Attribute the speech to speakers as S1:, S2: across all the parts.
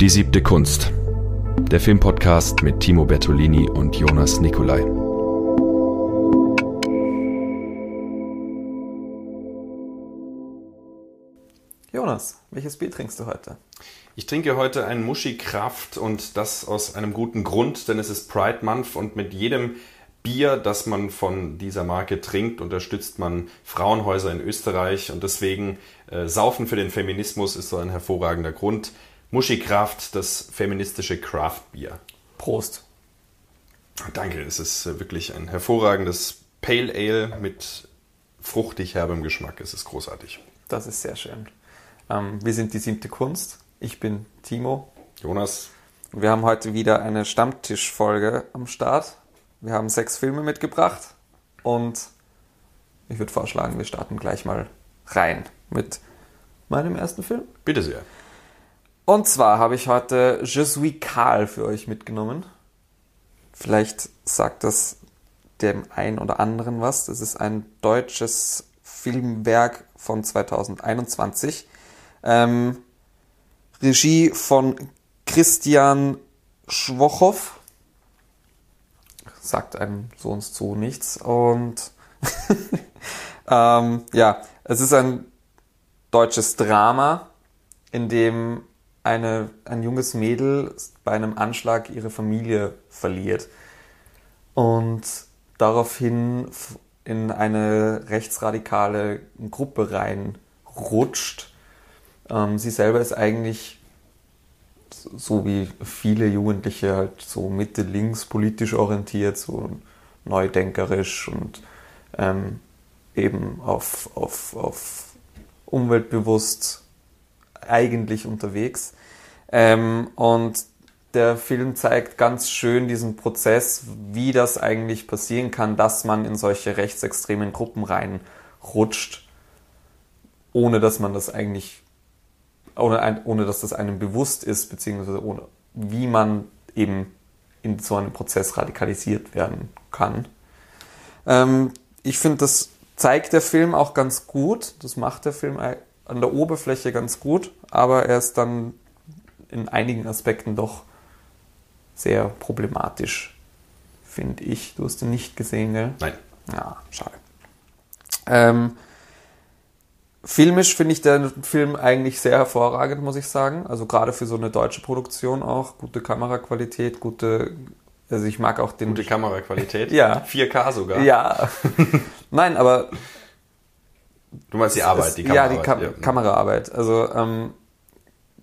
S1: Die siebte Kunst. Der Filmpodcast mit Timo Bertolini und Jonas Nicolai.
S2: Jonas, welches Bier trinkst du heute?
S3: Ich trinke heute ein Muschi Kraft und das aus einem guten Grund, denn es ist Pride Month und mit jedem Bier, das man von dieser Marke trinkt, unterstützt man Frauenhäuser in Österreich und deswegen äh, Saufen für den Feminismus ist so ein hervorragender Grund. Muschi Kraft, das feministische Craft-Bier.
S2: Prost.
S3: Danke, es ist äh, wirklich ein hervorragendes Pale Ale mit fruchtig herbem Geschmack. Es ist großartig.
S2: Das ist sehr schön. Ähm, wir sind die siebte Kunst. Ich bin Timo.
S3: Jonas.
S2: Wir haben heute wieder eine Stammtischfolge am Start. Wir haben sechs Filme mitgebracht und ich würde vorschlagen, wir starten gleich mal rein mit meinem ersten Film.
S3: Bitte sehr.
S2: Und zwar habe ich heute Je suis Karl für euch mitgenommen. Vielleicht sagt das dem einen oder anderen was. Das ist ein deutsches Filmwerk von 2021. Ähm, Regie von Christian Schwochow. Sagt einem so und so nichts. Und ähm, ja, es ist ein deutsches Drama, in dem eine, ein junges Mädel bei einem Anschlag ihre Familie verliert und daraufhin in eine rechtsradikale Gruppe reinrutscht. Ähm, sie selber ist eigentlich so wie viele Jugendliche halt so Mitte-links politisch orientiert, so neudenkerisch und ähm, eben auf, auf, auf umweltbewusst eigentlich unterwegs. Ähm, und der Film zeigt ganz schön diesen Prozess, wie das eigentlich passieren kann, dass man in solche rechtsextremen Gruppen reinrutscht, ohne dass man das eigentlich, ohne, ohne dass das einem bewusst ist, beziehungsweise ohne, wie man eben in so einem Prozess radikalisiert werden kann. Ähm, ich finde, das zeigt der Film auch ganz gut. Das macht der Film an der Oberfläche ganz gut, aber er ist dann in einigen Aspekten doch sehr problematisch, finde ich. Du hast ihn nicht gesehen, gell?
S3: Nein.
S2: Ja, schade. Ähm, filmisch finde ich den Film eigentlich sehr hervorragend, muss ich sagen. Also gerade für so eine deutsche Produktion auch. Gute Kameraqualität, gute. Also ich mag auch den.
S3: Gute Kameraqualität?
S2: ja.
S3: 4K sogar.
S2: Ja. Nein, aber
S3: Du meinst die Arbeit,
S2: die Kameraarbeit. Ja, die Kam ja. Kameraarbeit. Also ähm,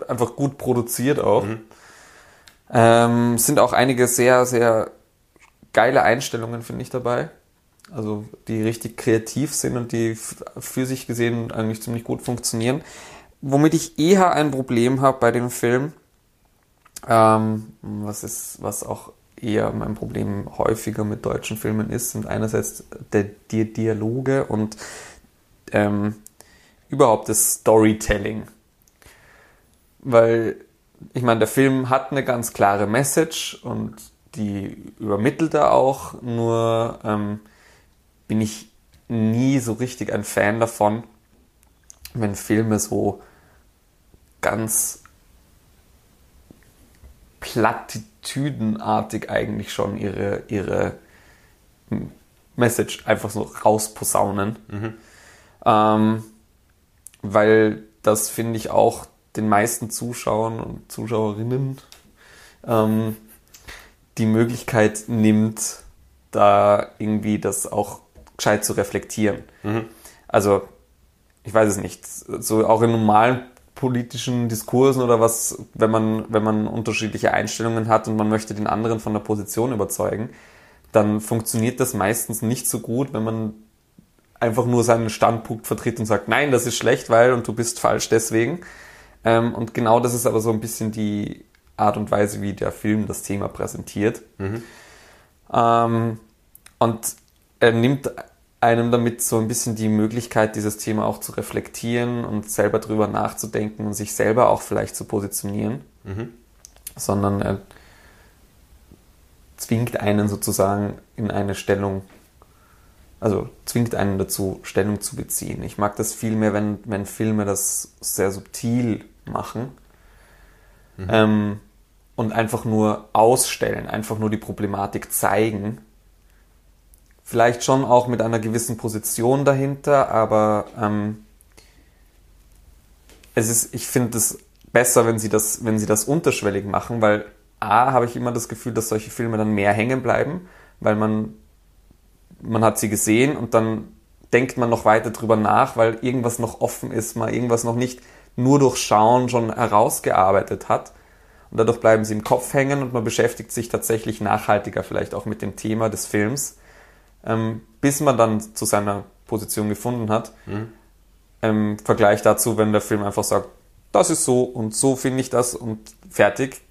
S2: einfach gut produziert auch. Mhm. Ähm, sind auch einige sehr, sehr geile Einstellungen, finde ich, dabei. Also die richtig kreativ sind und die für sich gesehen eigentlich ziemlich gut funktionieren. Womit ich eher ein Problem habe bei dem Film, ähm, was ist, was auch eher mein Problem häufiger mit deutschen Filmen ist, sind einerseits die Dialoge und ähm, überhaupt das Storytelling. Weil, ich meine, der Film hat eine ganz klare Message und die übermittelt er auch, nur ähm, bin ich nie so richtig ein Fan davon, wenn Filme so ganz plattitüdenartig eigentlich schon ihre, ihre Message einfach so rausposaunen. Mhm. Ähm, weil das finde ich auch den meisten Zuschauern und Zuschauerinnen ähm, die Möglichkeit nimmt, da irgendwie das auch gescheit zu reflektieren. Mhm. Also, ich weiß es nicht, so auch in normalen politischen Diskursen oder was, wenn man, wenn man unterschiedliche Einstellungen hat und man möchte den anderen von der Position überzeugen, dann funktioniert das meistens nicht so gut, wenn man einfach nur seinen Standpunkt vertritt und sagt, nein, das ist schlecht, weil und du bist falsch deswegen. Ähm, und genau das ist aber so ein bisschen die Art und Weise, wie der Film das Thema präsentiert. Mhm. Ähm, und er nimmt einem damit so ein bisschen die Möglichkeit, dieses Thema auch zu reflektieren und selber drüber nachzudenken und sich selber auch vielleicht zu positionieren, mhm. sondern er zwingt einen sozusagen in eine Stellung also zwingt einen dazu, Stellung zu beziehen. Ich mag das viel mehr, wenn, wenn Filme das sehr subtil machen. ähm, und einfach nur ausstellen, einfach nur die Problematik zeigen. Vielleicht schon auch mit einer gewissen Position dahinter, aber ähm, es ist, ich finde es besser, wenn sie das, wenn sie das unterschwellig machen, weil A, habe ich immer das Gefühl, dass solche Filme dann mehr hängen bleiben, weil man, man hat sie gesehen und dann denkt man noch weiter drüber nach, weil irgendwas noch offen ist, man irgendwas noch nicht nur durch Schauen schon herausgearbeitet hat. Und dadurch bleiben sie im Kopf hängen und man beschäftigt sich tatsächlich nachhaltiger vielleicht auch mit dem Thema des Films, ähm, bis man dann zu seiner Position gefunden hat. Mhm. Im Vergleich dazu, wenn der Film einfach sagt, das ist so und so finde ich das und fertig.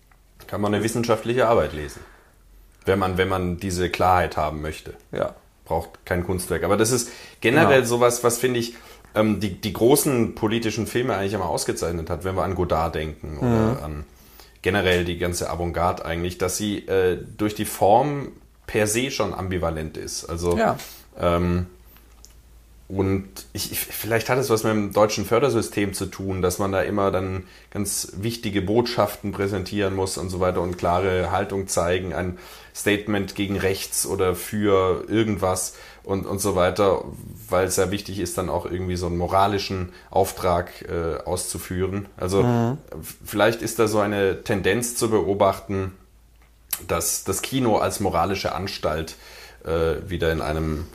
S3: Kann man eine wissenschaftliche Arbeit lesen. Wenn man, wenn man diese Klarheit haben möchte.
S2: Ja.
S3: Braucht kein Kunstwerk. Aber das ist generell genau. sowas, was finde ich, ähm, die, die großen politischen Filme eigentlich immer ausgezeichnet hat, wenn wir an Godard denken oder mhm. an generell die ganze Avantgarde eigentlich, dass sie äh, durch die Form per se schon ambivalent ist. Also ja. ähm, und ich, vielleicht hat es was mit dem deutschen Fördersystem zu tun, dass man da immer dann ganz wichtige Botschaften präsentieren muss und so weiter und klare Haltung zeigen, ein Statement gegen rechts oder für irgendwas und, und so weiter, weil es ja wichtig ist, dann auch irgendwie so einen moralischen Auftrag äh, auszuführen. Also mhm. vielleicht ist da so eine Tendenz zu beobachten, dass das Kino als moralische Anstalt äh, wieder in einem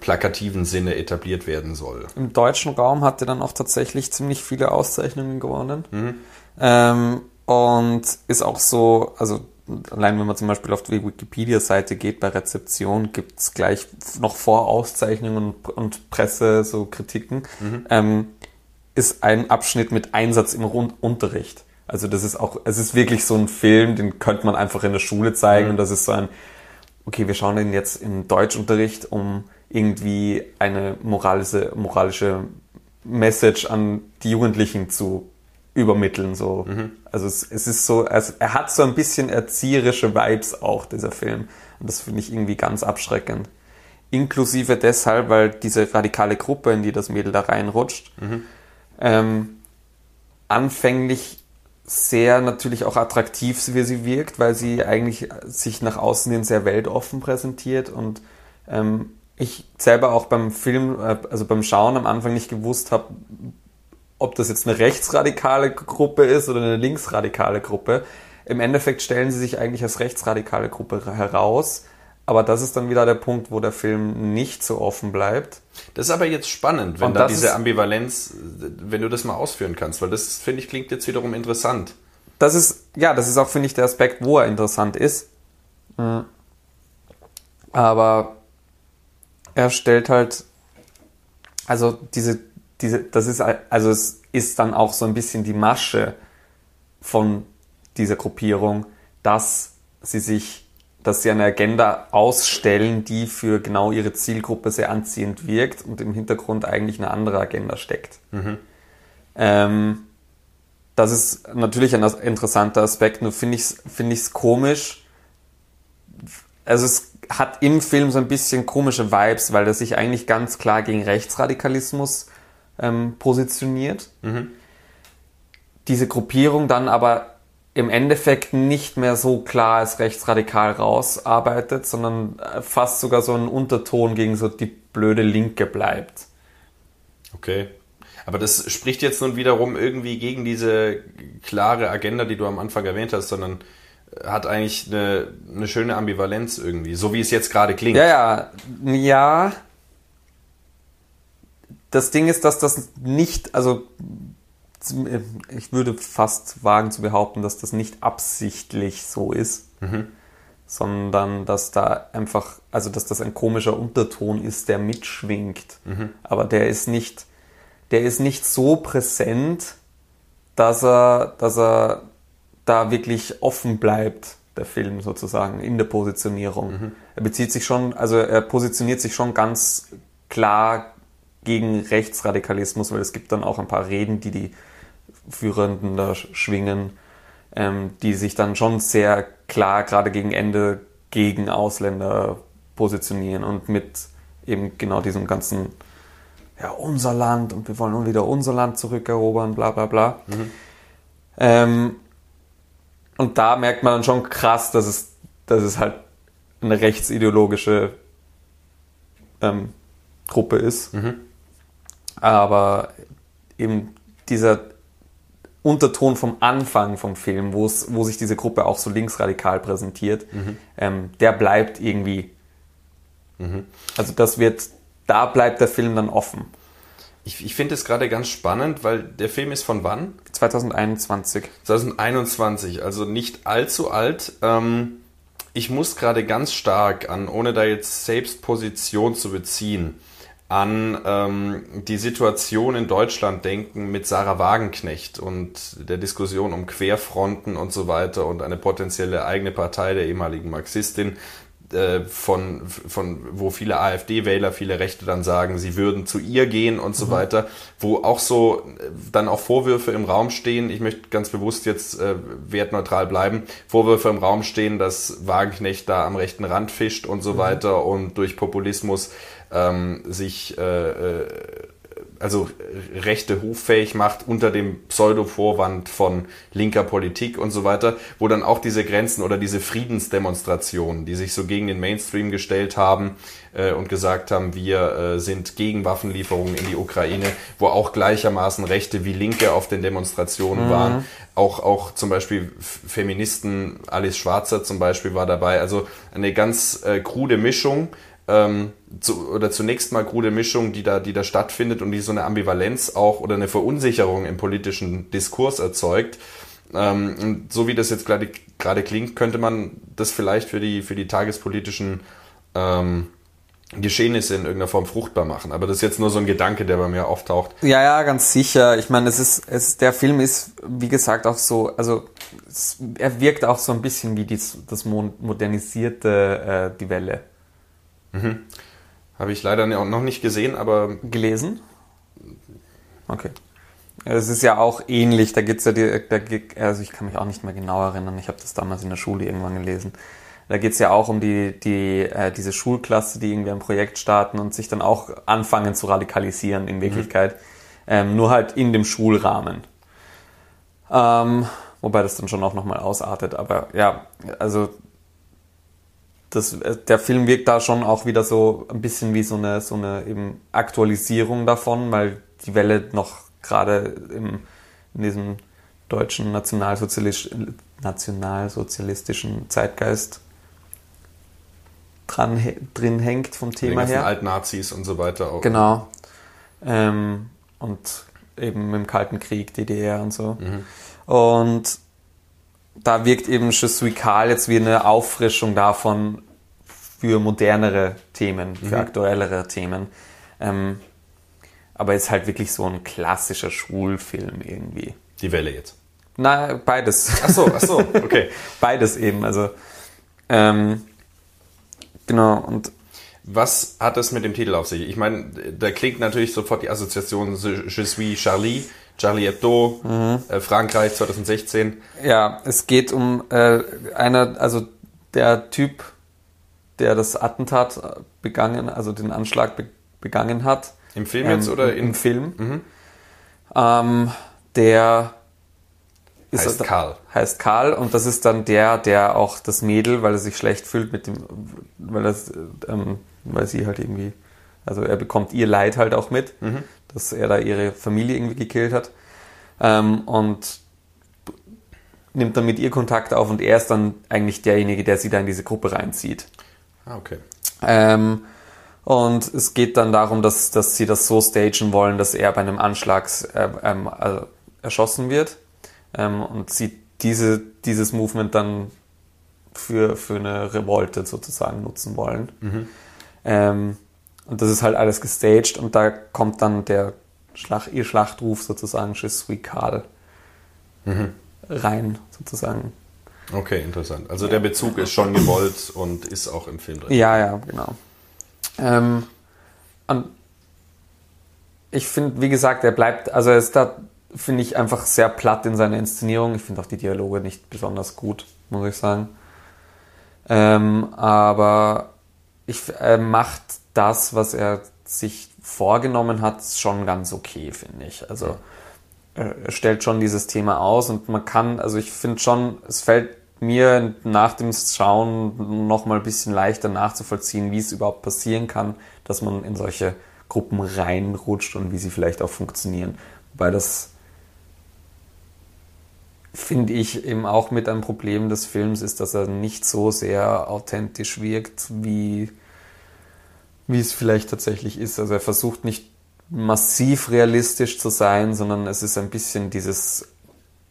S3: plakativen Sinne etabliert werden soll.
S2: Im deutschen Raum hat er dann auch tatsächlich ziemlich viele Auszeichnungen gewonnen. Mhm. Ähm, und ist auch so, also allein wenn man zum Beispiel auf die Wikipedia-Seite geht, bei Rezeption gibt es gleich noch vor Auszeichnungen und, und Presse so Kritiken, mhm. ähm, ist ein Abschnitt mit Einsatz im Rund Unterricht. Also das ist auch, es ist wirklich so ein Film, den könnte man einfach in der Schule zeigen mhm. und das ist so ein, okay, wir schauen den jetzt im Deutschunterricht, um irgendwie eine moralische, moralische Message an die Jugendlichen zu übermitteln. So. Mhm. Also es, es, ist so, also er hat so ein bisschen erzieherische Vibes auch, dieser Film. Und das finde ich irgendwie ganz abschreckend. Inklusive deshalb, weil diese radikale Gruppe, in die das Mädel da reinrutscht, mhm. ähm, anfänglich sehr natürlich auch attraktiv wie sie wirkt, weil sie eigentlich sich nach außen hin sehr weltoffen präsentiert und ähm, ich selber auch beim Film, äh, also beim Schauen am Anfang nicht gewusst habe, ob das jetzt eine rechtsradikale Gruppe ist oder eine linksradikale Gruppe. Im Endeffekt stellen sie sich eigentlich als rechtsradikale Gruppe heraus. Aber das ist dann wieder der Punkt, wo der Film nicht so offen bleibt.
S3: Das ist aber jetzt spannend, wenn da diese Ambivalenz, wenn du das mal ausführen kannst, weil das, finde ich, klingt jetzt wiederum interessant.
S2: Das ist, ja, das ist auch, finde ich, der Aspekt, wo er interessant ist. Mhm. Aber er stellt halt, also diese diese, das ist, also es ist dann auch so ein bisschen die Masche von dieser Gruppierung, dass sie sich, dass sie eine Agenda ausstellen, die für genau ihre Zielgruppe sehr anziehend wirkt und im Hintergrund eigentlich eine andere Agenda steckt. Mhm. Ähm, das ist natürlich ein interessanter Aspekt, nur finde ich es find komisch. Also es hat im Film so ein bisschen komische Vibes, weil er sich eigentlich ganz klar gegen Rechtsradikalismus ähm, positioniert. Mhm. Diese Gruppierung dann aber im Endeffekt nicht mehr so klar als rechtsradikal rausarbeitet, sondern äh, fast sogar so einen Unterton gegen so die blöde Linke bleibt.
S3: Okay. Aber das spricht jetzt nun wiederum irgendwie gegen diese klare Agenda, die du am Anfang erwähnt hast, sondern hat eigentlich eine, eine schöne Ambivalenz irgendwie, so wie es jetzt gerade klingt.
S2: Ja, ja, ja, das Ding ist, dass das nicht, also ich würde fast wagen zu behaupten, dass das nicht absichtlich so ist, mhm. sondern dass da einfach, also dass das ein komischer Unterton ist, der mitschwingt. Mhm. Aber der ist nicht, der ist nicht so präsent, dass er, dass er da wirklich offen bleibt, der Film sozusagen, in der Positionierung. Mhm. Er bezieht sich schon, also er positioniert sich schon ganz klar gegen Rechtsradikalismus, weil es gibt dann auch ein paar Reden, die die Führenden da schwingen, ähm, die sich dann schon sehr klar gerade gegen Ende gegen Ausländer positionieren und mit eben genau diesem ganzen, ja, unser Land und wir wollen nun wieder unser Land zurückerobern, bla bla bla. Mhm. Ähm, und da merkt man dann schon krass, dass es, dass es halt eine rechtsideologische ähm, Gruppe ist. Aber eben dieser Unterton vom Anfang vom Film, wo es, wo sich diese Gruppe auch so linksradikal präsentiert, ähm, der bleibt irgendwie. Also das wird, da bleibt der Film dann offen.
S3: Ich, ich finde es gerade ganz spannend, weil der Film ist von wann?
S2: 2021.
S3: 2021, also nicht allzu alt. Ähm, ich muss gerade ganz stark an, ohne da jetzt selbst Position zu beziehen, an ähm, die Situation in Deutschland denken mit Sarah Wagenknecht und der Diskussion um Querfronten und so weiter und eine potenzielle eigene Partei der ehemaligen Marxistin, von, von wo viele AfD-Wähler, viele Rechte dann sagen, sie würden zu ihr gehen und so weiter, wo auch so äh, dann auch Vorwürfe im Raum stehen, ich möchte ganz bewusst jetzt äh, wertneutral bleiben, Vorwürfe im Raum stehen, dass Wagenknecht da am rechten Rand fischt und so weiter und durch Populismus ähm, sich äh, äh, also Rechte hoffähig macht unter dem Pseudo-Vorwand von linker Politik und so weiter, wo dann auch diese Grenzen oder diese Friedensdemonstrationen, die sich so gegen den Mainstream gestellt haben äh, und gesagt haben, wir äh, sind gegen Waffenlieferungen in die Ukraine, wo auch gleichermaßen Rechte wie Linke auf den Demonstrationen waren, auch, auch zum Beispiel Feministen, Alice Schwarzer zum Beispiel war dabei, also eine ganz äh, krude Mischung, ähm, zu, oder zunächst mal krude Mischung, die da, die da stattfindet und die so eine Ambivalenz auch oder eine Verunsicherung im politischen Diskurs erzeugt. Ähm, und so wie das jetzt gerade, klingt, könnte man das vielleicht für die, für die tagespolitischen ähm, Geschehnisse in irgendeiner Form fruchtbar machen. Aber das ist jetzt nur so ein Gedanke, der bei mir auftaucht.
S2: Ja, ja, ganz sicher. Ich meine, es ist, es, der Film ist, wie gesagt, auch so, also es, er wirkt auch so ein bisschen wie dies, das mo- modernisierte äh, Die Welle.
S3: Habe ich leider noch nicht gesehen, aber
S2: Gelesen? Okay. Es ist ja auch ähnlich, da geht's ja, die, da, geht- also ich kann mich auch nicht mehr genau erinnern, ich habe das damals in der Schule irgendwann gelesen. Da geht's ja auch um die, die, äh, diese Schulklasse, die irgendwie ein Projekt starten und sich dann auch anfangen zu radikalisieren in Wirklichkeit. Ähm, nur halt in dem Schulrahmen. Ähm, wobei das dann schon auch nochmal ausartet. Aber ja, also das, äh, der Film wirkt da schon auch wieder so ein bisschen wie so eine, so eine eben Aktualisierung davon, weil die Welle noch gerade im, in diesem deutschen nationalsozialisch, nationalsozialistischen Zeitgeist dran, drin hängt vom Thema
S3: ganzen
S2: her.
S3: Altnazis und so weiter auch.
S2: Genau. Ähm, und eben im Kalten Krieg, DDR und so. Und da wirkt eben Je suis Karl jetzt wie eine Auffrischung davon für modernere Themen, für aktuellere Themen. Ähm, aber ist halt wirklich so ein klassischer Schulfilm irgendwie.
S3: Die Welle jetzt.
S2: Na, beides.
S3: Ach so, ach so, okay.
S2: beides eben. Also, ähm, genau. Und
S3: Was hat es mit dem Titel auf sich? Ich meine, da klingt natürlich sofort die Assoziation je suis Charlie, Charlie Hebdo, äh, Frankreich 2016.
S2: Ja, es geht um äh, einer, also der Typ, der das Attentat begangen, also den Anschlag be begangen hat.
S3: Im Film jetzt oder
S2: im,
S3: in-
S2: im Film? Ähm, der ist
S3: Heißt Karl.
S2: Heißt Karl und das ist dann der, der auch das Mädel, weil er sich schlecht fühlt mit dem, weil das, ähm, weil sie halt irgendwie, also er bekommt ihr Leid halt auch mit, dass er da ihre Familie irgendwie gekillt hat. Ähm, und nimmt dann mit ihr Kontakt auf und er ist dann eigentlich derjenige, der sie da in diese Gruppe reinzieht.
S3: Ah, okay.
S2: Ähm, und es geht dann darum, dass, dass sie das so stagen wollen, dass er bei einem Anschlag äh, ähm, also erschossen wird ähm, und sie diese, dieses Movement dann für, für eine Revolte sozusagen nutzen wollen. Ähm, und das ist halt alles gestaged und da kommt dann der Schlag, ihr Schlachtruf sozusagen, Je suis Karl, rein sozusagen.
S3: Okay, interessant. Also der Bezug ist schon gewollt und ist auch im Film drin.
S2: Ja, ja, genau. Ähm, und ich finde, wie gesagt, er bleibt, also er ist da, finde ich, einfach sehr platt in seiner Inszenierung. Ich finde auch die Dialoge nicht besonders gut, muss ich sagen. Ähm, aber ich, er macht das, was er sich vorgenommen hat, schon ganz okay, finde ich. Also er stellt schon dieses Thema aus und man kann, also ich finde schon, es fällt mir nach dem Schauen noch mal ein bisschen leichter nachzuvollziehen, wie es überhaupt passieren kann, dass man in solche Gruppen reinrutscht und wie sie vielleicht auch funktionieren. Wobei das finde ich eben auch mit einem Problem des Films ist, dass er nicht so sehr authentisch wirkt, wie, wie es vielleicht tatsächlich ist. Also er versucht nicht massiv realistisch zu sein, sondern es ist ein bisschen dieses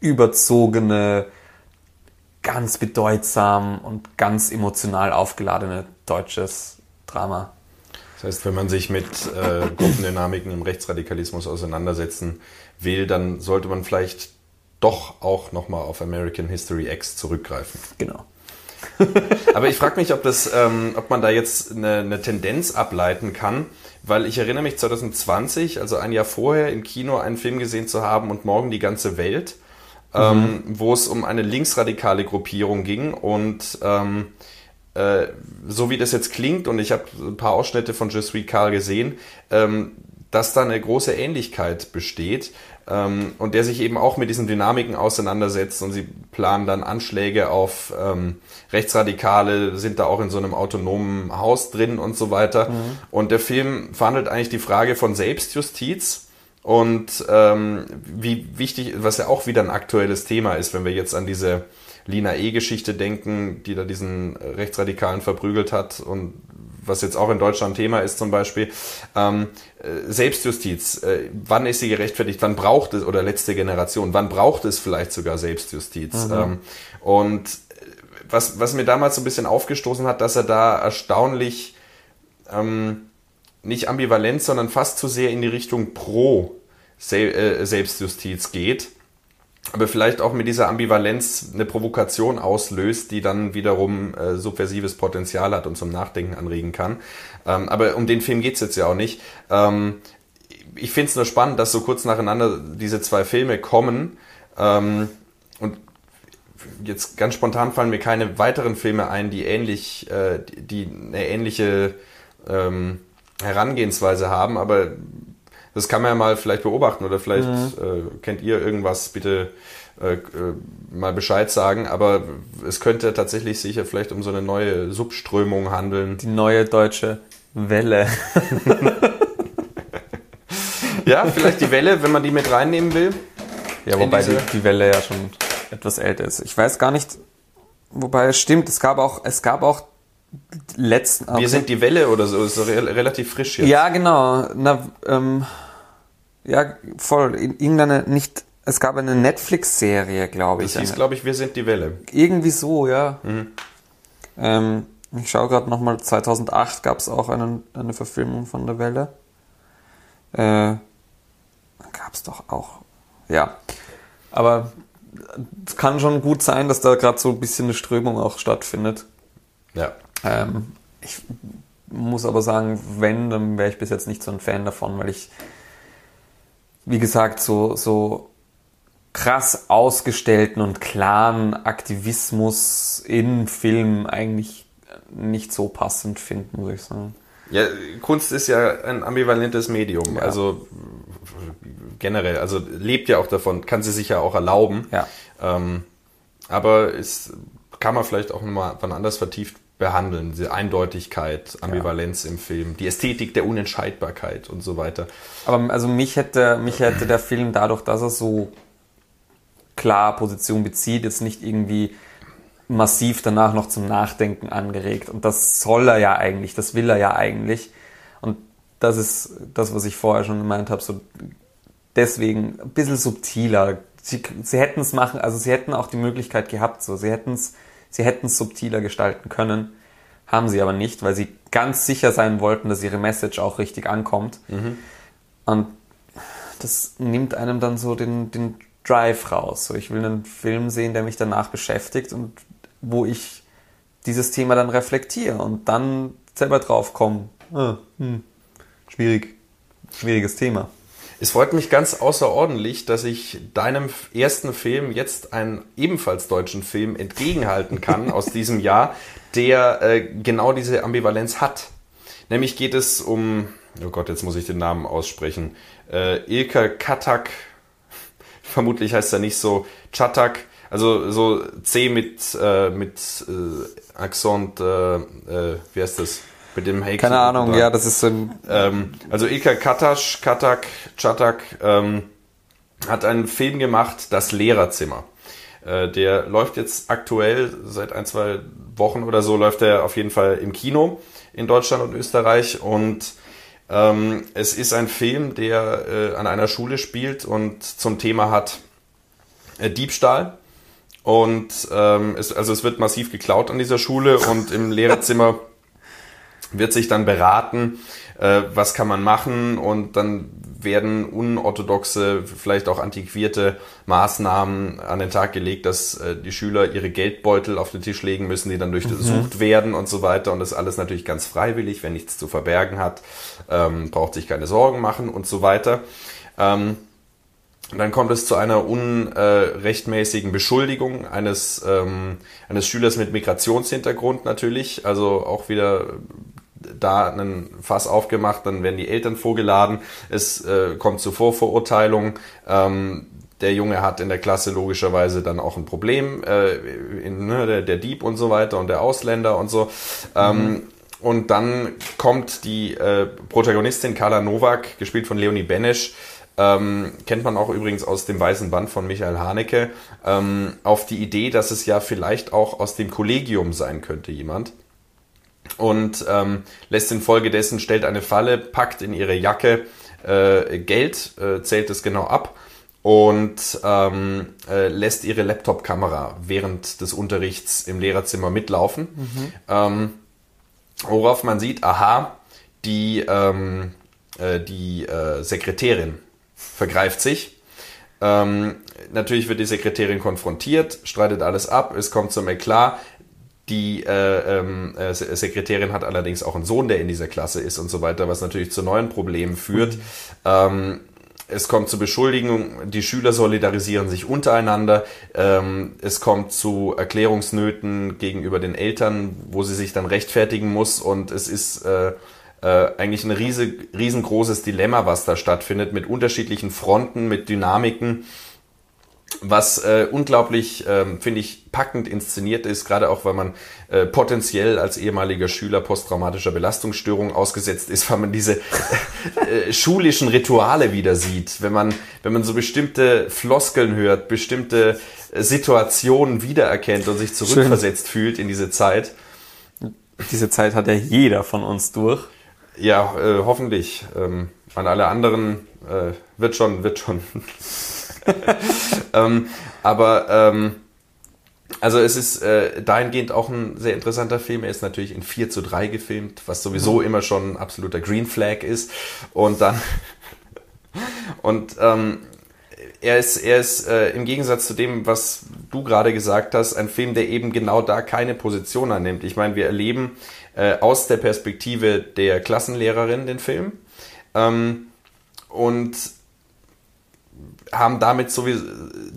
S2: überzogene, ganz bedeutsam und ganz emotional aufgeladene deutsches Drama.
S3: Das heißt, wenn man sich mit äh, Gruppendynamiken im Rechtsradikalismus auseinandersetzen will, dann sollte man vielleicht doch auch nochmal auf American History X zurückgreifen.
S2: Genau.
S3: Aber ich frage mich, ob, das, ähm, ob man da jetzt eine, eine, Tendenz ableiten kann, weil ich erinnere mich 2020, also ein Jahr vorher, im Kino einen Film gesehen zu haben und morgen die ganze Welt, ähm, mhm. wo es um eine linksradikale Gruppierung ging und ähm, äh, so wie das jetzt klingt, und ich habe ein paar Ausschnitte von Je suis Carl gesehen, ähm, dass da eine große Ähnlichkeit besteht ähm, und der sich eben auch mit diesen Dynamiken auseinandersetzt und sie planen dann Anschläge auf ähm, Rechtsradikale, sind da auch in so einem autonomen Haus drin und so weiter. Mhm. Und der Film verhandelt eigentlich die Frage von Selbstjustiz und ähm, wie wichtig, was ja auch wieder ein aktuelles Thema ist, wenn wir jetzt an diese Lina E-Geschichte denken, die da diesen Rechtsradikalen verprügelt hat und was jetzt auch in Deutschland Thema ist zum Beispiel, ähm, äh, Selbstjustiz, äh, wann ist sie gerechtfertigt, wann braucht es, oder letzte Generation, wann braucht es vielleicht sogar Selbstjustiz? Mhm. Ähm, und äh, was, was mir damals so ein bisschen aufgestoßen hat, dass er da erstaunlich ähm, nicht ambivalent, sondern fast zu sehr in die Richtung pro Selbstjustiz geht aber vielleicht auch mit dieser Ambivalenz eine Provokation auslöst, die dann wiederum äh, subversives Potenzial hat und zum Nachdenken anregen kann. Ähm, aber um den Film geht's jetzt ja auch nicht. Ähm, ich finde es nur spannend, dass so kurz nacheinander diese zwei Filme kommen. Ähm, und jetzt ganz spontan fallen mir keine weiteren Filme ein, die ähnlich, äh, die eine ähnliche ähm, Herangehensweise haben, aber das kann man ja mal vielleicht beobachten oder vielleicht mhm. äh, kennt ihr irgendwas, bitte äh, äh, mal Bescheid sagen. Aber es könnte tatsächlich sicher vielleicht um so eine neue Subströmung handeln.
S2: Die neue deutsche Welle.
S3: ja, vielleicht die Welle, wenn man die mit reinnehmen will.
S2: Ja, wobei die, die Welle ja schon etwas älter ist. Ich weiß gar nicht, wobei es stimmt, es gab auch, es gab auch letzten.
S3: Wir sind die Welle oder so, ist relativ frisch
S2: jetzt. Ja, genau. Na, ähm, ja, voll. Irgendeine nicht. Es gab eine Netflix-Serie, glaube ich.
S3: Das hieß, glaube ich, Wir sind die Welle.
S2: Irgendwie so, ja. Mhm. Ähm, ich schaue gerade nochmal, 2008 gab es auch einen, eine Verfilmung von der Welle. Äh, gab es doch auch. Ja. Aber es kann schon gut sein, dass da gerade so ein bisschen eine Strömung auch stattfindet.
S3: Ja.
S2: Ähm, ich muss aber sagen, wenn, dann wäre ich bis jetzt nicht so ein Fan davon, weil ich wie gesagt, so, so krass ausgestellten und klaren Aktivismus in Film eigentlich nicht so passend finden, muss ich sagen.
S3: Ja, Kunst ist ja ein ambivalentes Medium. Ja. Also generell, also lebt ja auch davon, kann sie sich ja auch erlauben.
S2: Ja.
S3: Ähm, aber es kann man vielleicht auch nochmal wann anders vertieft behandeln. Diese Eindeutigkeit, Ambivalenz ja. im Film, die Ästhetik der Unentscheidbarkeit und so weiter.
S2: Aber also mich hätte, mich hätte der Film dadurch, dass er so klar Position bezieht, jetzt nicht irgendwie massiv danach noch zum Nachdenken angeregt. Und das soll er ja eigentlich, das will er ja eigentlich. Und das ist das, was ich vorher schon gemeint habe, so deswegen ein bisschen subtiler. Sie, sie hätten es machen, also sie hätten auch die Möglichkeit gehabt, so sie hätten es Sie hätten es subtiler gestalten können, haben sie aber nicht, weil sie ganz sicher sein wollten, dass ihre Message auch richtig ankommt. Mhm. Und das nimmt einem dann so den, den Drive raus. So, ich will einen Film sehen, der mich danach beschäftigt und wo ich dieses Thema dann reflektiere und dann selber drauf komme. Ah, hm, schwierig, schwieriges Thema.
S3: Es freut mich ganz außerordentlich, dass ich deinem ersten Film jetzt einen ebenfalls deutschen Film entgegenhalten kann aus diesem Jahr, der äh, genau diese Ambivalenz hat. Nämlich geht es um, oh Gott, jetzt muss ich den Namen aussprechen, äh, Ilka Katak vermutlich heißt er nicht so Chatak, also so C mit, äh, mit äh, Accent, äh, äh, wie heißt das? Mit dem Häkchen.
S2: Keine Ahnung,
S3: dran.
S2: ja, das ist so ein.
S3: Ähm, also Ilka Katasch, Katak, Chatak ähm, hat einen Film gemacht, Das Lehrerzimmer. Äh, der läuft jetzt aktuell seit ein, zwei Wochen oder so, läuft er auf jeden Fall im Kino in Deutschland und Österreich. Und ähm, es ist ein Film, der äh, an einer Schule spielt und zum Thema hat äh, Diebstahl. Und ähm, es, also es wird massiv geklaut an dieser Schule und im Lehrerzimmer wird sich dann beraten, äh, was kann man machen und dann werden unorthodoxe, vielleicht auch antiquierte Maßnahmen an den Tag gelegt, dass äh, die Schüler ihre Geldbeutel auf den Tisch legen müssen, die dann durchsucht werden und so weiter. Und das alles natürlich ganz freiwillig, wer nichts zu verbergen hat, ähm, braucht sich keine Sorgen machen und so weiter. Ähm, dann kommt es zu einer unrechtmäßigen Beschuldigung eines, ähm, eines Schülers mit Migrationshintergrund natürlich. Also auch wieder da einen Fass aufgemacht, dann werden die Eltern vorgeladen. Es äh, kommt zu Vorverurteilung. Ähm, der Junge hat in der Klasse logischerweise dann auch ein Problem, äh, in, ne, der, der Dieb und so weiter und der Ausländer und so. Ähm, und dann kommt die äh, Protagonistin Carla Nowak, gespielt von Leonie Benesch, ähm, kennt man auch übrigens aus dem Weißen Band von Michael Haneke, ähm, auf die Idee, dass es ja vielleicht auch aus dem Kollegium sein könnte jemand. Und ähm, lässt infolgedessen, stellt eine Falle, packt in ihre Jacke äh, Geld, äh, zählt es genau ab und ähm, äh, lässt ihre Laptop-Kamera während des Unterrichts im Lehrerzimmer mitlaufen. Ähm, worauf man sieht, aha, die, ähm, äh, die äh, Sekretärin vergreift sich. Ähm, natürlich wird die Sekretärin konfrontiert, streitet alles ab, es kommt zum Eklat. Die äh, ähm, äh, Se- Sekretärin hat allerdings auch einen Sohn, der in dieser Klasse ist und so weiter, was natürlich zu neuen Problemen führt. Ähm, es kommt zu Beschuldigungen, die Schüler solidarisieren sich untereinander. Ähm, es kommt zu Erklärungsnöten gegenüber den Eltern, wo sie sich dann rechtfertigen muss. Und es ist äh, äh, eigentlich ein riese, riesengroßes Dilemma, was da stattfindet, mit unterschiedlichen Fronten, mit Dynamiken was äh, unglaublich, ähm, finde ich, packend inszeniert ist, gerade auch, weil man äh, potenziell als ehemaliger Schüler posttraumatischer Belastungsstörung ausgesetzt ist, weil man diese äh, schulischen Rituale wieder sieht, wenn man, wenn man so bestimmte Floskeln hört, bestimmte äh, Situationen wiedererkennt und sich zurückversetzt fühlt in diese Zeit.
S2: Diese Zeit hat ja jeder von uns durch.
S3: Ja, äh, hoffentlich. Ähm, an alle anderen äh, wird schon, wird schon. ähm, aber ähm, also es ist äh, dahingehend auch ein sehr interessanter Film. Er ist natürlich in 4 zu 3 gefilmt, was sowieso immer schon ein absoluter Green Flag ist. Und dann und ähm, er ist, er ist äh, im Gegensatz zu dem, was du gerade gesagt hast, ein Film, der eben genau da keine Position annimmt. Ich meine, wir erleben äh, aus der Perspektive der Klassenlehrerin den Film ähm, und haben damit sowieso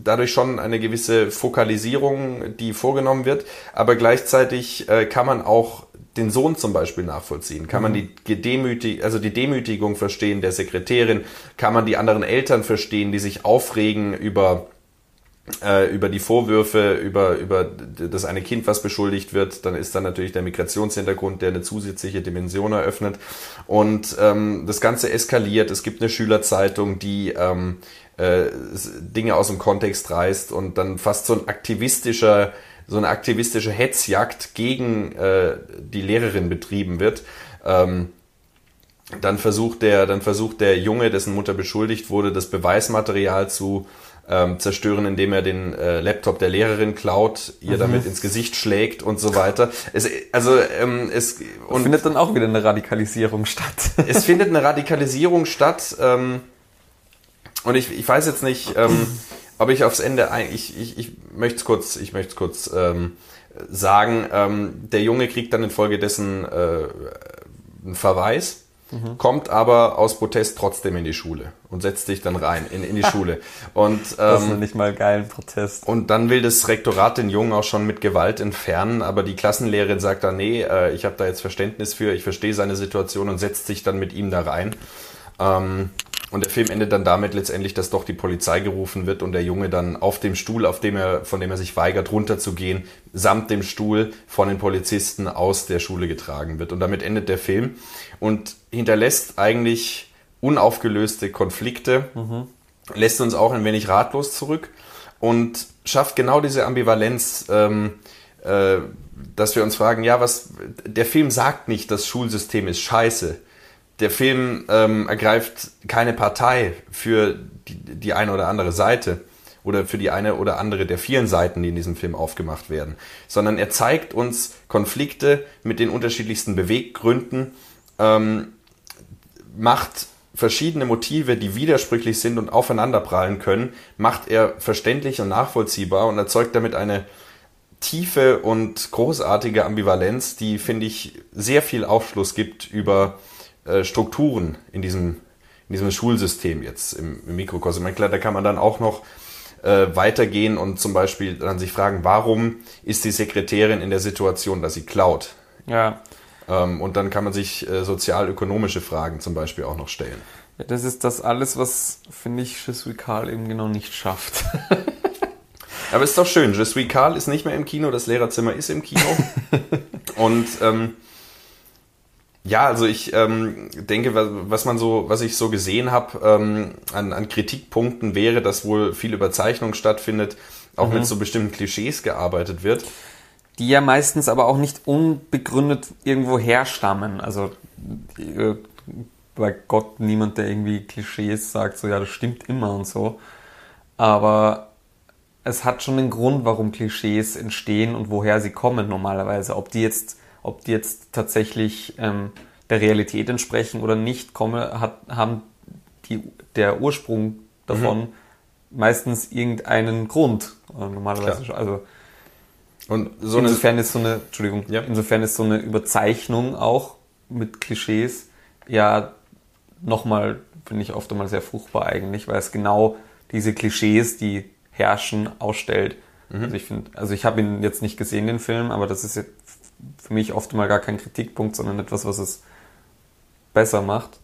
S3: dadurch schon eine gewisse Fokalisierung, die vorgenommen wird, aber gleichzeitig äh, kann man auch den Sohn zum Beispiel nachvollziehen, kann man die Gedemütig also die Demütigung verstehen der Sekretärin, kann man die anderen Eltern verstehen, die sich aufregen über äh, über die Vorwürfe, über, über das eine Kind, was beschuldigt wird, dann ist dann natürlich der Migrationshintergrund, der eine zusätzliche Dimension eröffnet. Und ähm, das Ganze eskaliert. Es gibt eine Schülerzeitung, die ähm, äh, Dinge aus dem Kontext reißt und dann fast so ein aktivistischer, so eine aktivistische Hetzjagd gegen äh, die Lehrerin betrieben wird. Ähm, dann versucht der, dann versucht der Junge, dessen Mutter beschuldigt wurde, das Beweismaterial zu ähm, zerstören, indem er den äh, Laptop der Lehrerin klaut, ihr damit ins Gesicht schlägt und so weiter. Es, also ähm, es
S2: Und findet dann auch wieder eine Radikalisierung statt.
S3: es findet eine Radikalisierung statt. Ähm, und ich, ich weiß jetzt nicht, ähm, ob ich aufs Ende ein, ich, ich, ich möchte es kurz, ich möchte kurz ähm, sagen, ähm, der Junge kriegt dann infolgedessen äh, einen Verweis, kommt aber aus Protest trotzdem in die Schule und setzt sich dann rein in, in die Schule. Und
S2: Das ist
S3: ähm,
S2: nicht mal geilen Protest.
S3: und dann will das Rektorat den Jungen auch schon mit Gewalt entfernen, aber die Klassenlehrerin sagt dann, nee, äh, ich habe da jetzt Verständnis für, ich verstehe seine Situation und setzt sich dann mit ihm da rein. Ähm, und der Film endet dann damit letztendlich, dass doch die Polizei gerufen wird und der Junge dann auf dem Stuhl, auf dem er, von dem er sich weigert, runterzugehen, samt dem Stuhl von den Polizisten aus der Schule getragen wird. Und damit endet der Film und hinterlässt eigentlich unaufgelöste Konflikte, mhm. lässt uns auch ein wenig ratlos zurück und schafft genau diese Ambivalenz, ähm, äh, dass wir uns fragen, ja, was, der Film sagt nicht, das Schulsystem ist scheiße der Film ähm, ergreift keine Partei für die, die eine oder andere Seite oder für die eine oder andere der vielen Seiten, die in diesem Film aufgemacht werden, sondern er zeigt uns Konflikte mit den unterschiedlichsten Beweggründen, ähm, macht verschiedene Motive, die widersprüchlich sind und aufeinanderprallen können, macht er verständlich und nachvollziehbar und erzeugt damit eine tiefe und großartige Ambivalenz, die, finde ich, sehr viel Aufschluss gibt über äh, Strukturen in diesem, in diesem Schulsystem jetzt im, im Mikrokosmos. Ich glaube, da kann man dann auch noch äh, weitergehen und zum Beispiel dann sich fragen, warum ist die Sekretärin in der Situation, dass sie klaut?
S2: Ja.
S3: Ähm, und dann kann man sich äh, sozial-ökonomische Fragen zum Beispiel auch noch stellen.
S2: Ja, das ist das alles, was, finde ich, Je suis Karl eben genau nicht schafft.
S3: Aber es ist doch schön. Je suis Karl ist nicht mehr im Kino, das Lehrerzimmer ist im Kino. und ähm, ja, also ich ähm, denke, was man so, was ich so gesehen habe ähm, an, an Kritikpunkten wäre, dass wohl viel Überzeichnung stattfindet, auch mhm. mit so bestimmten Klischees gearbeitet wird.
S2: Die ja meistens aber auch nicht unbegründet irgendwo herstammen. Also äh, bei Gott niemand, der irgendwie Klischees sagt, so ja, das stimmt immer und so. Aber es hat schon einen Grund, warum Klischees entstehen und woher sie kommen normalerweise. Ob die jetzt ob die jetzt tatsächlich ähm, der Realität entsprechen oder nicht, komme, hat, haben die, der Ursprung davon mhm. meistens irgendeinen Grund. Äh, normalerweise schon. Also und so insofern ist so eine, Entschuldigung, ja. insofern ist so eine Überzeichnung auch mit Klischees ja nochmal, finde ich oft einmal sehr fruchtbar eigentlich, weil es genau diese Klischees, die herrschen, ausstellt. Mhm. Also ich finde, also ich habe ihn jetzt nicht gesehen, den Film, aber das ist jetzt für mich oft mal gar kein Kritikpunkt, sondern etwas, was es besser macht.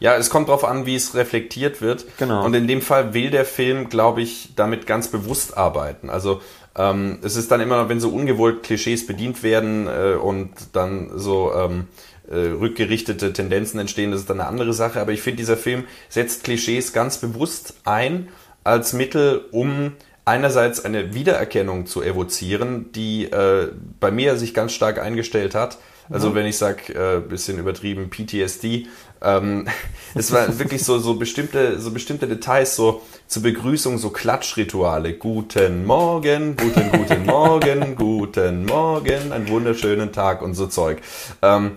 S3: Ja, es kommt darauf an, wie es reflektiert wird.
S2: Genau.
S3: Und in dem Fall will der Film, glaube ich, damit ganz bewusst arbeiten. Also ähm, es ist dann immer noch, wenn so ungewollt Klischees bedient werden äh, und dann so ähm, äh, rückgerichtete Tendenzen entstehen, das ist dann eine andere Sache. Aber ich finde, dieser Film setzt Klischees ganz bewusst ein als Mittel, um einerseits eine Wiedererkennung zu evozieren, die äh, bei mir sich ganz stark eingestellt hat. Also mhm. wenn ich sage, äh, bisschen übertrieben PTSD, ähm, es war wirklich so so bestimmte so bestimmte Details so zur Begrüßung so Klatschrituale. Guten Morgen, guten guten Morgen, guten Morgen, einen wunderschönen Tag und so Zeug. Ähm,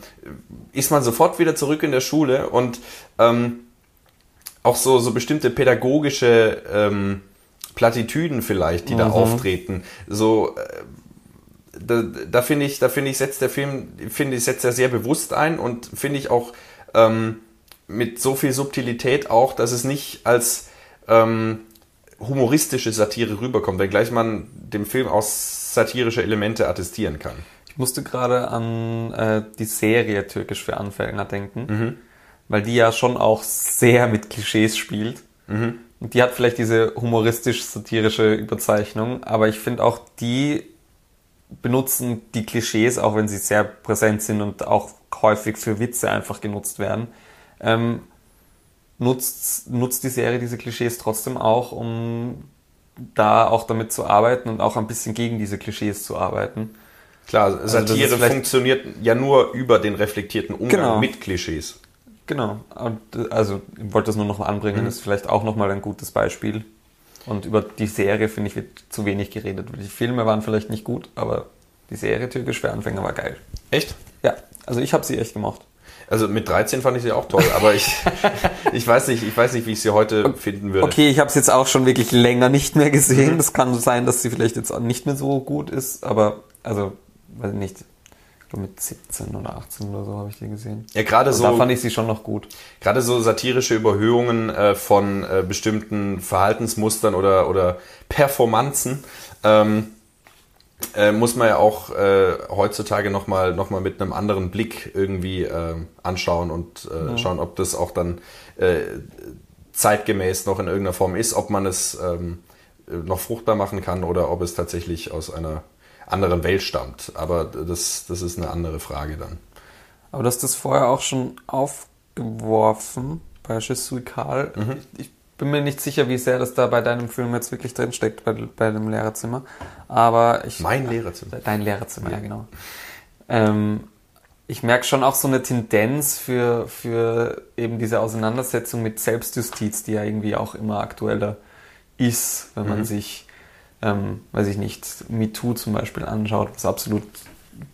S3: ist man sofort wieder zurück in der Schule und ähm, auch so so bestimmte pädagogische ähm, Plattitüden vielleicht, die mhm. da auftreten. So, äh, da, da finde ich, da finde ich, setzt der Film, finde ich, setzt er sehr bewusst ein und finde ich auch ähm, mit so viel Subtilität auch, dass es nicht als ähm, humoristische Satire rüberkommt, wenngleich man dem Film auch satirische Elemente attestieren kann.
S2: Ich musste gerade an äh, die Serie Türkisch für Anfänger denken, mhm. weil die ja schon auch sehr mit Klischees spielt. Mhm. Und die hat vielleicht diese humoristisch-satirische Überzeichnung, aber ich finde auch die benutzen die Klischees, auch wenn sie sehr präsent sind und auch häufig für Witze einfach genutzt werden. Ähm, nutzt, nutzt die Serie diese Klischees trotzdem auch, um da auch damit zu arbeiten und auch ein bisschen gegen diese Klischees zu arbeiten.
S3: Klar, also Satire also funktioniert ja nur über den reflektierten Umgang genau. mit Klischees.
S2: Genau. Und, also ich wollte das nur noch anbringen, mhm. ist vielleicht auch noch mal ein gutes Beispiel. Und über die Serie, finde ich, wird zu wenig geredet. Die Filme waren vielleicht nicht gut, aber die Serie Türkisch für Anfänger war geil.
S3: Echt?
S2: Ja, also ich habe sie echt gemocht.
S3: Also mit 13 fand ich sie auch toll, aber ich, ich weiß nicht, ich weiß nicht, wie ich sie heute finden würde.
S2: Okay, ich habe es jetzt auch schon wirklich länger nicht mehr gesehen. Mhm. Das kann sein, dass sie vielleicht jetzt auch nicht mehr so gut ist, aber also, weiß ich nicht mit 17 oder 18 oder so habe ich die gesehen.
S3: Ja, gerade so.
S2: Da fand ich sie schon noch gut.
S3: Gerade so satirische Überhöhungen äh, von äh, bestimmten Verhaltensmustern oder, oder Performanzen ähm, äh, muss man ja auch äh, heutzutage nochmal noch mal mit einem anderen Blick irgendwie äh, anschauen und äh, ja. schauen, ob das auch dann zeitgemäß noch in irgendeiner Form ist, ob man es ähm, noch fruchtbar machen kann oder ob es tatsächlich aus einer anderen Welt stammt. Aber das, das ist eine andere Frage dann.
S2: Aber du hast das vorher auch schon aufgeworfen bei Karl.
S3: Mhm.
S2: Ich, ich bin mir nicht sicher, wie sehr das da bei deinem Film jetzt wirklich drinsteckt, bei, bei dem Lehrerzimmer. Aber ich.
S3: Mein Lehrerzimmer.
S2: Dein Lehrerzimmer, ja, genau. Ähm, ich merke schon auch so eine Tendenz für, für eben diese Auseinandersetzung mit Selbstjustiz, die ja irgendwie auch immer aktueller ist, wenn man sich, ähm, weiß ich nicht, MeToo zum Beispiel anschaut, was absolut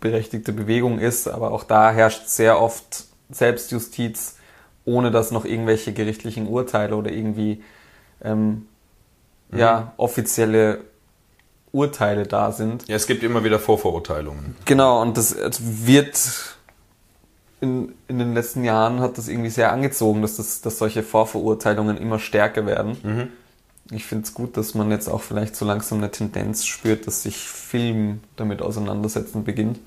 S2: berechtigte Bewegung ist, aber auch da herrscht sehr oft Selbstjustiz, ohne dass noch irgendwelche gerichtlichen Urteile oder irgendwie ähm, ja, offizielle Urteile da sind.
S3: Ja, es gibt immer wieder Vorverurteilungen.
S2: Genau, und das wird in, in den letzten Jahren hat das irgendwie sehr angezogen, dass, das, dass solche Vorverurteilungen immer stärker werden. Ich finde es gut, dass man jetzt auch vielleicht so langsam eine Tendenz spürt, dass sich Film damit auseinandersetzen beginnt.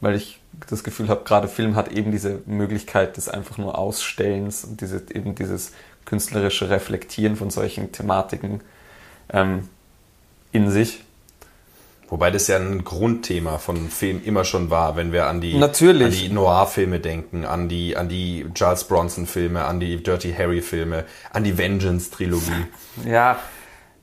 S2: Weil ich das Gefühl habe, gerade Film hat eben diese Möglichkeit des einfach nur Ausstellens und diese, eben dieses künstlerische Reflektieren von solchen Thematiken ähm, in sich.
S3: Wobei das ja ein Grundthema von Film immer schon war, wenn wir an die,
S2: Natürlich.
S3: an die Noir-Filme denken, an die, an die Charles Bronson-Filme, an die Dirty Harry-Filme, an die Vengeance-Trilogie.
S2: Ja,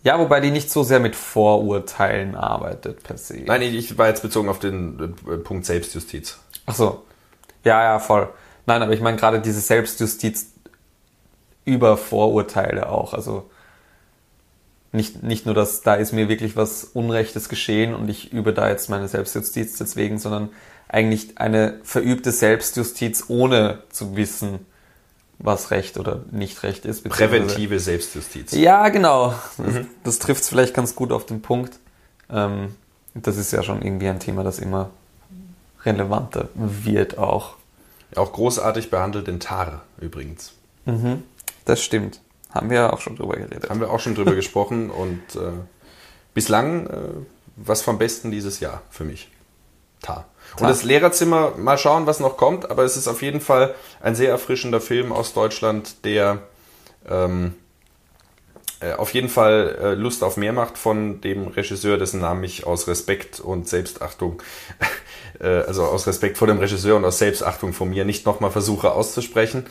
S2: ja, wobei die nicht so sehr mit Vorurteilen arbeitet per se.
S3: Nein, ich, ich war jetzt bezogen auf den äh, Punkt Selbstjustiz.
S2: Ach so. Ja, ja, voll. Nein, aber ich meine gerade diese Selbstjustiz über Vorurteile auch. Also nicht, nicht nur, dass da ist mir wirklich was Unrechtes geschehen und ich übe da jetzt meine Selbstjustiz deswegen, sondern eigentlich eine verübte Selbstjustiz, ohne zu wissen, was Recht oder nicht Recht ist.
S3: Präventive Selbstjustiz.
S2: Ja, genau. Das, das trifft es vielleicht ganz gut auf den Punkt. Ähm, das ist ja schon irgendwie ein Thema, das immer relevanter wird auch.
S3: Auch großartig behandelt in Tar übrigens.
S2: Das stimmt. Haben wir auch schon drüber geredet.
S3: Haben wir auch schon drüber gesprochen und äh, bislang äh, was vom Besten dieses Jahr für mich. Tar. Und das Lehrerzimmer, mal schauen, was noch kommt, aber es ist auf jeden Fall ein sehr erfrischender Film aus Deutschland, der ähm, äh, auf jeden Fall äh, Lust auf mehr macht von dem Regisseur, dessen Namen ich aus Respekt und Selbstachtung, äh, also aus Respekt vor dem Regisseur und aus Selbstachtung von mir nicht nochmal versuche auszusprechen.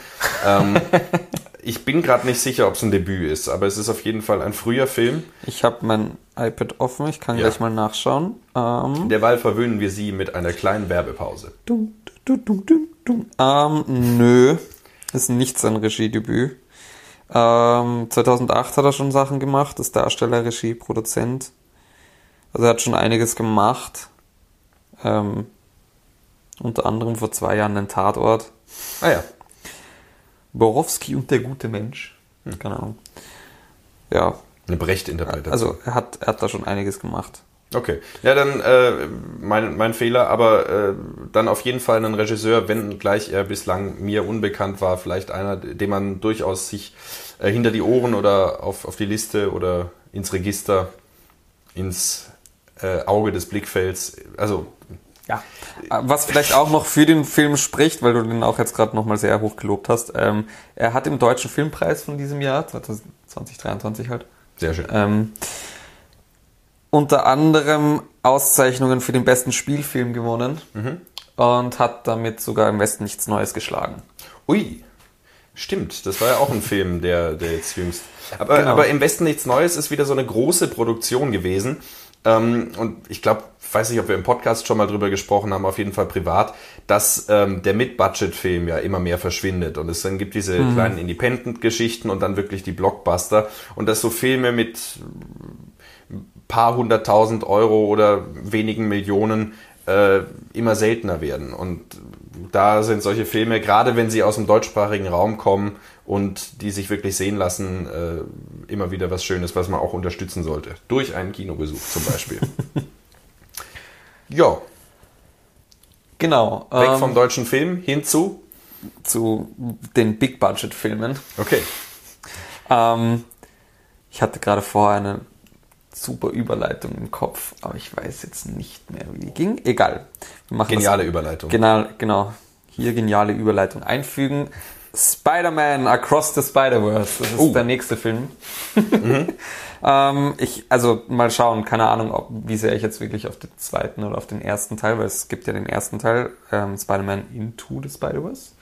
S3: Ähm, ich bin gerade nicht sicher, ob es ein Debüt ist, aber es ist auf jeden Fall ein früher Film.
S2: Ich habe mein iPad offen, ich kann
S3: Ja.
S2: gleich mal nachschauen. Ähm,
S3: Derweil verwöhnen wir Sie mit einer kleinen Werbepause.
S2: dum, dum, dum, dum, dum. Ähm, nö, ist nicht sein Regiedebüt. Ähm, 2008 hat er schon Sachen gemacht, ist Darsteller, Regie, Produzent. Also er hat schon einiges gemacht. Ähm, unter anderem vor zwei Jahren den Tatort.
S3: Ah ja,
S2: Borowski und der gute Mensch. Keine Ahnung. Ja,
S3: eine Brecht-Interpretation.
S2: also er hat, er hat da schon einiges gemacht.
S3: Okay, ja, dann äh, mein, mein Fehler, aber äh, dann auf jeden Fall ein Regisseur, wenn gleich er bislang mir unbekannt war, vielleicht einer, den man durchaus sich äh, hinter die Ohren oder auf, auf die Liste oder ins Register, ins äh, Auge des Blickfelds, also
S2: Ja. Was vielleicht auch noch für den Film spricht, weil du den auch jetzt gerade nochmal sehr hoch gelobt hast. Ähm, er hat im Deutschen Filmpreis von diesem Jahr, 2023 halt,
S3: sehr schön.
S2: ähm, unter anderem Auszeichnungen für den besten Spielfilm gewonnen und hat damit sogar im Westen nichts Neues geschlagen.
S3: Ui, stimmt, das war ja auch ein Film, der, der jetzt jüngst. Aber,
S2: Genau.
S3: aber im Westen nichts Neues ist wieder so eine große Produktion gewesen. Ähm, und ich glaube, weiß nicht, ob wir im Podcast schon mal drüber gesprochen haben, auf jeden Fall privat, dass ähm, der Mid-Budget-Film ja immer mehr verschwindet. Und es dann gibt diese kleinen Independent-Geschichten und dann wirklich die Blockbuster. Und dass so Filme mit paar hunderttausend Euro oder wenigen Millionen äh, immer seltener werden. Und da sind solche Filme, gerade wenn sie aus dem deutschsprachigen Raum kommen und die sich wirklich sehen lassen, äh, immer wieder was Schönes, was man auch unterstützen sollte. Durch einen Kinobesuch zum Beispiel. ja,
S2: Genau.
S3: weg
S2: ähm,
S3: vom deutschen Film hin zu.
S2: zu den Big-Budget-Filmen.
S3: Okay.
S2: Ähm, ich hatte gerade vorher eine super Überleitung im Kopf, aber ich weiß jetzt nicht mehr, wie die ging. Egal.
S3: Geniale
S2: das,
S3: Überleitung.
S2: Genau, genau. Hier geniale Überleitung einfügen. Spider-Man Across the Spider-Verse. Das ist
S3: Oh.
S2: der nächste Film. ähm, ich, also mal schauen, keine Ahnung, ob, wie sehr ich jetzt wirklich auf den zweiten oder auf den ersten Teil, weil es gibt ja den ersten Teil, ähm, Spider-Man Into the Spider-Verse.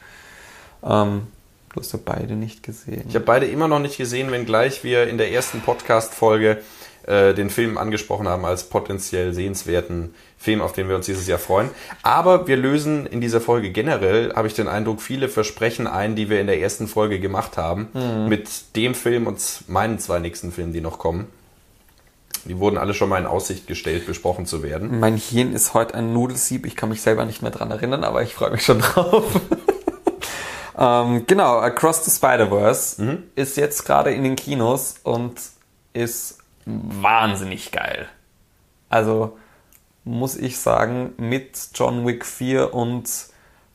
S2: Ähm, du hast ja beide nicht gesehen.
S3: Ich habe beide immer noch nicht gesehen, wenngleich wir in der ersten Podcast-Folge äh, den Film angesprochen haben als potenziell sehenswerten Film, auf den wir uns dieses Jahr freuen. Aber wir lösen in dieser Folge generell, habe ich den Eindruck, viele Versprechen ein, die wir in der ersten Folge gemacht haben, mit dem Film und meinen zwei nächsten Filmen, die noch kommen. Die wurden alle schon mal in Aussicht gestellt, besprochen zu werden.
S2: Mein Hirn ist heute ein Nudelsieb. Ich kann mich selber nicht mehr dran erinnern, aber ich freue mich schon drauf. ähm, genau, Across the Spider-Verse ist jetzt gerade in den Kinos und ist wahnsinnig geil. Also muss ich sagen, mit John Wick 4 und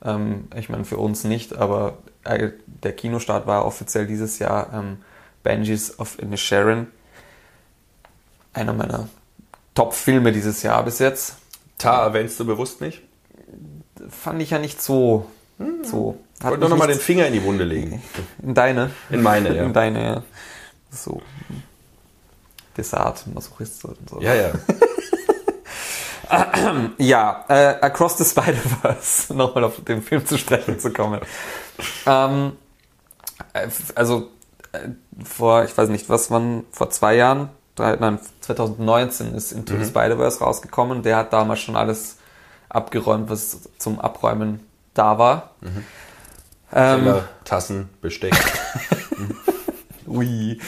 S2: ähm, ich meine für uns nicht, aber äh, der Kinostart war offiziell dieses Jahr ähm, Banshees of Inisherin. Einer meiner Top-Filme dieses Jahr bis jetzt.
S3: Ta erwähnst du bewusst nicht?
S2: Fand ich ja nicht so. so.
S3: Ich
S2: Hat
S3: wollte doch nochmal den Finger in die Wunde legen.
S2: In deine.
S3: In meine, ja.
S2: In deine, ja. So. Desart, Masochist und so.
S3: Ja, ja.
S2: Ja, äh, Across the Spider-Verse, nochmal auf den Film zu sprechen zu kommen. ähm, äh, also, äh, vor, ich weiß nicht, was wann, vor zwei Jahren, drei, nein, 2019 ist Into
S3: Mhm.
S2: the Spider-Verse rausgekommen. Der hat damals schon alles abgeräumt, was zum Abräumen da war.
S3: Mhm.
S2: Ähm,
S3: Teller, Tassen, Besteck.
S2: ui.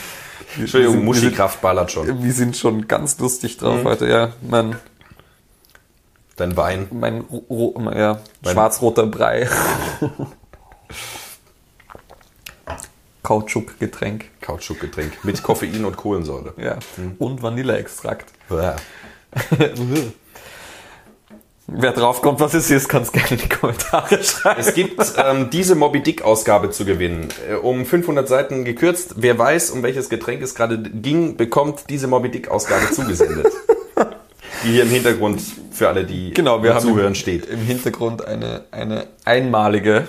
S3: Entschuldigung, Muschikraft ballert schon.
S2: Wir sind schon ganz lustig drauf
S3: Mhm.
S2: heute, ja. Mein,
S3: Dein Wein.
S2: mein ja, schwarz-roter Brei. Kautschukgetränk.
S3: Kautschukgetränk mit Koffein und Kohlensäure.
S2: Ja. Und Vanilleextrakt. Wer draufkommt, was es ist, kann es gerne in die Kommentare schreiben.
S3: Es gibt ähm, diese Moby Dick Ausgabe zu gewinnen. Äh, um 500 Seiten gekürzt. Wer weiß, um welches Getränk es gerade ging, bekommt diese Moby Dick Ausgabe zugesendet. Die hier im Hintergrund für alle, die
S2: Genau, wir haben
S3: zuhören,
S2: im,
S3: steht.
S2: im Hintergrund eine, eine einmalige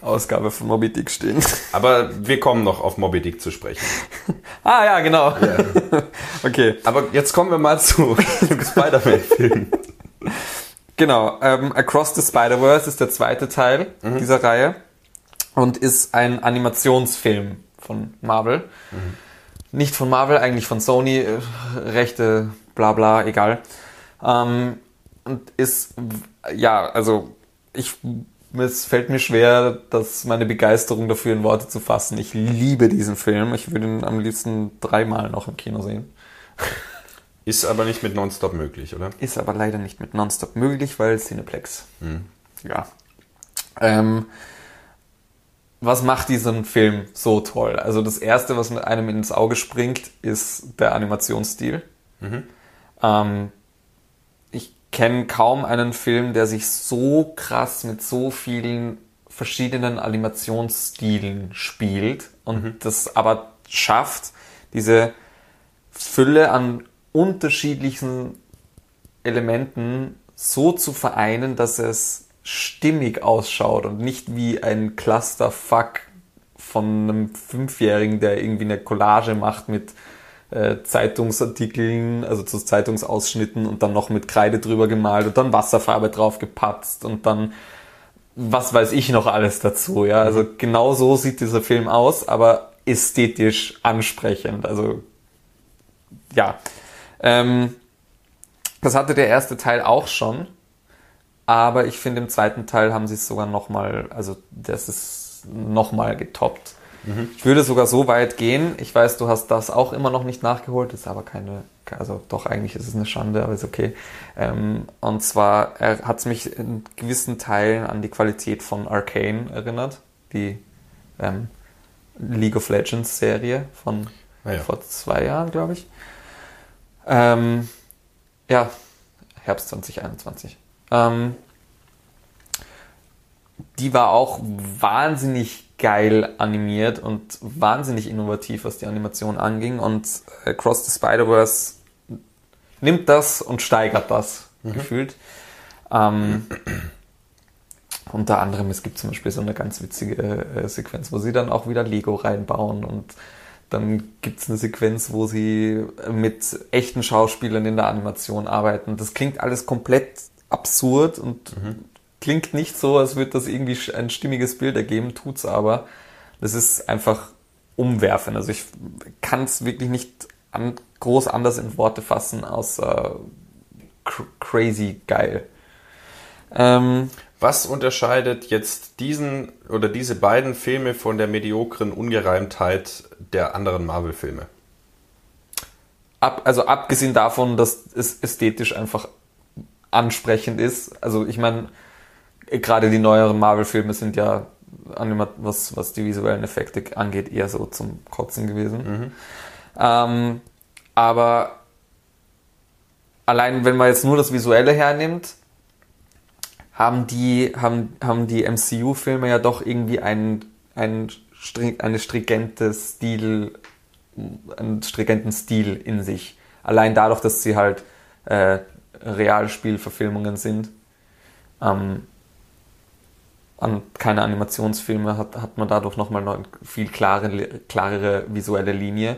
S2: Ausgabe von Moby Dick stehen.
S3: Aber wir kommen noch auf Moby Dick zu sprechen.
S2: ah ja, genau. okay.
S3: Aber jetzt kommen wir mal zu dem Spider-Man-Film.
S2: Genau, ähm, Across the Spider-Verse ist der zweite Teil dieser Reihe und ist ein Animationsfilm von Marvel. Nicht von Marvel, eigentlich von Sony, äh, Rechte, bla bla, egal. Ähm, und ist, ja, also ich, es fällt mir schwer, das meine Begeisterung dafür in Worte zu fassen. Ich liebe diesen Film. Ich würde ihn am liebsten dreimal noch im Kino sehen.
S3: Ist aber nicht mit Nonstop möglich, oder?
S2: Ist aber leider nicht mit Nonstop möglich, weil Cineplex. Ja. Ähm, was macht diesen Film so toll? Also das erste, was mit einem ins Auge springt, ist der Animationsstil. Ähm, ich kenne kaum einen Film, der sich so krass mit so vielen verschiedenen Animationsstilen spielt und das aber schafft, diese Fülle an unterschiedlichen Elementen so zu vereinen, dass es stimmig ausschaut und nicht wie ein Clusterfuck von einem Fünfjährigen, der irgendwie eine Collage macht mit äh, Zeitungsartikeln, also zu Zeitungsausschnitten und dann noch mit Kreide drüber gemalt und dann Wasserfarbe drauf gepatzt und dann was weiß ich noch alles dazu, ja. Also genau so sieht dieser Film aus, aber ästhetisch ansprechend. Also ja. Ähm, das hatte der erste Teil auch schon, aber ich finde im zweiten Teil haben sie es sogar nochmal, also das ist nochmal getoppt. Ich würde sogar so weit gehen, ich weiß, du hast das auch immer noch nicht nachgeholt, ist aber keine, also doch eigentlich ist es eine Schande, aber ist okay. Ähm, und zwar hat es mich in gewissen Teilen an die Qualität von Arcane erinnert, die ähm, League of Legends Serie von
S3: Ah ja.
S2: vor zwei Jahren, glaube ich. Ähm, ja, Herbst 2021. Ähm, die war auch wahnsinnig geil animiert und wahnsinnig innovativ, was die Animation anging. Und äh, Cross the Spider-Verse nimmt das und steigert das gefühlt. Ähm, Unter anderem, es gibt zum Beispiel so eine ganz witzige äh, Sequenz, wo sie dann auch wieder Lego reinbauen und dann gibt es eine Sequenz, wo sie mit echten Schauspielern in der Animation arbeiten. Das klingt alles komplett absurd und mhm. Klingt nicht so, als würde das irgendwie ein stimmiges Bild ergeben, tut's aber. Das ist einfach umwerfend. Also ich kann es wirklich nicht an, groß anders in Worte fassen, außer cr crazy geil.
S3: Ähm, Was unterscheidet jetzt diesen oder diese beiden Filme von der mediokren Ungereimtheit der anderen Marvel-Filme?
S2: Ab, also abgesehen davon, dass es ästhetisch einfach ansprechend ist. Also ich meine, gerade die neueren Marvel-Filme sind ja was, was die visuellen Effekte angeht, eher so zum Kotzen gewesen. Mhm. Ähm, aber allein wenn man jetzt nur das Visuelle hernimmt, haben die, haben, haben die MCU-Filme ja doch irgendwie ein, ein, eine stringente Stil, einen stringenten Stil in sich. Allein dadurch, dass sie halt äh, Realspielverfilmungen sind. Ähm, an keine Animationsfilme hat, hat man dadurch nochmal eine viel klare, klarere visuelle Linie.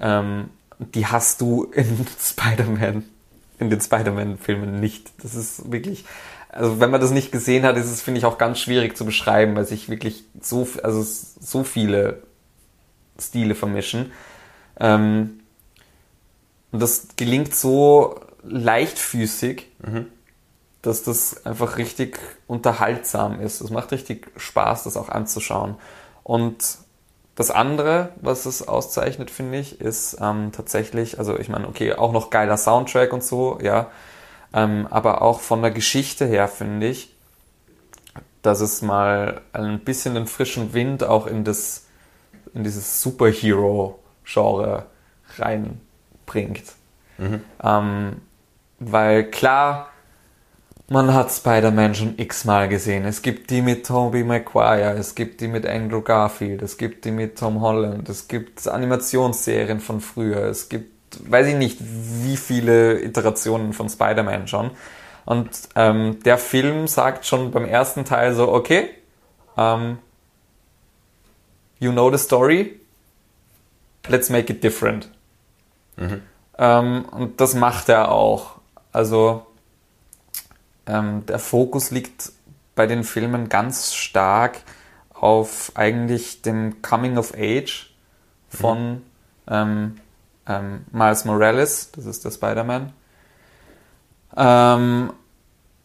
S2: Ähm, die hast du in Spider-Man, in den Spider-Man-Filmen nicht. Das ist wirklich, also wenn man das nicht gesehen hat, ist es, finde ich, auch ganz schwierig zu beschreiben, weil sich wirklich so, also so viele Stile vermischen. Ähm, und das gelingt so leichtfüßig, mhm dass das einfach richtig unterhaltsam ist. Es macht richtig Spaß, das auch anzuschauen. Und das andere, was es auszeichnet, finde ich, ist ähm, tatsächlich, also ich meine, okay, auch noch geiler Soundtrack und so, ja, ähm, aber auch von der Geschichte her finde ich, dass es mal ein bisschen den frischen Wind auch in das, in dieses Superhero-Genre reinbringt. Mhm. Ähm, weil klar, man hat Spider-Man schon x-mal gesehen. Es gibt die mit Tobey Maguire, es gibt die mit Andrew Garfield, es gibt die mit Tom Holland, es gibt Animationsserien von früher, es gibt, weiß ich nicht, wie viele Iterationen von Spider-Man schon. Und ähm, der Film sagt schon beim ersten Teil so, okay, um, ähm, you know the story, let's make it different. Mhm. Ähm, und das macht er auch. Also ähm, der Fokus liegt bei den Filmen ganz stark auf eigentlich dem Coming of Age von mhm. ähm, ähm, Miles Morales, das ist der Spider-Man, ähm,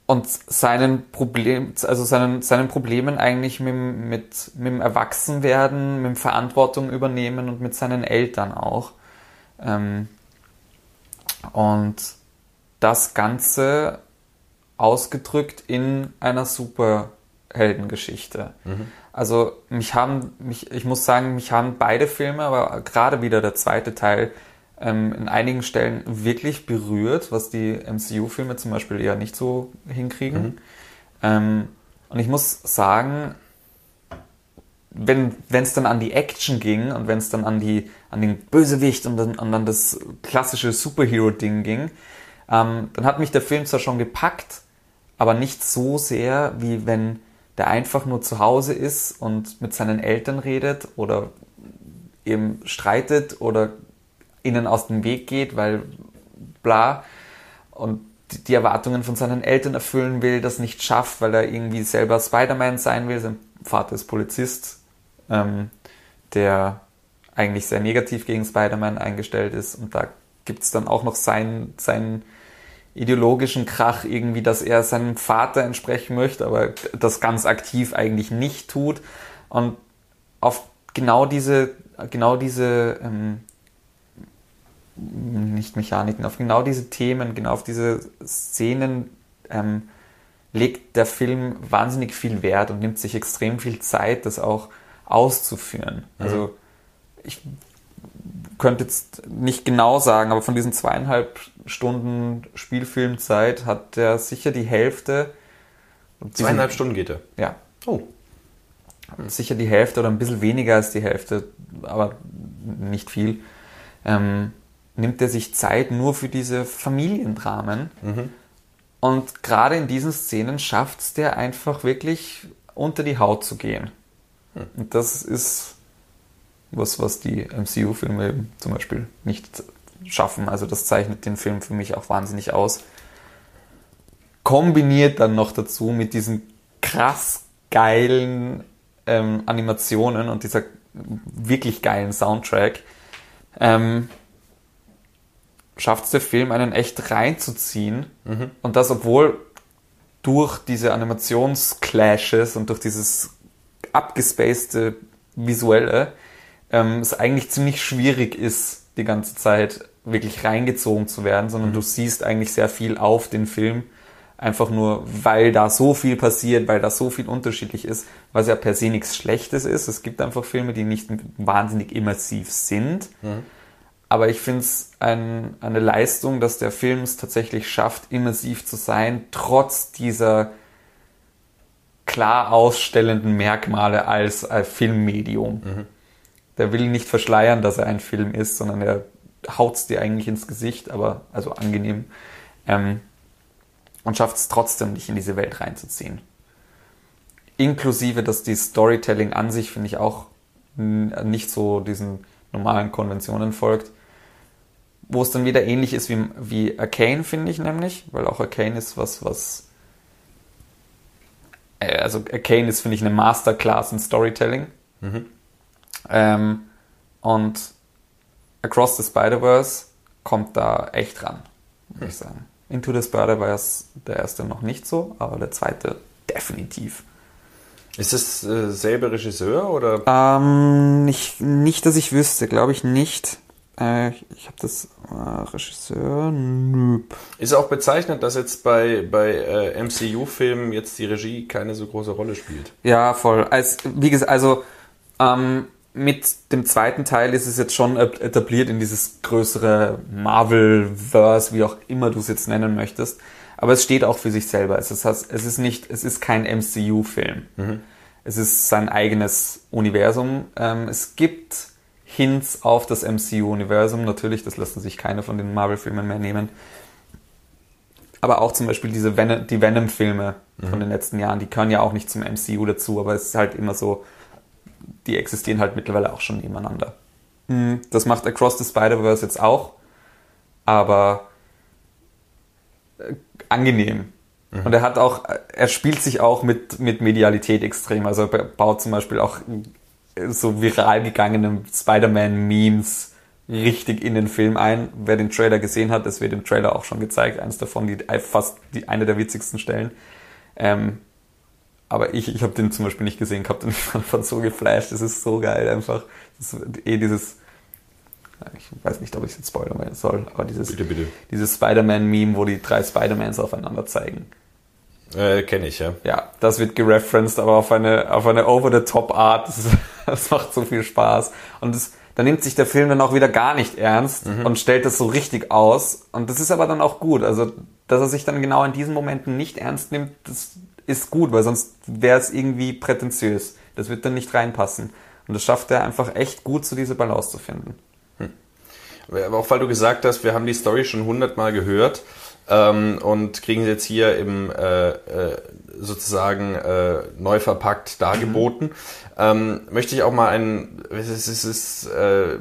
S2: und seinen Problem, also seinen, seinen Problemen eigentlich mit, mit, mit dem Erwachsenwerden, mit Verantwortung übernehmen und mit seinen Eltern auch. Ähm, und das Ganze ausgedrückt in einer Superheldengeschichte. Mhm. Also mich haben, mich, ich muss sagen, mich haben beide Filme, aber gerade wieder der zweite Teil, ähm, in einigen Stellen wirklich berührt, was die MCU-Filme zum Beispiel eher nicht so hinkriegen. Mhm. Ähm, und ich muss sagen, wenn es dann an die Action ging und wenn es dann an die an den Bösewicht und dann, und dann das klassische Superhero-Ding ging, ähm, dann hat mich der Film zwar schon gepackt, aber nicht so sehr, wie wenn der einfach nur zu Hause ist und mit seinen Eltern redet oder eben streitet oder ihnen aus dem Weg geht, weil bla und die Erwartungen von seinen Eltern erfüllen will, das nicht schafft, weil er irgendwie selber Spider-Man sein will. Sein Vater ist Polizist, ähm, der eigentlich sehr negativ gegen Spider-Man eingestellt ist und da gibt es dann auch noch sein, sein ideologischen Krach irgendwie, dass er seinem Vater entsprechen möchte, aber das ganz aktiv eigentlich nicht tut. Und auf genau diese, genau diese, ähm, nicht Mechaniken, auf genau diese Themen, genau auf diese Szenen ähm, legt der Film wahnsinnig viel Wert und nimmt sich extrem viel Zeit, das auch auszuführen. Mhm. Also ich könnte jetzt nicht genau sagen, aber von diesen zweieinhalb Stunden Spielfilmzeit hat der sicher die Hälfte.
S3: Zweieinhalb Stunden geht er?
S2: Ja. Oh. Sicher die Hälfte oder ein bisschen weniger als die Hälfte, aber nicht viel. Ähm, nimmt er sich Zeit nur für diese Familiendramen. Mhm. Und gerade in diesen Szenen schafft es der einfach wirklich unter die Haut zu gehen. Und das ist was, was die MCU-Filme eben zum Beispiel nicht schaffen. Also das zeichnet den Film für mich auch wahnsinnig aus. Kombiniert dann noch dazu mit diesen krass geilen ähm, Animationen und dieser wirklich geilen Soundtrack, ähm, schafft es der Film, einen echt reinzuziehen. Und das, obwohl durch diese Animationsclashes und durch dieses abgespacede Visuelle ähm, es eigentlich ziemlich schwierig ist, die ganze Zeit wirklich reingezogen zu werden, sondern du siehst eigentlich sehr viel auf den Film, einfach nur, weil da so viel passiert, weil da so viel unterschiedlich ist, was ja per se nichts Schlechtes ist. Es gibt einfach Filme, die nicht wahnsinnig immersiv sind. Aber ich finde es ein, eine Leistung, dass der Film es tatsächlich schafft, immersiv zu sein, trotz dieser klar ausstellenden Merkmale als, als Filmmedium. Der will nicht verschleiern, dass er ein Film ist, sondern er haut es dir eigentlich ins Gesicht, aber also angenehm. Ähm, und schafft es trotzdem, dich in diese Welt reinzuziehen. Inklusive, dass die Storytelling an sich, finde ich, auch nicht so diesen normalen Konventionen folgt. Wo es dann wieder ähnlich ist wie, wie Arcane, finde ich nämlich, weil auch Arcane ist was, was. äh, Also Arcane ist, finde ich, eine Masterclass in Storytelling. Ähm, und Across the Spider-Verse kommt da echt ran, würde ich sagen. Into the Spider-Verse, der erste noch nicht so, aber der zweite definitiv.
S3: Ist es äh, selbe Regisseur oder?
S2: Ähm, nicht, nicht, dass ich wüsste, glaube ich nicht. Äh, ich ich habe das äh, Regisseur, nöp.
S3: Ist auch bezeichnet, dass jetzt bei, bei äh, MCU-Filmen jetzt die Regie keine so große Rolle spielt.
S2: Ja, voll. Als, wie gesagt, also ähm, mit dem zweiten Teil ist es jetzt schon et- etabliert in dieses größere Marvel-Verse, wie auch immer du es jetzt nennen möchtest. Aber es steht auch für sich selber. Es ist, es ist nicht, es ist kein MCU-Film. Es ist sein eigenes Universum. Ähm, es gibt Hints auf das MCU-Universum. Natürlich, das lassen sich keine von den Marvel-Filmen mehr nehmen. Aber auch zum Beispiel diese Ven die Venom-Filme von den letzten Jahren, die gehören ja auch nicht zum MCU dazu, aber es ist halt immer so, die existieren halt mittlerweile auch schon nebeneinander. Mhm, Das macht Across the Spider-Verse jetzt auch, aber äh, angenehm. Und er hat auch, er spielt sich auch mit, mit Medialität extrem. Also er baut zum Beispiel auch äh, so viral gegangene Spider-Man-Memes richtig in den Film ein. Wer den Trailer gesehen hat, das wird im Trailer auch schon gezeigt. Eins davon, die fast die, eine der witzigsten Stellen. Ähm, aber ich, ich habe den zum Beispiel nicht gesehen gehabt und ich fand, so geflasht. Das ist so geil einfach. Das ist eh dieses, ich weiß nicht, ob ich es jetzt spoilern soll, aber dieses,
S3: Bitte, bitte.
S2: dieses Spider-Man-Meme, wo die drei Spider-Mans aufeinander zeigen.
S3: Äh, Kenne ich, ja.
S2: Ja, das wird gereferenced, aber auf eine, auf eine over-the-top-Art. Das, ist- das macht so viel Spaß. Und das, da nimmt sich der Film dann auch wieder gar nicht ernst und stellt das so richtig aus. Und das ist aber dann auch gut. Also, dass er sich dann genau in diesen Momenten nicht ernst nimmt, das ist gut, weil sonst wäre es irgendwie prätentiös. Das wird dann nicht reinpassen. Und das schafft er einfach echt gut, so diese Balance zu finden.
S3: Aber auch weil du gesagt hast, wir haben die Story schon hundertmal gehört ähm, und kriegen sie jetzt hier im äh, äh, sozusagen äh, neu verpackt dargeboten. Ähm, möchte ich auch mal ein, es ist, es ist äh,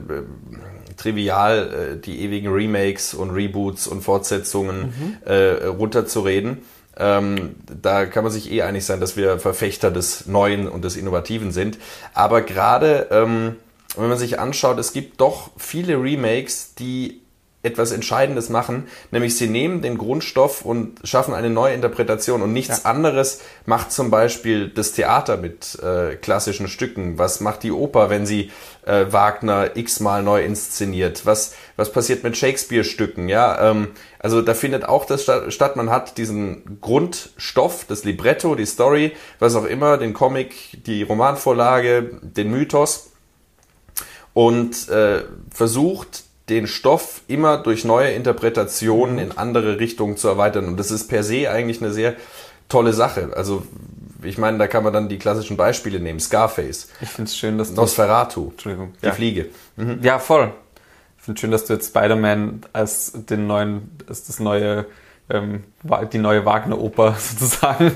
S3: trivial, äh, die ewigen Remakes und Reboots und Fortsetzungen äh, runterzureden. Ähm, da kann man sich eh einig sein, dass wir Verfechter des Neuen und des Innovativen sind. Aber gerade ähm, wenn man sich anschaut, es gibt doch viele Remakes, die etwas Entscheidendes machen, nämlich sie nehmen den Grundstoff und schaffen eine neue Interpretation und nichts anderes macht zum Beispiel das Theater mit äh, klassischen Stücken. Was macht die Oper, wenn sie äh, Wagner x-mal neu inszeniert? Was, was passiert mit Shakespeare-Stücken? Ja, ähm, also da findet auch das sta- statt. Man hat diesen Grundstoff, das Libretto, die Story, was auch immer, den Comic, die Romanvorlage, den Mythos und äh, versucht, den Stoff immer durch neue Interpretationen in andere Richtungen zu erweitern. Und das ist per se eigentlich eine sehr tolle Sache. Also, ich meine, da kann man dann die klassischen Beispiele nehmen. Scarface,
S2: Ich finde es schön, dass du...
S3: Nosferatu,
S2: Entschuldigung.
S3: die
S2: Ja.
S3: Fliege.
S2: Ja, voll. Ich finde schön, dass du jetzt Spider-Man als den neuen, als das neue ähm, die neue Wagner-Oper sozusagen.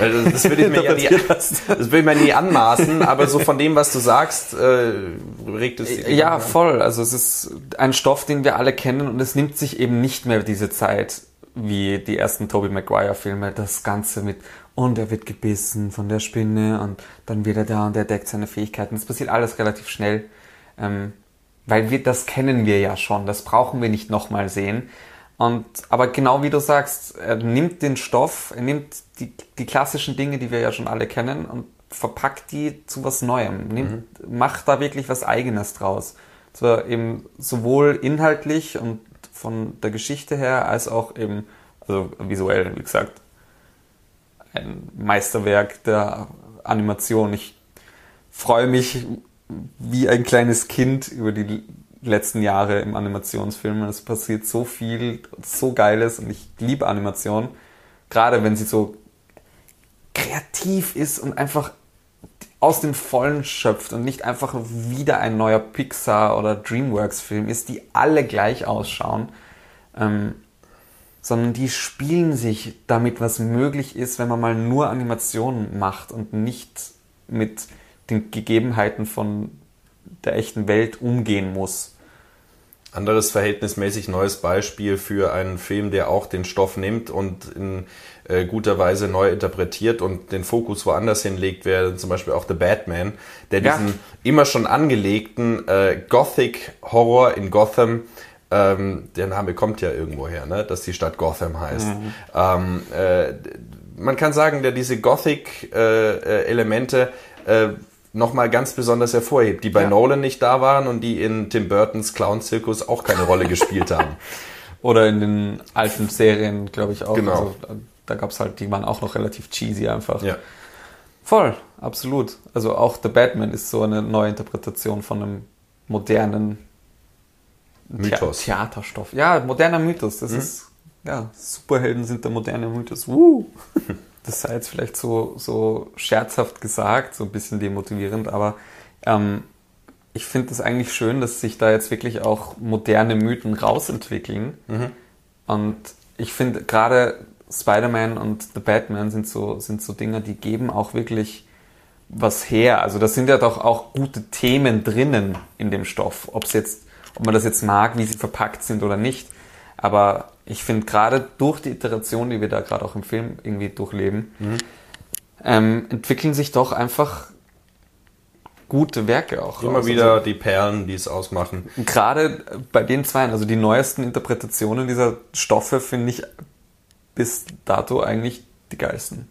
S3: Also das würde ich, mir ja nie, das will ich mir nie anmaßen, aber so von dem, was du sagst, äh, regt es
S2: sich. Ja, voll. Also es ist ein Stoff, den wir alle kennen und es nimmt sich eben nicht mehr diese Zeit wie die ersten Tobey Maguire-Filme, das Ganze mit und er wird gebissen von der Spinne und dann wird er da und er deckt seine Fähigkeiten. Das passiert alles relativ schnell, ähm, weil wir das kennen wir ja schon. Das brauchen wir nicht nochmal sehen. Und, aber genau wie du sagst, er nimmt den Stoff, er nimmt die, die klassischen Dinge, die wir ja schon alle kennen und verpackt die zu was Neuem. Nimmt, mhm. Macht da wirklich was Eigenes draus. So eben sowohl inhaltlich und von der Geschichte her, als auch eben, also visuell, wie gesagt, ein Meisterwerk der Animation. Ich freue mich wie ein kleines Kind über die letzten Jahre im Animationsfilm. Es passiert so viel, so Geiles und ich liebe Animation. Gerade wenn sie so kreativ ist und einfach aus dem Vollen schöpft und nicht einfach wieder ein neuer Pixar- oder Dreamworks-Film ist, die alle gleich ausschauen, ähm, sondern die spielen sich damit, was möglich ist, wenn man mal nur Animationen macht und nicht mit den Gegebenheiten von der echten Welt umgehen muss.
S3: Anderes verhältnismäßig neues Beispiel für einen Film, der auch den Stoff nimmt und in äh, guter Weise neu interpretiert und den Fokus woanders hinlegt, wäre zum Beispiel auch The Batman, der ja. diesen immer schon angelegten äh, Gothic-Horror in Gotham ähm, der Name kommt ja irgendwo her, ne? dass die Stadt Gotham heißt. Mhm. Ähm, äh, man kann sagen, der diese Gothic-Elemente äh, äh, nochmal ganz besonders hervorhebt, die bei ja. Nolan nicht da waren und die in Tim Burtons Clown-Zirkus auch keine Rolle gespielt haben.
S2: Oder in den alten Serien, glaube ich auch.
S3: Genau. Also,
S2: da gab es halt, die waren auch noch relativ cheesy einfach.
S3: Ja.
S2: Voll, absolut. Also auch The Batman ist so eine neue Interpretation von einem modernen Mythos. The Theaterstoff. Ja, moderner Mythos. Das mhm. ist, ja, Superhelden sind der moderne Mythos. Uh. Das sei jetzt vielleicht so, so scherzhaft gesagt, so ein bisschen demotivierend, aber ähm, ich finde es eigentlich schön, dass sich da jetzt wirklich auch moderne Mythen rausentwickeln. Mhm. Und ich finde gerade Spider-Man und The Batman sind so, sind so Dinge, die geben auch wirklich was her. Also da sind ja doch auch gute Themen drinnen in dem Stoff. Ob es jetzt ob man das jetzt mag, wie sie verpackt sind oder nicht. Aber ich finde gerade durch die Iteration, die wir da gerade auch im Film irgendwie durchleben, mhm. ähm, entwickeln sich doch einfach gute Werke auch.
S3: Immer raus. wieder also, die Perlen, die es ausmachen.
S2: Gerade bei den zwei, also die neuesten Interpretationen dieser Stoffe finde ich bis dato eigentlich die geilsten,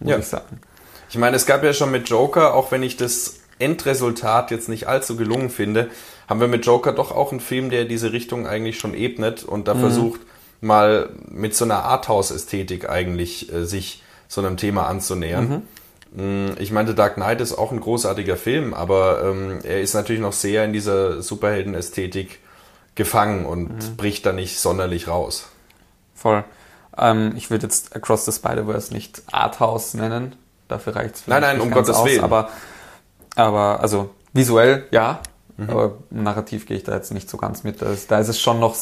S2: muss
S3: ja.
S2: ich sagen.
S3: Ich meine, es gab ja schon mit Joker, auch wenn ich das Endresultat jetzt nicht allzu gelungen finde, haben wir mit Joker doch auch einen Film, der diese Richtung eigentlich schon ebnet und da mhm. versucht, mal mit so einer Arthouse-Ästhetik eigentlich äh, sich so einem Thema anzunähern. Mhm. Mm, ich meinte, Dark Knight ist auch ein großartiger Film, aber ähm, er ist natürlich noch sehr in dieser Superhelden-Ästhetik gefangen und mhm. bricht da nicht sonderlich raus.
S2: Voll. Ähm, ich würde jetzt Across the Spider-Verse nicht Arthouse nennen. Dafür reicht es
S3: vielleicht Nein, nein, um Gottes aus, Willen.
S2: Aber, aber also visuell ja, Mhm. Aber narrativ gehe ich da jetzt nicht so ganz mit. Da ist, da ist es schon noch,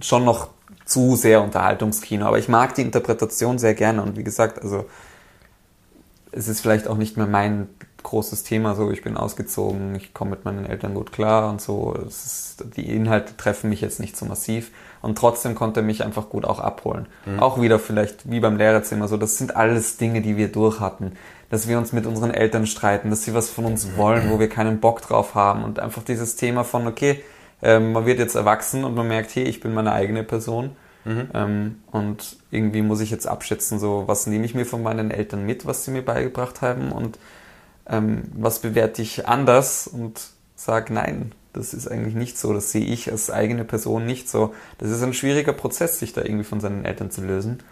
S2: schon noch zu sehr Unterhaltungskino. Aber ich mag die Interpretation sehr gerne. Und wie gesagt, also es ist vielleicht auch nicht mehr mein großes Thema. So, ich bin ausgezogen, ich komme mit meinen Eltern gut klar und so. Ist, die Inhalte treffen mich jetzt nicht so massiv. Und trotzdem konnte er mich einfach gut auch abholen. Mhm. Auch wieder vielleicht wie beim Lehrerzimmer so. Das sind alles Dinge, die wir durch hatten dass wir uns mit unseren Eltern streiten, dass sie was von uns wollen, wo wir keinen Bock drauf haben und einfach dieses Thema von, okay, ähm, man wird jetzt erwachsen und man merkt, hey, ich bin meine eigene Person mhm. ähm, und irgendwie muss ich jetzt abschätzen, so was nehme ich mir von meinen Eltern mit, was sie mir beigebracht haben und ähm, was bewerte ich anders und sage, nein, das ist eigentlich nicht so, das sehe ich als eigene Person nicht so. Das ist ein schwieriger Prozess, sich da irgendwie von seinen Eltern zu lösen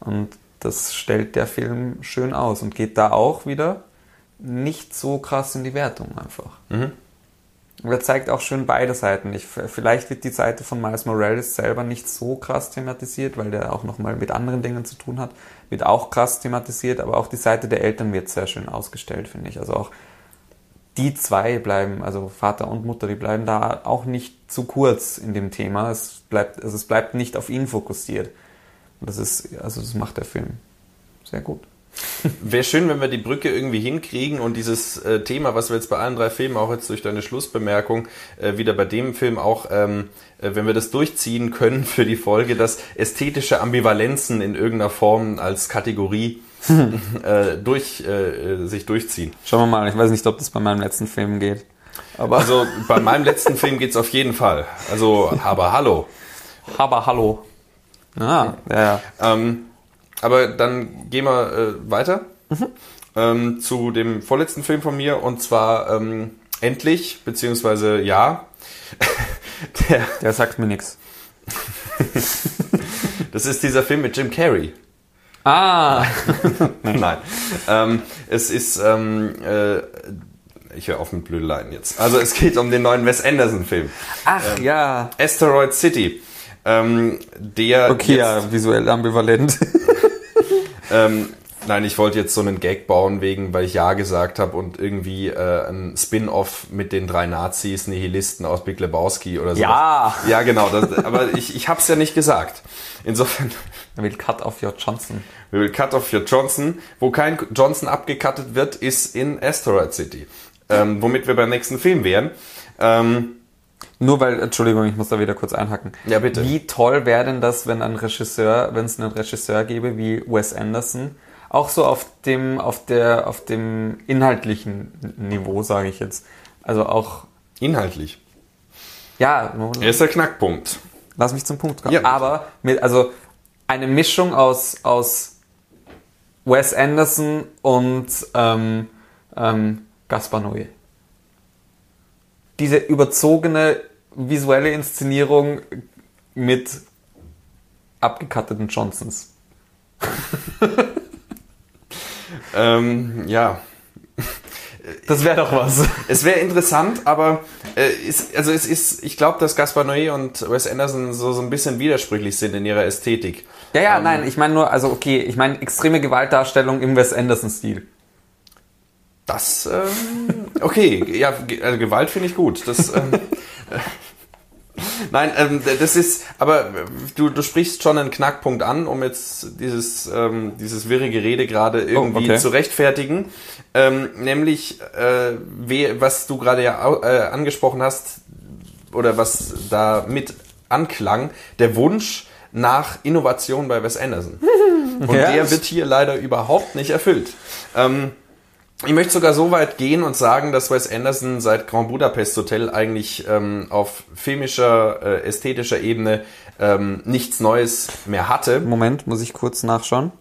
S2: und das stellt der Film schön aus und geht da auch wieder nicht so krass in die Wertung einfach. Mhm. Und er zeigt auch schön beide Seiten. Ich, vielleicht wird die Seite von Miles Morales selber nicht so krass thematisiert, weil der auch nochmal mit anderen Dingen zu tun hat. Wird auch krass thematisiert, aber auch die Seite der Eltern wird sehr schön ausgestellt, finde ich. Also auch die zwei bleiben, also Vater und Mutter, die bleiben da auch nicht zu kurz in dem Thema. Es bleibt, also es bleibt nicht auf ihn fokussiert Und das ist, also das macht der Film sehr gut.
S3: Wäre schön, wenn wir die Brücke irgendwie hinkriegen und dieses äh, Thema, was wir jetzt bei allen drei Filmen auch jetzt durch deine Schlussbemerkung äh, wieder bei dem Film auch, ähm, äh, wenn wir das durchziehen können für die Folge, dass ästhetische Ambivalenzen in irgendeiner Form als Kategorie äh, durch, äh, sich durchziehen.
S2: Schauen wir mal, ich weiß nicht, ob das bei meinem letzten Film geht.
S3: Aber also bei meinem letzten Film geht's auf jeden Fall. Also, aber hallo.
S2: Aber hallo. Ah, ja, ja.
S3: Ähm, aber dann gehen wir äh, weiter ähm, zu dem vorletzten Film von mir und zwar ähm, endlich, beziehungsweise ja, der,
S2: Der sagt mir nichts.
S3: das ist dieser Film mit Jim Carrey.
S2: Ah,
S3: Nein, ähm, es ist, ähm, äh, ich höre auf mit Blödeleien jetzt. Also es geht um den neuen Wes Anderson-Film,
S2: ach ja.
S3: Asteroid City. Ähm, der
S2: Okay, ja, visuell ambivalent.
S3: Ähm, nein, ich wollte jetzt so einen Gag bauen, wegen, weil ich Ja gesagt habe und irgendwie äh, ein Spin-off mit den drei Nazis, Nihilisten aus Big Lebowski oder so.
S2: Ja.
S3: Ja, genau. Das, aber ich, ich habe es ja nicht gesagt. Insofern,
S2: Er will Cut off your Johnson.
S3: we will cut off your Johnson. Wo kein Johnson abgecuttet wird, ist in Asteroid City. Ähm, womit wir beim nächsten Film wären. Ähm,
S2: Nur weil, Entschuldigung, ich muss da wieder kurz einhacken.
S3: Ja, bitte.
S2: Wie toll wäre denn das, wenn ein Regisseur, wenn es einen Regisseur gäbe wie Wes Anderson, auch so auf dem, auf der, auf dem inhaltlichen Niveau, sage ich jetzt. Also auch,
S3: inhaltlich.
S2: ja,
S3: Er ist der Knackpunkt.
S2: lass mich zum Punkt kommen.
S3: Ja.
S2: Aber mit, also eine Mischung aus, aus Wes Anderson und ähm, ähm, Gaspar Noé. Diese überzogene visuelle Inszenierung mit abgekatteten Johnsons.
S3: Ähm, ja,
S2: Das wäre doch was.
S3: Es wäre interessant, aber äh, ist, also es ist, ich glaube, dass Gaspar Noé und Wes Anderson so, so ein bisschen widersprüchlich sind in ihrer Ästhetik.
S2: Ja, ja, nein, ich meine nur, also okay, ich meine extreme Gewaltdarstellung im Wes Anderson-Stil.
S3: Das, ähm, okay, ja, also Gewalt finde ich gut. Das, ähm, Nein, ähm, das ist, aber äh, du, du sprichst schon einen Knackpunkt an, um jetzt dieses, ähm, dieses wirre Gerede gerade irgendwie
S2: okay.
S3: zu rechtfertigen. Ähm, nämlich, äh, was du gerade ja äh, angesprochen hast, oder was da mit anklang, der Wunsch nach Innovation bei Wes Anderson. Und
S2: Ja.
S3: der wird hier leider überhaupt nicht erfüllt. Ähm, ich möchte sogar so weit gehen und sagen, dass Wes Anderson seit Grand Budapest Hotel eigentlich ähm, auf filmischer, äh, ästhetischer Ebene ähm, nichts Neues mehr hatte.
S2: Moment, muss ich kurz nachschauen.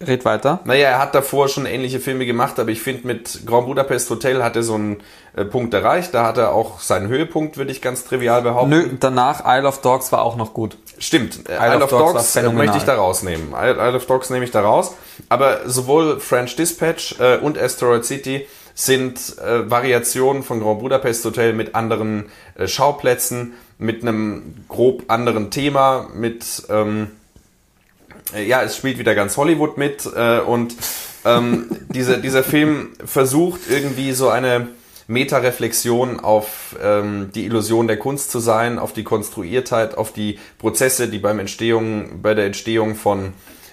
S2: Red weiter.
S3: Naja, er hat davor schon ähnliche Filme gemacht, aber ich finde, mit Grand Budapest Hotel hat er so einen äh, Punkt erreicht. Da hat er auch seinen Höhepunkt, würde ich ganz trivial behaupten.
S2: Nö, danach Isle of Dogs war auch noch gut.
S3: Stimmt, Isle,
S2: Isle
S3: of
S2: Dogs
S3: Dogs äh, möchte ich da rausnehmen. Isle, of Dogs nehme ich da raus. Aber sowohl French Dispatch äh, und Asteroid City sind äh, Variationen von Grand Budapest Hotel mit anderen äh, Schauplätzen, mit einem grob anderen Thema, mit ähm, äh, ja, es spielt wieder ganz Hollywood mit äh, und ähm, diese, dieser Film versucht irgendwie so eine Meta-Reflexion auf ähm, die Illusion der Kunst zu sein, auf die Konstruiertheit, auf die Prozesse, die beim Entstehung, bei der Entstehung von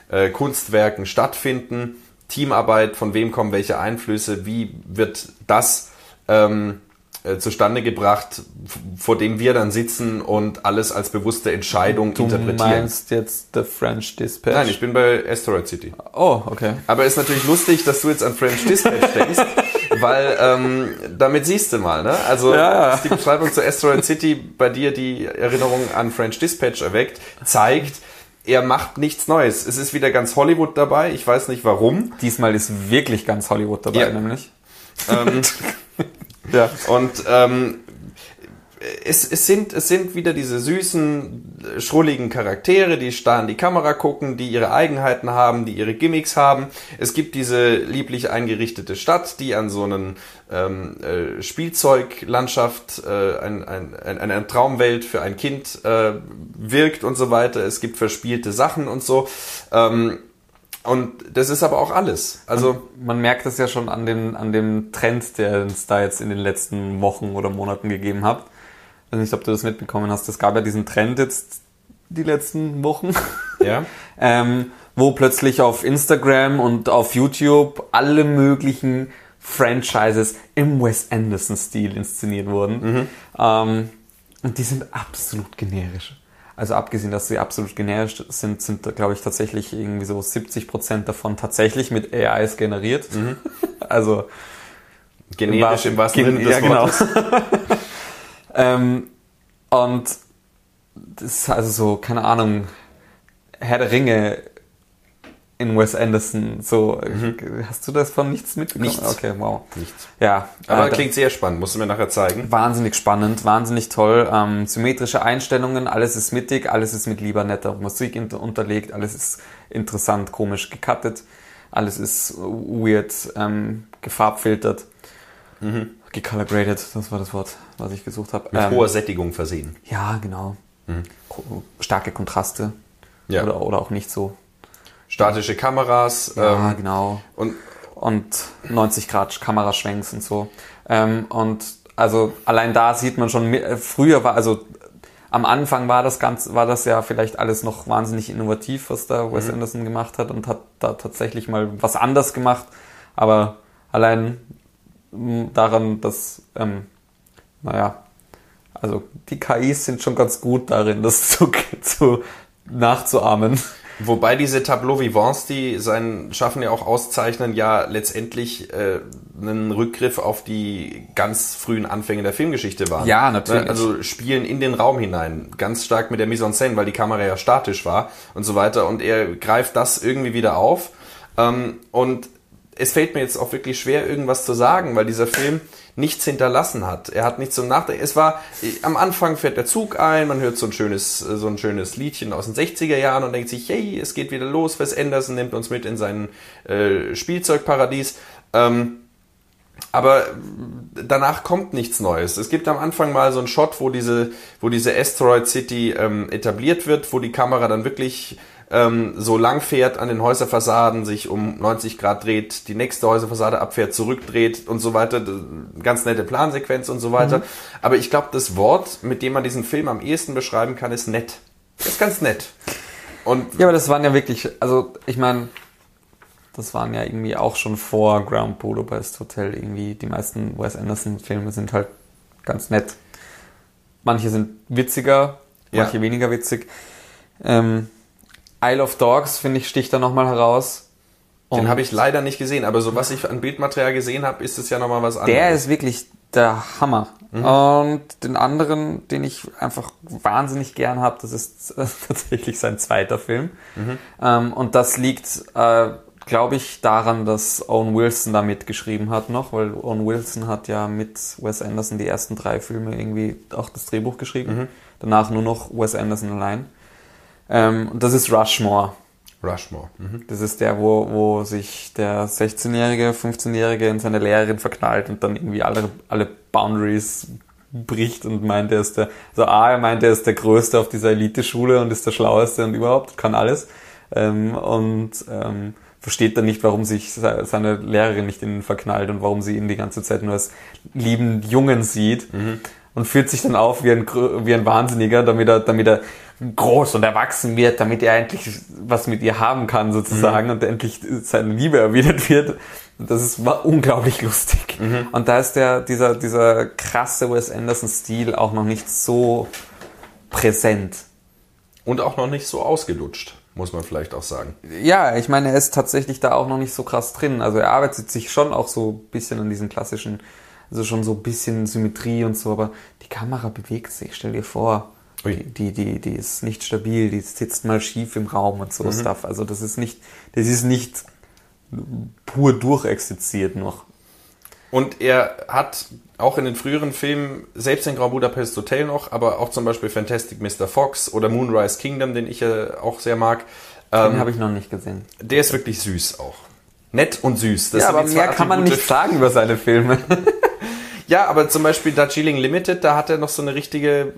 S3: äh, Kunstwerken stattfinden, Teamarbeit, von wem kommen welche Einflüsse, wie wird das ähm, äh, zustande gebracht, vor dem wir dann sitzen und alles als bewusste Entscheidung
S2: Du
S3: interpretieren.
S2: meinst jetzt The French Dispatch?
S3: Nein, ich bin bei Asteroid City.
S2: Oh, okay.
S3: Aber ist natürlich lustig, dass du jetzt an French Dispatch denkst, weil ähm, damit siehst du mal, ne? Also
S2: Ja,
S3: dass die Beschreibung zu Asteroid City bei dir die Erinnerung an French Dispatch erweckt, zeigt, er macht nichts Neues. Es ist wieder ganz Hollywood dabei. Ich weiß nicht warum.
S2: Diesmal ist wirklich ganz Hollywood dabei,
S3: Ja.
S2: nämlich.
S3: Ähm,
S2: Ja.
S3: Und ähm, es, es, sind, es sind wieder diese süßen, schrulligen Charaktere, die starr in die Kamera gucken, die ihre Eigenheiten haben, die ihre Gimmicks haben. Es gibt diese lieblich eingerichtete Stadt, die an so einen ähm, äh, Spielzeuglandschaft, äh, ein, ein, ein, eine Traumwelt für ein Kind äh, wirkt und so weiter. Es gibt verspielte Sachen und so. Ähm, und das ist aber auch alles. Also
S2: Man merkt es ja schon an dem, an dem Trend, der es da jetzt in den letzten Wochen oder Monaten gegeben hat. Ich weiß nicht, ob du das mitbekommen hast. Es gab ja diesen Trend jetzt die letzten Wochen.
S3: ja.
S2: ähm, wo plötzlich auf Instagram und auf YouTube alle möglichen Franchises im Wes Anderson-Stil inszeniert wurden. Ähm, und die sind absolut generisch. Also abgesehen, dass sie absolut generisch sind, sind, glaube ich, tatsächlich irgendwie so 70% davon tatsächlich mit AIs generiert. Also
S3: Generisch im wahrsten Sinne des
S2: ja, genau. Ähm, und das ist also so, keine Ahnung, Herr der Ringe in Wes Anderson, so, hast du das von nichts mitbekommen?
S3: Nichts.
S2: Okay, wow.
S3: Nichts.
S2: Ja,
S3: Aber
S2: äh,
S3: klingt sehr spannend, musst du mir nachher zeigen.
S2: wahnsinnig spannend, wahnsinnig toll, ähm, symmetrische Einstellungen, alles ist mittig, alles ist mit lieber netter Musik unterlegt, alles ist interessant, komisch gecuttet, alles ist weird, ähm, gefarbfiltert, gecolor graded, das war das Wort, was ich gesucht habe.
S3: Mit
S2: Ähm,
S3: hoher Sättigung versehen.
S2: Ja, genau. Ko- Starke Kontraste.
S3: Ja.
S2: Oder, oder auch nicht so.
S3: Statische Kameras.
S2: Ja,
S3: ähm,
S2: genau.
S3: Und
S2: Und 90 Grad Kameraschwenks und so. Ähm, und also allein da sieht man schon, äh, früher war, also am Anfang war das ganz, war das ja vielleicht alles noch wahnsinnig innovativ, was da Wes Anderson gemacht hat und hat da tatsächlich mal was anders gemacht. Aber allein daran, dass, ähm, naja, also die KIs sind schon ganz gut darin, das zu, zu nachzuahmen.
S3: Wobei diese Tableau Vivants, die sein Schaffen ja auch auszeichnen, ja letztendlich äh, einen Rückgriff auf die ganz frühen Anfänge der Filmgeschichte waren.
S2: Ja, natürlich.
S3: Also spielen in den Raum hinein, ganz stark mit der Mise en scène, weil die Kamera ja statisch war und so weiter. Und er greift das irgendwie wieder auf. Ähm, und es fällt mir jetzt auch wirklich schwer, irgendwas zu sagen, weil dieser Film nichts hinterlassen hat. Er hat nichts zum Nachdenken. Es war, am Anfang fährt der Zug ein, man hört so ein schönes, so ein schönes Liedchen aus den 60er Jahren und denkt sich, hey, es geht wieder los, Wes Anderson nimmt uns mit in sein äh, Spielzeugparadies. Ähm, aber danach kommt nichts Neues. Es gibt am Anfang mal so einen Shot, wo diese, wo diese Asteroid City ähm, etabliert wird, wo die Kamera dann wirklich ähm, so lang fährt an den Häuserfassaden, sich um 90 Grad dreht, die nächste Häuserfassade abfährt, zurückdreht und so weiter. Ganz nette Plansequenz und so weiter. Aber ich glaube, das Wort, mit dem man diesen Film am ehesten beschreiben kann, ist nett. Ist ganz nett. Und
S2: Ja, aber das waren ja wirklich, also ich meine, das waren ja irgendwie auch schon vor Ground Budapest Hotel irgendwie. Die meisten Wes Anderson Filme sind halt ganz nett. Manche sind witziger,
S3: Ja.
S2: manche weniger witzig. Ähm, Isle of Dogs, finde ich, sticht da nochmal heraus.
S3: den
S2: Und
S3: habe ich leider nicht gesehen. Aber so was ich an Bildmaterial gesehen habe, ist es ja nochmal was anderes.
S2: Der ist wirklich der Hammer. Und den anderen, den ich einfach wahnsinnig gern habe, das ist tatsächlich sein zweiter Film. Ähm, und das liegt, äh, glaube ich, daran, dass Owen Wilson da mitgeschrieben hat noch, weil Owen Wilson hat ja mit Wes Anderson die ersten drei Filme irgendwie auch das Drehbuch geschrieben. Danach nur noch Wes Anderson allein. Ähm, und das ist Rushmore.
S3: Rushmore. Mhm.
S2: Das ist der, wo, wo sich der 16-Jährige, 15-Jährige in seine Lehrerin verknallt und dann irgendwie alle, alle Boundaries bricht und meint, er ist der, also A, er meint, er ist der Größte auf dieser Elite-Schule und ist der Schlaueste und überhaupt, kann alles. Ähm, und ähm, versteht dann nicht, warum sich se- seine Lehrerin nicht in ihn verknallt und warum sie ihn die ganze Zeit nur als lieben Jungen sieht und fühlt sich dann auf wie ein, wie ein Wahnsinniger, damit er, damit er groß und erwachsen wird, damit er endlich was mit ihr haben kann sozusagen und endlich seine Liebe erwidert wird. Das ist, war unglaublich lustig. Und da ist der, dieser, dieser krasse Wes Anderson-Stil auch noch nicht so präsent.
S3: Und auch noch nicht so ausgelutscht, muss man vielleicht auch sagen.
S2: Ja, ich meine, er ist tatsächlich da auch noch nicht so krass drin. Also er arbeitet sich schon auch so ein bisschen an diesen klassischen, also schon so ein bisschen Symmetrie und so, aber die Kamera bewegt sich, stell dir vor.
S3: Ui.
S2: Die, die, die ist nicht stabil, die sitzt mal schief im Raum und so Stuff. Also das ist nicht, das ist nicht pur durchexerziert noch.
S3: Und er hat auch in den früheren Filmen, selbst in Grand Budapest Hotel noch, aber auch zum Beispiel Fantastic Mr. Fox oder Moonrise Kingdom, den ich ja auch sehr mag,
S2: Den
S3: ähm,
S2: habe ich noch nicht gesehen.
S3: der ist wirklich süß auch. Nett und süß. Das
S2: ja, aber mehr kann man nicht sagen über seine Filme.
S3: Ja, aber zum Beispiel Darjeeling Limited, da hat er noch so eine richtige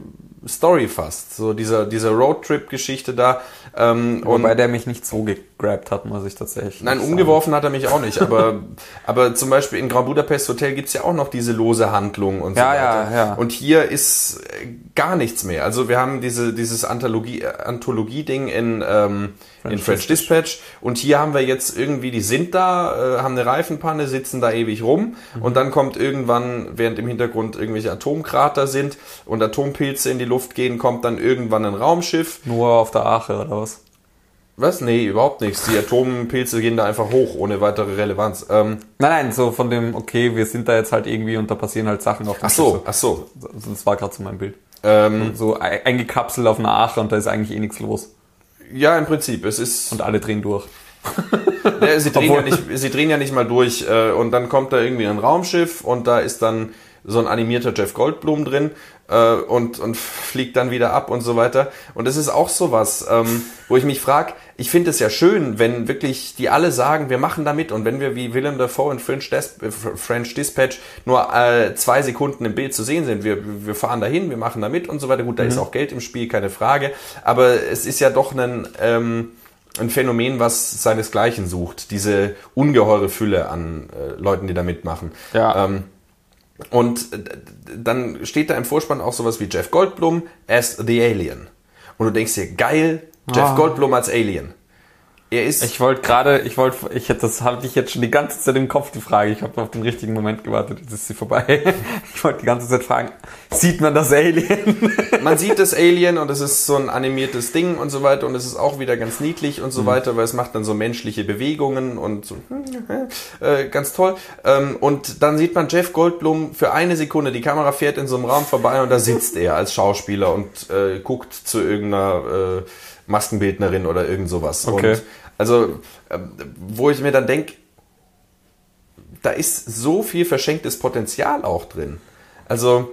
S3: Story fast. So dieser, diese Roadtrip-Geschichte da. Ähm, und
S2: Wobei der mich nicht so ge umgegrabt hat, muss ich tatsächlich.
S3: Nein,
S2: sagen.
S3: umgeworfen hat er mich auch nicht, aber, aber zum Beispiel in Grand Budapest Hotel gibt's ja auch noch diese lose Handlung und so
S2: Ja,
S3: weiter.
S2: ja, ja.
S3: Und hier ist äh, gar nichts mehr. Also wir haben diese, dieses Anthologie, äh, Anthologie-Ding in, ähm, in French Dispatch und hier haben wir jetzt irgendwie, die sind da, äh, haben eine Reifenpanne, sitzen da ewig rum
S2: Mhm.
S3: und dann kommt irgendwann, während im Hintergrund irgendwelche Atomkrater sind und Atompilze in die Luft gehen, kommt dann irgendwann ein Raumschiff
S2: Nur auf der Ache oder was?
S3: was? Nee, überhaupt nichts. Die Atompilze gehen da einfach hoch, ohne weitere Relevanz. Ähm,
S2: Nein, nein, so von dem, okay, wir sind da jetzt halt irgendwie und da passieren halt Sachen auf dem
S3: ach so, ach so.
S2: Das war gerade so mein Bild.
S3: Ähm,
S2: So ei- eingekapselt auf einer Ache und da ist eigentlich eh nichts los.
S3: ja, im Prinzip. Es ist.
S2: Und alle drehen durch.
S3: Ja, sie, drehen ja nicht, sie drehen ja nicht mal durch äh, und dann kommt da irgendwie ein Raumschiff und da ist dann so ein animierter Jeff Goldblum drin äh, und, und fliegt dann wieder ab und so weiter. Und das ist auch sowas, ähm, wo ich mich frage, ich finde es ja schön, wenn wirklich die alle sagen, wir machen da mit und wenn wir wie Willem Dafoe in French, Des äh, French Dispatch nur äh, zwei Sekunden im Bild zu sehen sind, wir, wir fahren dahin, wir machen da mit und so weiter. Gut, da ist auch Geld im Spiel, keine Frage, aber es ist ja doch ein... Ähm, ein Phänomen, was seinesgleichen sucht. Diese ungeheure Fülle an äh, Leuten, die da mitmachen.
S2: Ja.
S3: Ähm, und dann steht da im Vorspann auch sowas wie Jeff Goldblum as the Alien. Und du denkst dir, geil, Jeff
S2: Ah.
S3: Goldblum als Alien. Er ist,
S2: Ich wollte gerade, ich wollte, ich hätte das hatte ich jetzt schon die ganze Zeit im Kopf die Frage. Ich habe auf den richtigen Moment gewartet. Jetzt ist sie vorbei. Ich wollte die ganze Zeit fragen: Sieht man das Alien?
S3: man sieht das Alien und es ist so ein animiertes Ding und so weiter und es ist auch wieder ganz niedlich und so weiter, weil es macht dann so menschliche Bewegungen und so äh, ganz toll. Ähm, und dann sieht man Jeff Goldblum für eine Sekunde, die Kamera fährt in so einem Raum vorbei und da sitzt er als Schauspieler und äh, guckt zu irgendeiner äh, Maskenbildnerin oder irgend sowas.
S2: Okay.
S3: Und also, äh, wo ich mir dann denke, da ist so viel verschenktes Potenzial auch drin. Also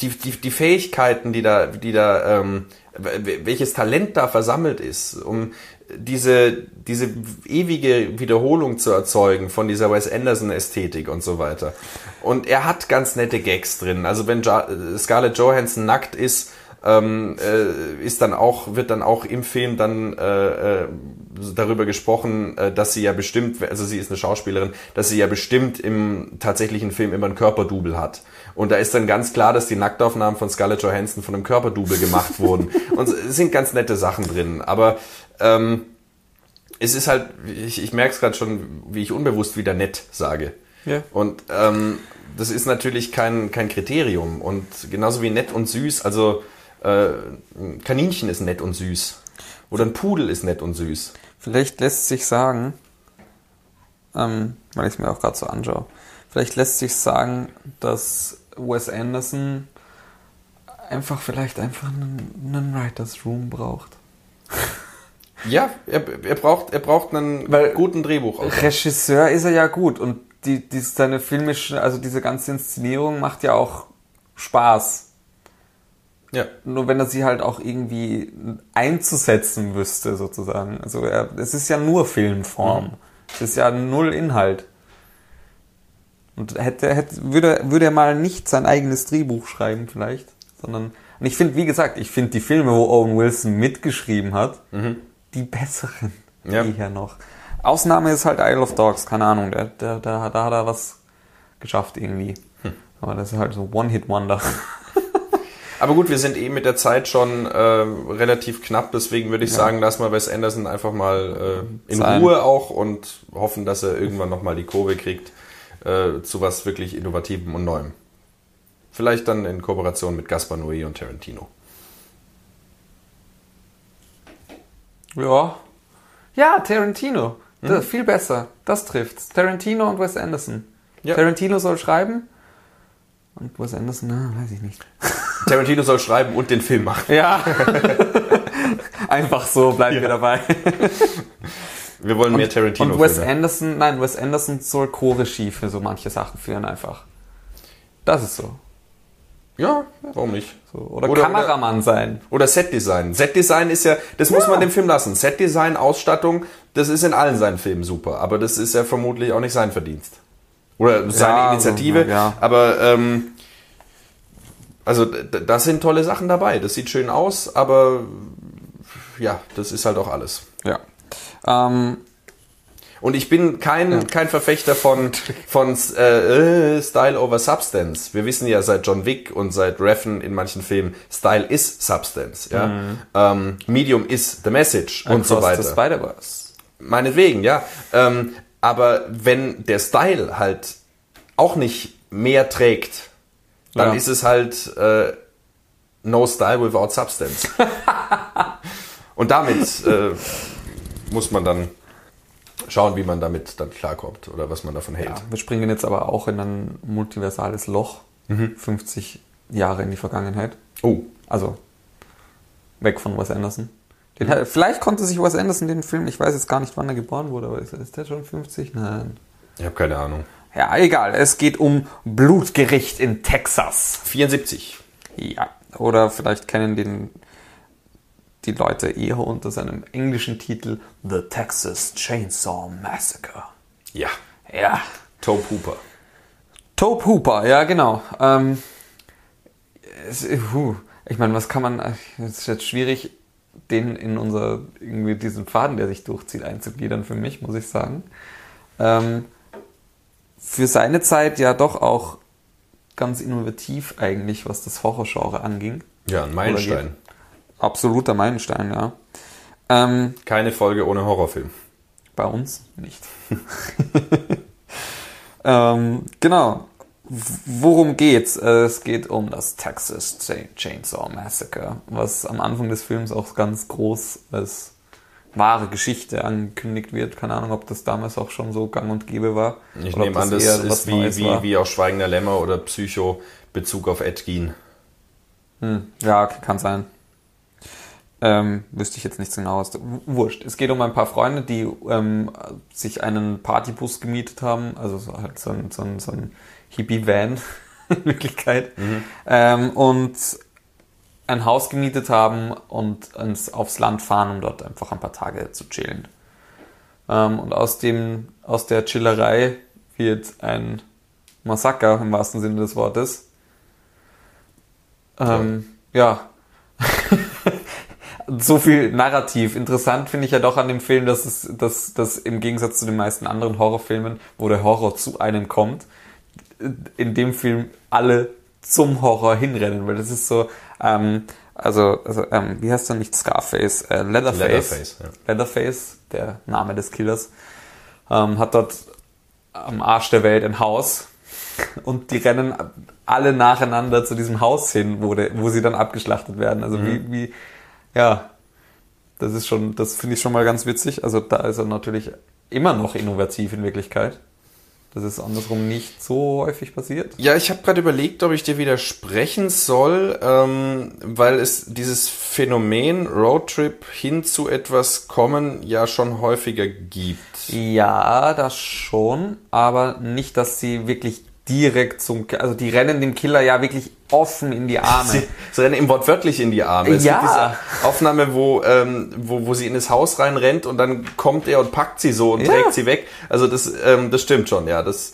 S3: die, die, die Fähigkeiten, die da, die da, ähm, welches Talent da versammelt ist, um diese, diese ewige Wiederholung zu erzeugen von dieser Wes Anderson-Ästhetik und so weiter. Und er hat ganz nette Gags drin. Also wenn ja Scarlett Johansson nackt ist, ähm, äh, ist dann auch, wird dann auch im Film dann äh, äh, darüber gesprochen, äh, dass sie ja bestimmt, also sie ist eine Schauspielerin, dass sie ja bestimmt im tatsächlichen Film immer ein Körperdouble hat. Und da ist dann ganz klar, dass die Nacktaufnahmen von Scarlett Johansson von einem Körperdouble gemacht wurden. Und es sind ganz nette Sachen drin. Aber ähm, es ist halt, ich, ich merke es gerade schon, wie ich unbewusst wieder nett sage.
S2: Ja.
S3: Und ähm, das ist natürlich kein, kein Kriterium. Und genauso wie nett und süß, also äh, ein Kaninchen ist nett und süß. Oder ein Pudel ist nett und süß.
S2: Vielleicht lässt sich sagen, ähm, weil ich es mir auch gerade so anschaue, vielleicht lässt sich sagen, dass Wes Anderson einfach vielleicht einfach einen, einen Writers Room braucht.
S3: Ja, er, er, braucht, er braucht einen
S2: Weil-
S3: guten Drehbuch.
S2: Regisseur ist er ja gut und die, die, seine filmische, also diese ganze Inszenierung macht ja auch Spaß.
S3: Ja.
S2: Nur wenn er sie halt auch irgendwie einzusetzen wüsste, sozusagen. Also er, es ist ja nur Filmform. Es ist ja null Inhalt. Und hätte, hätte, würde, würde er mal nicht sein eigenes Drehbuch schreiben, vielleicht, sondern. Und ich finde, wie gesagt, ich finde die Filme, wo Owen Wilson mitgeschrieben hat, die besseren.
S3: Ja.
S2: Eher noch. Ausnahme ist halt Isle of Dogs, keine Ahnung, der, der, der, da hat er was geschafft irgendwie. Aber das ist halt so One-Hit-Wonder.
S3: Aber gut, wir sind eh mit der Zeit schon äh, relativ knapp, deswegen würde ich sagen, lass mal Wes Anderson einfach mal äh, in
S2: Sein.
S3: Ruhe auch und hoffen, dass er irgendwann nochmal die Kurve kriegt äh, zu was wirklich Innovativem und Neuem. Vielleicht dann in Kooperation mit Gaspar Noé und Tarantino.
S2: Ja. Ja, Tarantino. Das, viel besser. Das trifft's. Tarantino und Wes Anderson.
S3: Ja.
S2: Tarantino soll schreiben. Und Wes Anderson, na, weiß ich nicht.
S3: Tarantino soll schreiben und den Film machen.
S2: Ja. Einfach so bleiben wir dabei.
S3: Wir wollen mehr Tarantino.
S2: Und Wes Anderson, nein, Wes Anderson soll Co-Regie für so manche Sachen führen einfach. Das ist so.
S3: Ja, warum nicht?
S2: so. Oder,
S3: Oder-
S2: Kameramann sein.
S3: Oder Setdesign. Setdesign ist ja, das muss man dem Film lassen. Setdesign, Ausstattung, das ist in allen seinen Filmen super, aber das ist ja vermutlich auch nicht sein Verdienst. Oder seine
S2: Ja,
S3: Initiative.
S2: ja.
S3: Aber ähm, also d- das sind tolle Sachen dabei. Das sieht schön aus, aber ja, das ist halt auch alles.
S2: Ja. Ähm,
S3: Und ich bin kein, kein Verfechter von, von äh, äh, Style over Substance. Wir wissen ja seit John Wick und seit Reffen in manchen Filmen, Style is Substance. Ja? Ähm, Medium is the message und so
S2: Across the
S3: weiter.
S2: Spider-Verse.
S3: Meinetwegen, ja. Ähm, aber wenn der Style halt auch nicht mehr trägt, dann
S2: Ja.
S3: ist es halt äh, no style without substance. Und damit äh, muss man dann schauen, wie man damit dann klarkommt oder was man davon hält.
S2: Ja, wir springen jetzt aber auch in ein multiversales Loch. 50 Jahre in die Vergangenheit.
S3: Oh,
S2: Also weg von Wes Anderson. Den, hat- Vielleicht konnte sich Wes Anderson den Film, ich weiß jetzt gar nicht, wann er geboren wurde, aber ist, ist der schon 50? Nein.
S3: ich habe keine Ahnung.
S2: Ja, egal. Es geht um Blutgericht in Texas.
S3: 74.
S2: Ja. Oder vielleicht kennen den die Leute eher unter seinem englischen Titel The Texas Chainsaw Massacre.
S3: Ja.
S2: Ja.
S3: Tobe Hooper.
S2: Tobe Hooper, ja genau. Ähm, es, huh, ich meine, was kann man, es ist jetzt schwierig, den in unser, irgendwie diesen Faden, der sich durchzieht, einzugliedern für mich, muss ich sagen. Ähm, für seine Zeit ja doch auch ganz innovativ eigentlich, was das Horrorgenre anging.
S3: Ja, ein Meilenstein.
S2: Absoluter Meilenstein, ja. Ähm,
S3: Keine Folge ohne Horrorfilm.
S2: bei uns nicht. ähm, genau. Worum geht's? Es geht um das Texas Cha- Chainsaw Massacre, was am Anfang des Films auch ganz groß als wahre Geschichte angekündigt wird. Keine Ahnung, ob das damals auch schon so gang und gäbe war.
S3: Ich nehme an, das
S2: eher was
S3: ist wie, wie,
S2: war.
S3: wie auch Schweigender Lämmer oder Psycho Bezug auf Ed Gein.
S2: Hm, ja, kann sein. Ähm, wüsste ich jetzt nicht so genau. Was- W- Wurscht. Es geht um ein paar Freunde, die ähm, sich einen Partybus gemietet haben. Also so, halt so ein, so ein, so ein Hippie-Van in Wirklichkeit. Ähm, und ein Haus gemietet haben und ins, aufs Land fahren, um dort einfach ein paar Tage zu chillen. Ähm, und aus, dem, aus der Chillerei wird ein Massaker im wahrsten Sinne des Wortes. Ähm, ja. so viel Narrativ. Interessant finde ich ja doch an dem Film, dass es, dass, dass im Gegensatz zu den meisten anderen Horrorfilmen, wo der Horror zu einem kommt, in dem Film alle zum Horror hinrennen, weil das ist so, ähm, also, also ähm, wie heißt er nicht Scarface? Äh, Leatherface.
S3: Leatherface, ja.
S2: Leatherface, der Name des Killers, ähm, hat dort am Arsch der Welt ein Haus und die rennen alle nacheinander zu diesem Haus hin, wo, der, wo sie dann abgeschlachtet werden. Also wie, wie, ja, das ist schon, das finde ich schon mal ganz witzig. Also da ist er natürlich immer noch innovativ in Wirklichkeit. Das ist andersrum nicht so häufig passiert.
S3: Ja, ich habe gerade überlegt, ob ich dir widersprechen soll, ähm, weil es dieses Phänomen Roadtrip hin zu etwas kommen ja schon häufiger gibt.
S2: Ja, das schon, aber nicht, dass sie wirklich direkt zum, also die rennen dem Killer ja wirklich offen in die Arme.
S3: Sie, sie rennen ihm wortwörtlich in die Arme. Es
S2: Ja.
S3: gibt diese Aufnahme, wo, ähm, wo, wo sie in das Haus reinrennt und dann kommt er und packt sie so und
S2: Ja.
S3: trägt sie weg. Also das, ähm, das stimmt schon, ja. Das,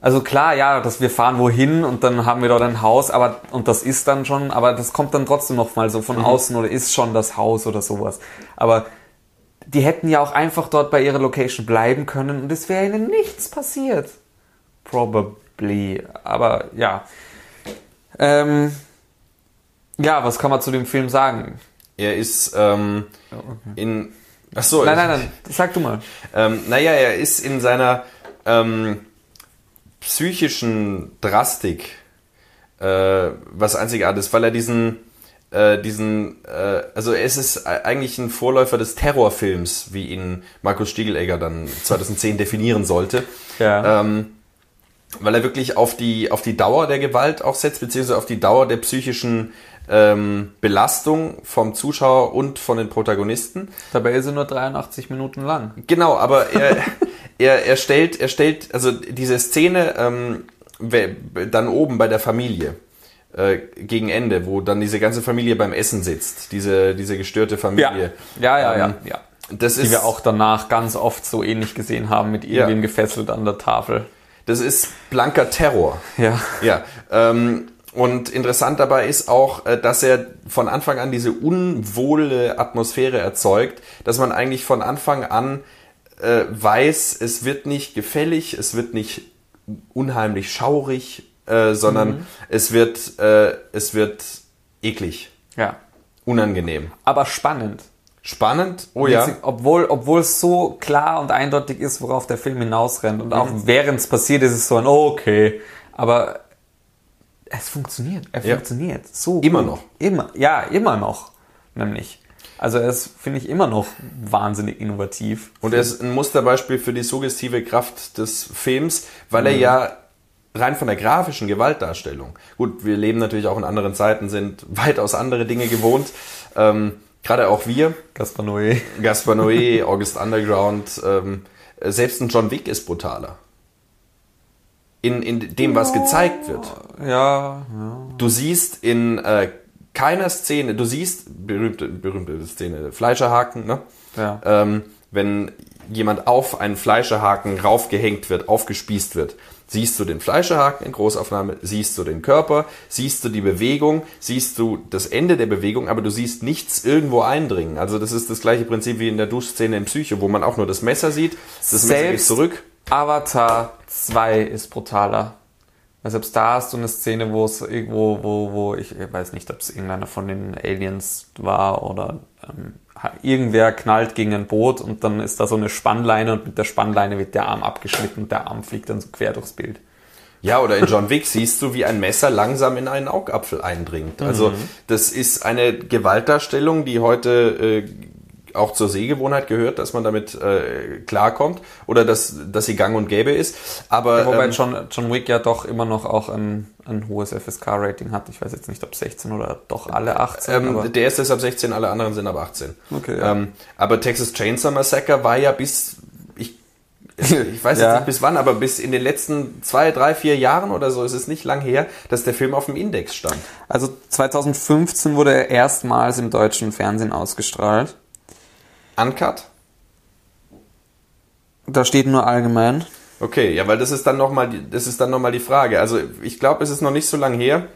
S2: Also klar, ja, dass wir fahren wohin und dann haben wir dort ein Haus, aber und das ist dann schon, aber das kommt dann trotzdem noch mal so von außen oder ist schon das Haus oder sowas. Aber die hätten ja auch einfach dort bei ihrer Location bleiben können und es wäre ihnen nichts passiert. Probably, aber ja. Ähm, ja, was kann man zu dem Film sagen?
S3: er ist ähm, in. Ach so,
S2: Nein, nein, nein, sag du mal.
S3: Ähm, naja, er ist in seiner ähm, psychischen Drastik äh, was einzigartiges, weil er diesen, äh, diesen, äh, also es ist eigentlich ein Vorläufer des Terrorfilms, wie ihn Markus Stiegelegger dann 2010 definieren sollte.
S2: Ja.
S3: Ähm, weil er wirklich auf die, auf die Dauer der Gewalt auch setzt, beziehungsweise auf die Dauer der psychischen ähm, Belastung vom Zuschauer und von den Protagonisten.
S2: Dabei ist er nur 83 Minuten lang.
S3: Genau, aber er, er, er stellt, er stellt, also diese Szene ähm, dann oben bei der Familie äh, gegen Ende, wo dann diese ganze Familie beim Essen sitzt, diese, diese gestörte Familie.
S2: Ja, ja, ja,
S3: Ähm,
S2: ja.
S3: Das
S2: Die
S3: ist,
S2: wir auch danach ganz oft so ähnlich gesehen haben, mit
S3: Ja.
S2: irgendwem gefesselt an der Tafel.
S3: Das ist blanker Terror.
S2: Ja.
S3: Ja, ähm, Und interessant dabei ist auch, äh, dass er von Anfang an diese unwohle Atmosphäre erzeugt, dass man eigentlich von Anfang an äh, weiß, es wird nicht gefällig, es wird nicht unheimlich schaurig, äh, sondern
S2: Mhm.
S3: es wird äh, es wird eklig,
S2: Ja.
S3: unangenehm,
S2: Aber spannend.
S3: Spannend. Oh ja.
S2: Witzig, Obwohl, obwohl es so klar und eindeutig ist, worauf der Film hinausrennt. Und auch
S3: Mhm.
S2: während es passiert, ist es so ein, oh, okay. Aber es funktioniert. Er
S3: Ja.
S2: funktioniert. So
S3: Immer
S2: gut.
S3: noch.
S2: Immer. Ja, immer noch. Nämlich. Also er ist, finde ich, immer noch wahnsinnig innovativ.
S3: Und er ist ein Musterbeispiel für die suggestive Kraft des Films, weil
S2: Mhm.
S3: er ja rein von der grafischen Gewaltdarstellung, gut, wir leben natürlich auch in anderen Zeiten, sind weitaus andere Dinge gewohnt, ähm, gerade auch wir,
S2: Gaspar Noé.
S3: Gaspar Noé, August Underground, ähm, selbst ein John Wick ist brutaler. In, in dem, was gezeigt wird.
S2: Ja, ja.
S3: Du siehst in äh, keiner Szene, du siehst, berühmte, berühmte Szene, Fleischerhaken, ne?
S2: Ja.
S3: Ähm, wenn jemand auf einen Fleischerhaken raufgehängt wird, aufgespießt wird, siehst du den Fleischerhaken in Großaufnahme, siehst du den Körper, siehst du die Bewegung, siehst du das Ende der Bewegung, aber du siehst nichts irgendwo eindringen. Also das ist das gleiche Prinzip wie in der Duschszene in Psyche, wo man auch nur das Messer sieht, das Messer geht
S2: Selbst-
S3: zurück.
S2: Avatar 2 ist brutaler. Weil selbst da hast du eine Szene, wo es irgendwo, wo, wo ich weiß nicht, ob es irgendeiner von den Aliens war oder ähm, irgendwer knallt gegen ein Boot und dann ist da so eine Spannleine und mit der Spannleine wird der Arm abgeschnitten und der Arm fliegt dann so quer durchs Bild.
S3: Ja, oder in John Wick siehst du, wie ein Messer langsam in einen Augapfel eindringt. Also das ist eine Gewaltdarstellung, die heute äh, auch zur Sehgewohnheit gehört, dass man damit äh, klarkommt oder dass, dass sie gang und gäbe ist. Aber
S2: Wobei
S3: ähm,
S2: John, John Wick ja doch immer noch auch ein, ein hohes FSK-Rating hat. Ich weiß jetzt nicht, ob 16 oder doch alle 18. aber
S3: ähm, der ist ab 16, alle anderen sind ab 18.
S2: Okay, ja.
S3: ähm, aber Texas Chainsaw Massacre war ja bis, ich, ich weiß
S2: Ja.
S3: jetzt nicht bis wann, aber bis in den letzten zwei, drei, vier Jahren oder so ist es nicht lang her, dass der Film auf dem Index stand.
S2: Also 2015 wurde er erstmals im deutschen Fernsehen ausgestrahlt.
S3: Uncut?
S2: Da steht nur allgemein.
S3: Okay, ja, weil das ist dann nochmal, das ist dann noch mal die Frage. Also ich glaube, es ist noch nicht so lange her,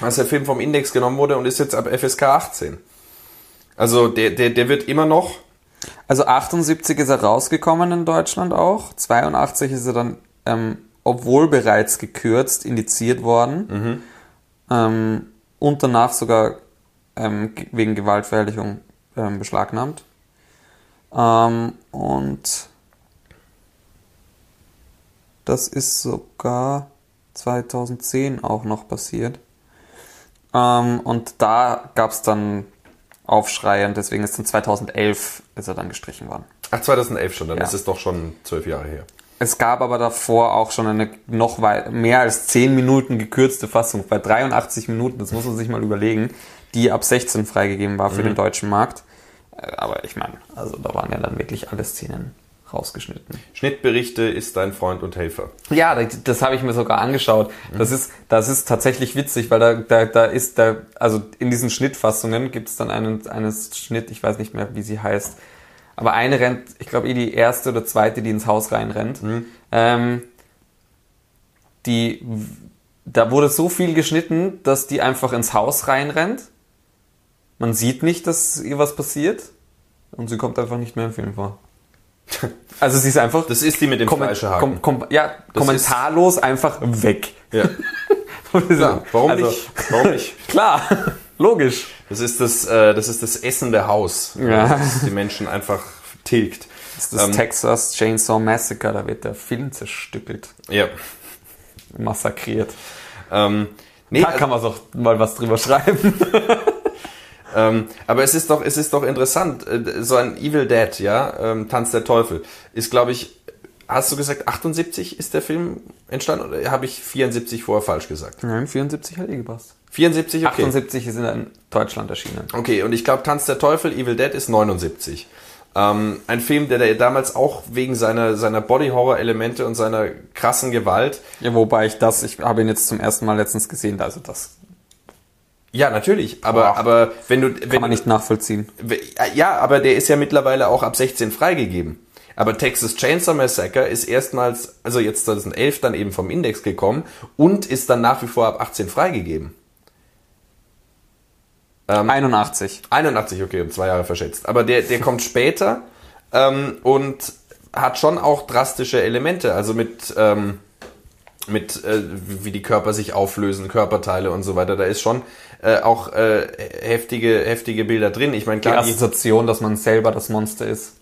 S3: als der Film vom Index genommen wurde und ist jetzt ab FSK 18. Also der, der, der wird immer noch,
S2: Also 78 ist er rausgekommen in Deutschland auch. 82 ist er dann, ähm, obwohl bereits gekürzt, indiziert worden. Ähm, und danach sogar ähm, ge- wegen Gewaltverherrlichung ähm, beschlagnahmt. Ähm, und das ist sogar 2010 auch noch passiert. Ähm, und da gab es dann Aufschrei und deswegen ist dann 2011 ist er dann gestrichen worden.
S3: ach 2011 schon, dann
S2: Ja.
S3: ist es doch schon zwölf Jahre her.
S2: Es gab aber davor auch schon eine noch mehr als 10 Minuten gekürzte Fassung, bei 83 Minuten, das muss man sich mal überlegen, die ab 16 freigegeben war für den deutschen Markt. Äh, Aber ich meine, also da waren ja dann wirklich alle Szenen rausgeschnitten.
S3: Schnittberichte ist dein Freund und Helfer.
S2: Ja, das, das habe ich mir sogar angeschaut. Das ist, das ist tatsächlich witzig, weil da, da, da ist da, also in diesen Schnittfassungen gibt es dann einen, einen Schnitt, ich weiß nicht mehr, wie sie heißt. Aber eine rennt, ich glaube eh die erste oder zweite, die ins Haus reinrennt. Ähm, die, da wurde so viel geschnitten, dass die einfach ins Haus reinrennt. Man sieht nicht, dass ihr was passiert. Und sie kommt einfach nicht mehr im Film vor. Also sie ist einfach
S3: Das ist die mit dem
S2: kom, ja, kommentarlos einfach weg.
S3: Ja. Klar, warum
S2: Also,
S3: nicht? Warum nicht?
S2: Klar, logisch.
S3: Das ist das, äh, das ist das essende Haus,
S2: Ja.
S3: das die Menschen einfach tilgt.
S2: Das ist das
S3: Ähm,
S2: Texas Chainsaw Massacre, da wird der Film zerstückelt,
S3: Ja.
S2: massakriert.
S3: Ähm, nee,
S2: Da kann man doch mal was drüber schreiben.
S3: Ähm, aber es ist doch, es ist doch interessant. äh, So ein Evil Dead, ja, ähm, Tanz der Teufel, ist, glaube ich, hast du gesagt, 78 ist der Film entstanden oder habe ich 74 vorher falsch gesagt?
S2: Nein, 74 hat eh gepasst.
S3: 74, okay.
S2: 78 ist in Deutschland erschienen.
S3: Okay, und ich glaube, Tanz der Teufel, Evil Dead ist 79. Ähm, ein Film, der, der damals auch wegen seiner, seiner Body-Horror-Elemente und seiner krassen Gewalt
S2: Ja, wobei ich das, ich habe ihn jetzt zum ersten Mal letztens gesehen, also das
S3: Ja, natürlich, aber,
S2: Boah.
S3: aber wenn du, wenn
S2: kann man nicht nachvollziehen.
S3: Ja, aber der ist ja mittlerweile auch ab 16 freigegeben. Aber Texas Chainsaw Massacre ist erstmals, also jetzt 2011 dann eben vom Index gekommen und ist dann nach wie vor ab 18 freigegeben.
S2: 81.
S3: 81, okay, um zwei Jahre verschätzt. Aber der, der kommt später ähm, und hat schon auch drastische Elemente, also mit, ähm, mit äh, wie die Körper sich auflösen, Körperteile und so weiter. Da ist schon äh, auch äh, heftige, heftige Bilder drin. Ich meine, klar, die,
S2: Assoziation, dass man selber das Monster ist.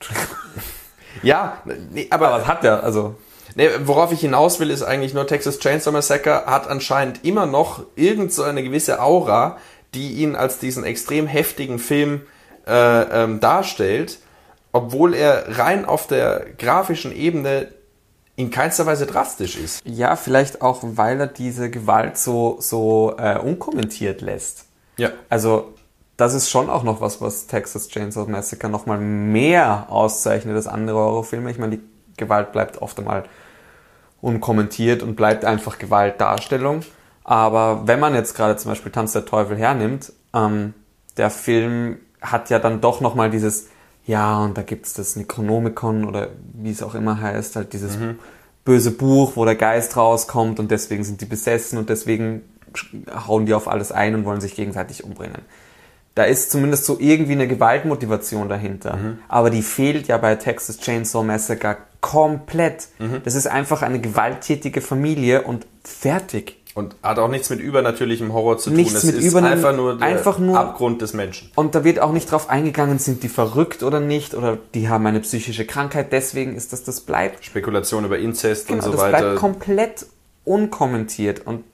S3: ja, nee, aber,
S2: Aber es hat ja, also.
S3: nee, worauf ich hinaus will, ist eigentlich nur Texas Chainsaw Massacre hat anscheinend immer noch irgend so eine gewisse Aura, die ihn als diesen extrem heftigen Film äh, ähm, darstellt, obwohl er rein auf der grafischen Ebene in keinster Weise drastisch ist.
S2: Ja, vielleicht auch, weil er diese Gewalt so, so äh, unkommentiert lässt.
S3: Ja.
S2: Also, das ist schon auch noch was, was Texas Chainsaw Massacre nochmal mehr auszeichnet als andere Horrorfilme. Ich meine, die Gewalt bleibt oft einmal unkommentiert und bleibt einfach Gewaltdarstellung. Aber wenn man jetzt gerade zum Beispiel Tanz der Teufel hernimmt, ähm, der Film hat ja dann doch nochmal dieses, ja, und da gibt's das Necronomicon oder wie es auch immer heißt, halt dieses böse Buch, wo der Geist rauskommt und deswegen sind die besessen und deswegen hauen die auf alles ein und wollen sich gegenseitig umbringen. Da ist zumindest so irgendwie eine Gewaltmotivation dahinter. Aber die fehlt ja bei Texas Chainsaw Massacre komplett. Das ist einfach eine gewalttätige Familie und fertig.
S3: Und hat auch nichts mit übernatürlichem Horror zu tun.
S2: Nichts
S3: es
S2: mit
S3: ist einfach nur der
S2: einfach nur-
S3: Abgrund des Menschen.
S2: Und da wird auch nicht drauf eingegangen, sind die verrückt oder nicht oder die haben eine psychische Krankheit, deswegen ist das, das bleibt.
S3: Spekulation über Inzest
S2: Genau,
S3: und so
S2: das
S3: weiter.
S2: bleibt komplett unkommentiert. Und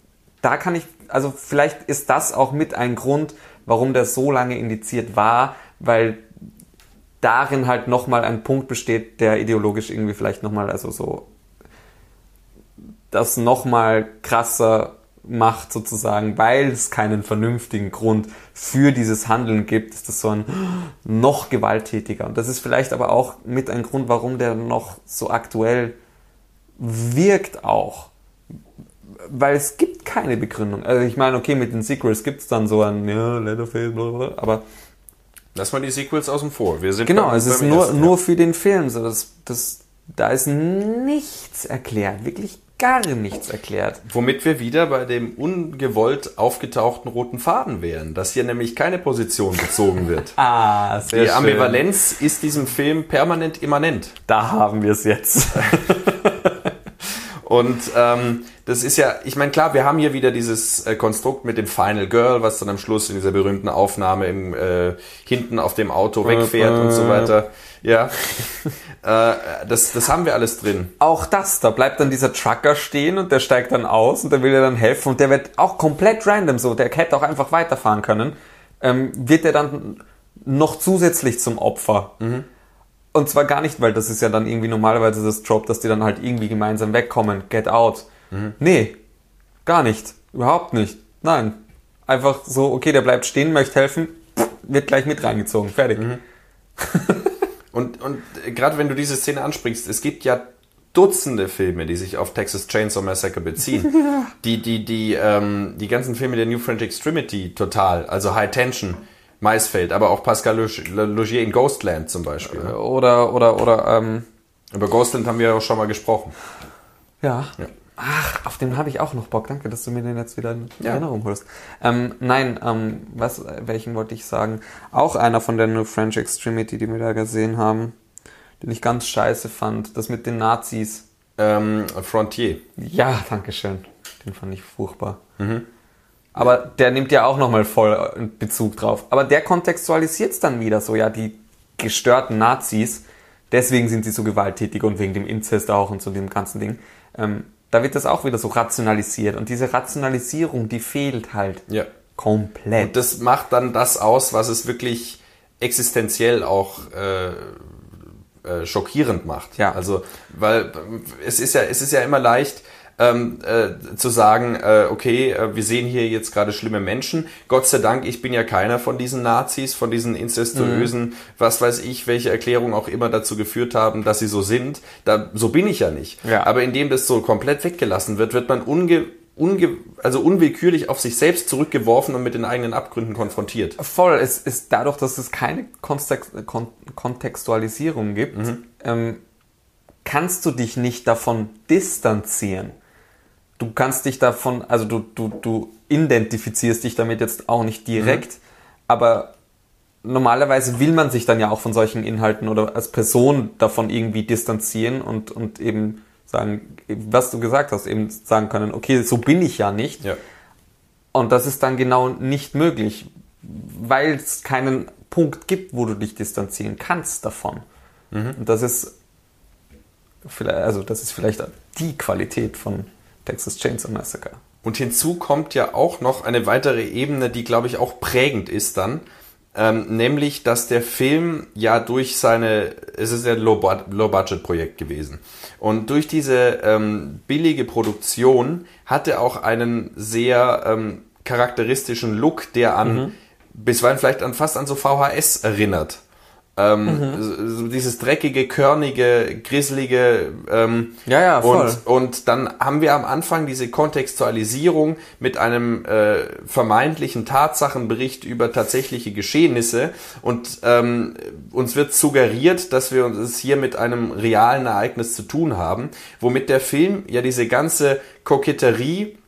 S2: da kann ich, also vielleicht ist das auch mit ein Grund, warum der so lange indiziert war, weil darin halt nochmal ein Punkt besteht, der ideologisch irgendwie vielleicht nochmal, also so, das nochmal krasser macht sozusagen, weil es keinen vernünftigen Grund für dieses Handeln gibt, ist das so ein noch gewalttätiger. Und das ist vielleicht aber auch mit ein Grund, warum der noch so aktuell wirkt auch. Weil es gibt keine Begründung. Also ich meine, okay, mit den Sequels gibt es dann so ein, ja, Leatherface, blablabla, aber
S3: Lass mal die Sequels außen vor. Wir sind
S2: genau,
S3: beim-
S2: es ist nur,
S3: ersten,
S2: nur für den Film. So, das, das, da ist nichts erklärt, wirklich gar nichts erklärt.
S3: Womit wir wieder bei dem ungewollt aufgetauchten roten Faden wären, dass hier nämlich keine Position bezogen wird.
S2: Ah, sehr
S3: Die Ambivalenz ist diesem Film permanent immanent.
S2: Da haben wir es jetzt.
S3: Und ähm, das ist ja, ich meine, klar, wir haben hier wieder dieses äh, Konstrukt mit dem Final Girl, was dann am Schluss in dieser berühmten Aufnahme im, äh, hinten auf dem Auto wegfährt und so weiter. Ja, äh, das, das haben wir alles drin.
S2: auch das, da bleibt dann dieser Trucker stehen und der steigt dann aus und der will dir dann helfen und der wird auch komplett random so, der hätte auch einfach weiterfahren können, ähm, wird der dann noch zusätzlich zum Opfer. Und zwar gar nicht, weil das ist ja dann irgendwie normalerweise das Trope, dass die dann halt irgendwie gemeinsam wegkommen, get out. Nee, gar nicht, überhaupt nicht, nein. Einfach so, okay, der bleibt stehen, möchte helfen, wird gleich mit reingezogen, fertig.
S3: Und, und gerade wenn du diese Szene ansprichst, es gibt ja Dutzende Filme, die sich auf Texas Chainsaw Massacre beziehen. Die, die, die, ähm, die ganzen Filme der New French Extremity total, also High Tension, Maisfeld, aber auch Pascal Log- Logier in Ghostland zum Beispiel. ne?
S2: Oder, oder, oder, ähm,
S3: Über Ghostland haben wir ja auch schon mal gesprochen.
S2: Ja.
S3: Ja.
S2: Ach, auf den habe ich auch noch Bock. Danke, dass du mir den jetzt wieder in
S3: Ja.
S2: Erinnerung holst. Ähm, nein, ähm, was, welchen wollte ich sagen? Auch einer von der New French Extremity, die wir da gesehen haben, den ich ganz scheiße fand. Das mit den Nazis.
S3: Ähm, Frontier.
S2: Ja, danke schön. Den fand ich furchtbar. Aber der nimmt ja auch nochmal voll äh, Bezug drauf. Aber der kontextualisiert es dann wieder so, ja, die gestörten Nazis, deswegen sind sie so gewalttätig und wegen dem Inzest auch und so dem ganzen Ding. Ähm, da wird das auch wieder so rationalisiert. Und diese Rationalisierung, die fehlt halt
S3: Ja.
S2: komplett.
S3: Und das macht dann das aus, was es wirklich existenziell auch äh, äh, schockierend macht.
S2: Ja.
S3: Also, weil es ist ja, es ist ja immer leicht, ähm, äh, zu sagen, äh, okay, äh, wir sehen hier jetzt gerade schlimme Menschen. Gott sei Dank, ich bin ja keiner von diesen Nazis, von diesen incestuösen, was weiß ich, welche Erklärungen auch immer dazu geführt haben, dass sie so sind. Da, so bin ich ja nicht.
S2: Ja.
S3: Aber indem das so komplett weggelassen wird, wird man unge unge also unwillkürlich auf sich selbst zurückgeworfen und mit den eigenen Abgründen konfrontiert.
S2: Voll, es ist dadurch, dass es keine Kontext, Kon Kontextualisierung gibt, mhm. ähm, kannst du dich nicht davon distanzieren. Du kannst dich davon, also du, du, du identifizierst dich damit jetzt auch nicht direkt, mhm. aber normalerweise will man sich dann ja auch von solchen Inhalten oder als Person davon irgendwie distanzieren und, und eben sagen, was du gesagt hast, eben sagen können, okay, so bin ich ja nicht. Ja. Und das ist dann genau nicht möglich, weil es keinen Punkt gibt, wo du dich distanzieren kannst davon. Mhm. Und das ist vielleicht, also das ist vielleicht die Qualität von Texas Chainsaw Massacre.
S3: Und hinzu kommt ja auch noch eine weitere Ebene, die, glaube ich, auch prägend ist dann. Ähm, nämlich, dass der Film ja durch seine, es ist ja ein Low-Budget-Projekt gewesen. Und durch diese ähm, billige Produktion hat er auch einen sehr ähm, charakteristischen Look, der an mhm. bisweilen vielleicht an fast an so VHS erinnert. Ähm, mhm. so dieses dreckige, körnige, grisselige. Ähm,
S2: ja, ja, voll.
S3: Und, und dann haben wir am Anfang diese Kontextualisierung mit einem äh, vermeintlichen Tatsachenbericht über tatsächliche Geschehnisse und ähm, uns wird suggeriert, dass wir uns es hier mit einem realen Ereignis zu tun haben, womit der Film ja diese ganze Koketterie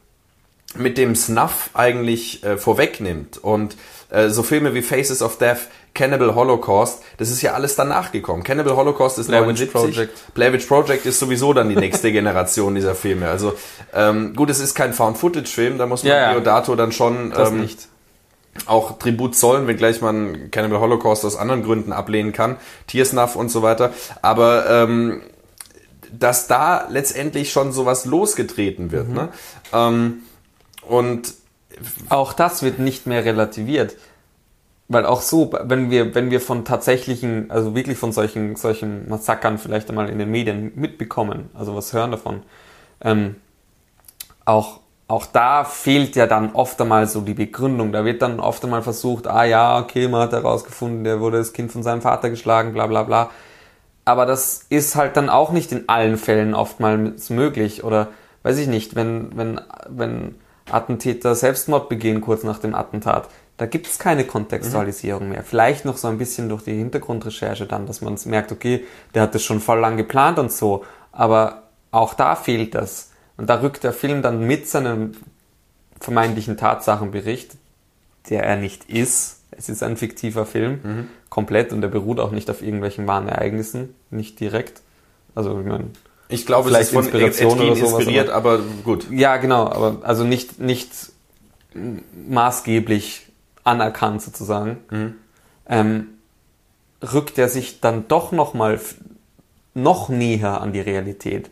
S3: mit dem Snuff eigentlich äh, vorwegnimmt und äh, so Filme wie Faces of Death Cannibal Holocaust, das ist ja alles danach gekommen. Cannibal Holocaust ist Blair 79. Project. Blair Witch Project ist sowieso dann die nächste Generation dieser Filme. Also ähm, gut, es ist kein Found-Footage-Film, da muss man ja, ja. Deodato dann schon ähm, auch Tribut zollen, wenngleich man Cannibal Holocaust aus anderen Gründen ablehnen kann, Tiersnuff und so weiter. Aber ähm, dass da letztendlich schon sowas losgetreten wird. Mhm. Ne? Ähm, und
S2: auch das wird nicht mehr relativiert. Weil auch so, wenn wir, wenn wir von tatsächlichen, also wirklich von solchen, solchen Massakern vielleicht einmal in den Medien mitbekommen, also was hören davon, ähm, auch, auch da fehlt ja dann oft einmal so die Begründung. Da wird dann oft einmal versucht, ah ja, okay, man hat herausgefunden, der wurde das Kind von seinem Vater geschlagen, bla bla bla. Aber das ist halt dann auch nicht in allen Fällen oftmals möglich. Oder weiß ich nicht, wenn, wenn, wenn Attentäter Selbstmord begehen kurz nach dem Attentat, da gibt es keine Kontextualisierung mhm. mehr. Vielleicht noch so ein bisschen durch die Hintergrundrecherche dann, dass man merkt, okay, der hat das schon voll lang geplant und so. Aber auch da fehlt das. Und da rückt der Film dann mit seinem vermeintlichen Tatsachenbericht, der er nicht ist. Es ist ein fiktiver Film, mhm. komplett, und der beruht auch nicht auf irgendwelchen wahren Ereignissen, nicht direkt. Also, ich meine,
S3: ich glaube, vielleicht es ist von Inspiration oder sowas, inspiriert, aber, aber gut.
S2: Ja, genau, aber also nicht, nicht maßgeblich anerkannt sozusagen, mhm. ähm, rückt er sich dann doch noch mal noch näher an die Realität.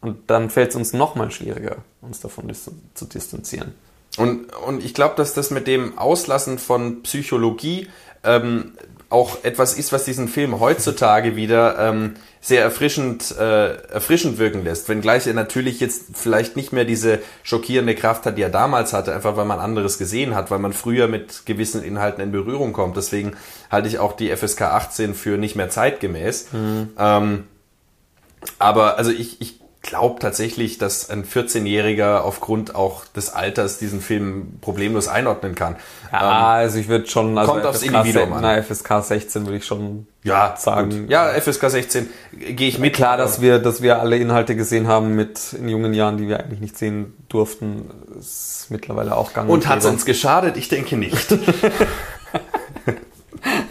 S2: Und dann fällt es uns noch mal schwieriger, uns davon dis zu distanzieren.
S3: Und, und ich glaube, dass das mit dem Auslassen von Psychologie ähm, auch etwas ist, was diesen Film heutzutage wieder ähm, sehr erfrischend, äh, erfrischend wirken lässt. Wenngleich er natürlich jetzt vielleicht nicht mehr diese schockierende Kraft hat, die er damals hatte, einfach weil man anderes gesehen hat, weil man früher mit gewissen Inhalten in Berührung kommt. Deswegen halte ich auch die FSK 18 für nicht mehr zeitgemäß. Mhm. Ähm, aber also ich, ich glaube tatsächlich, dass ein 14-Jähriger aufgrund auch des Alters diesen Film problemlos einordnen kann.
S2: Ja, ähm, also ich würde schon,
S3: also kommt aufs Individuum
S2: an. Na, FSK 16 würde ich schon ja, sagen. Gut.
S3: Ja, FSK 16 gehe ich mit.
S2: Klar, dass wir, dass wir alle Inhalte gesehen haben mit in jungen Jahren, die wir eigentlich nicht sehen durften, ist mittlerweile auch gang
S3: und Und hat es uns geschadet? Ich denke nicht.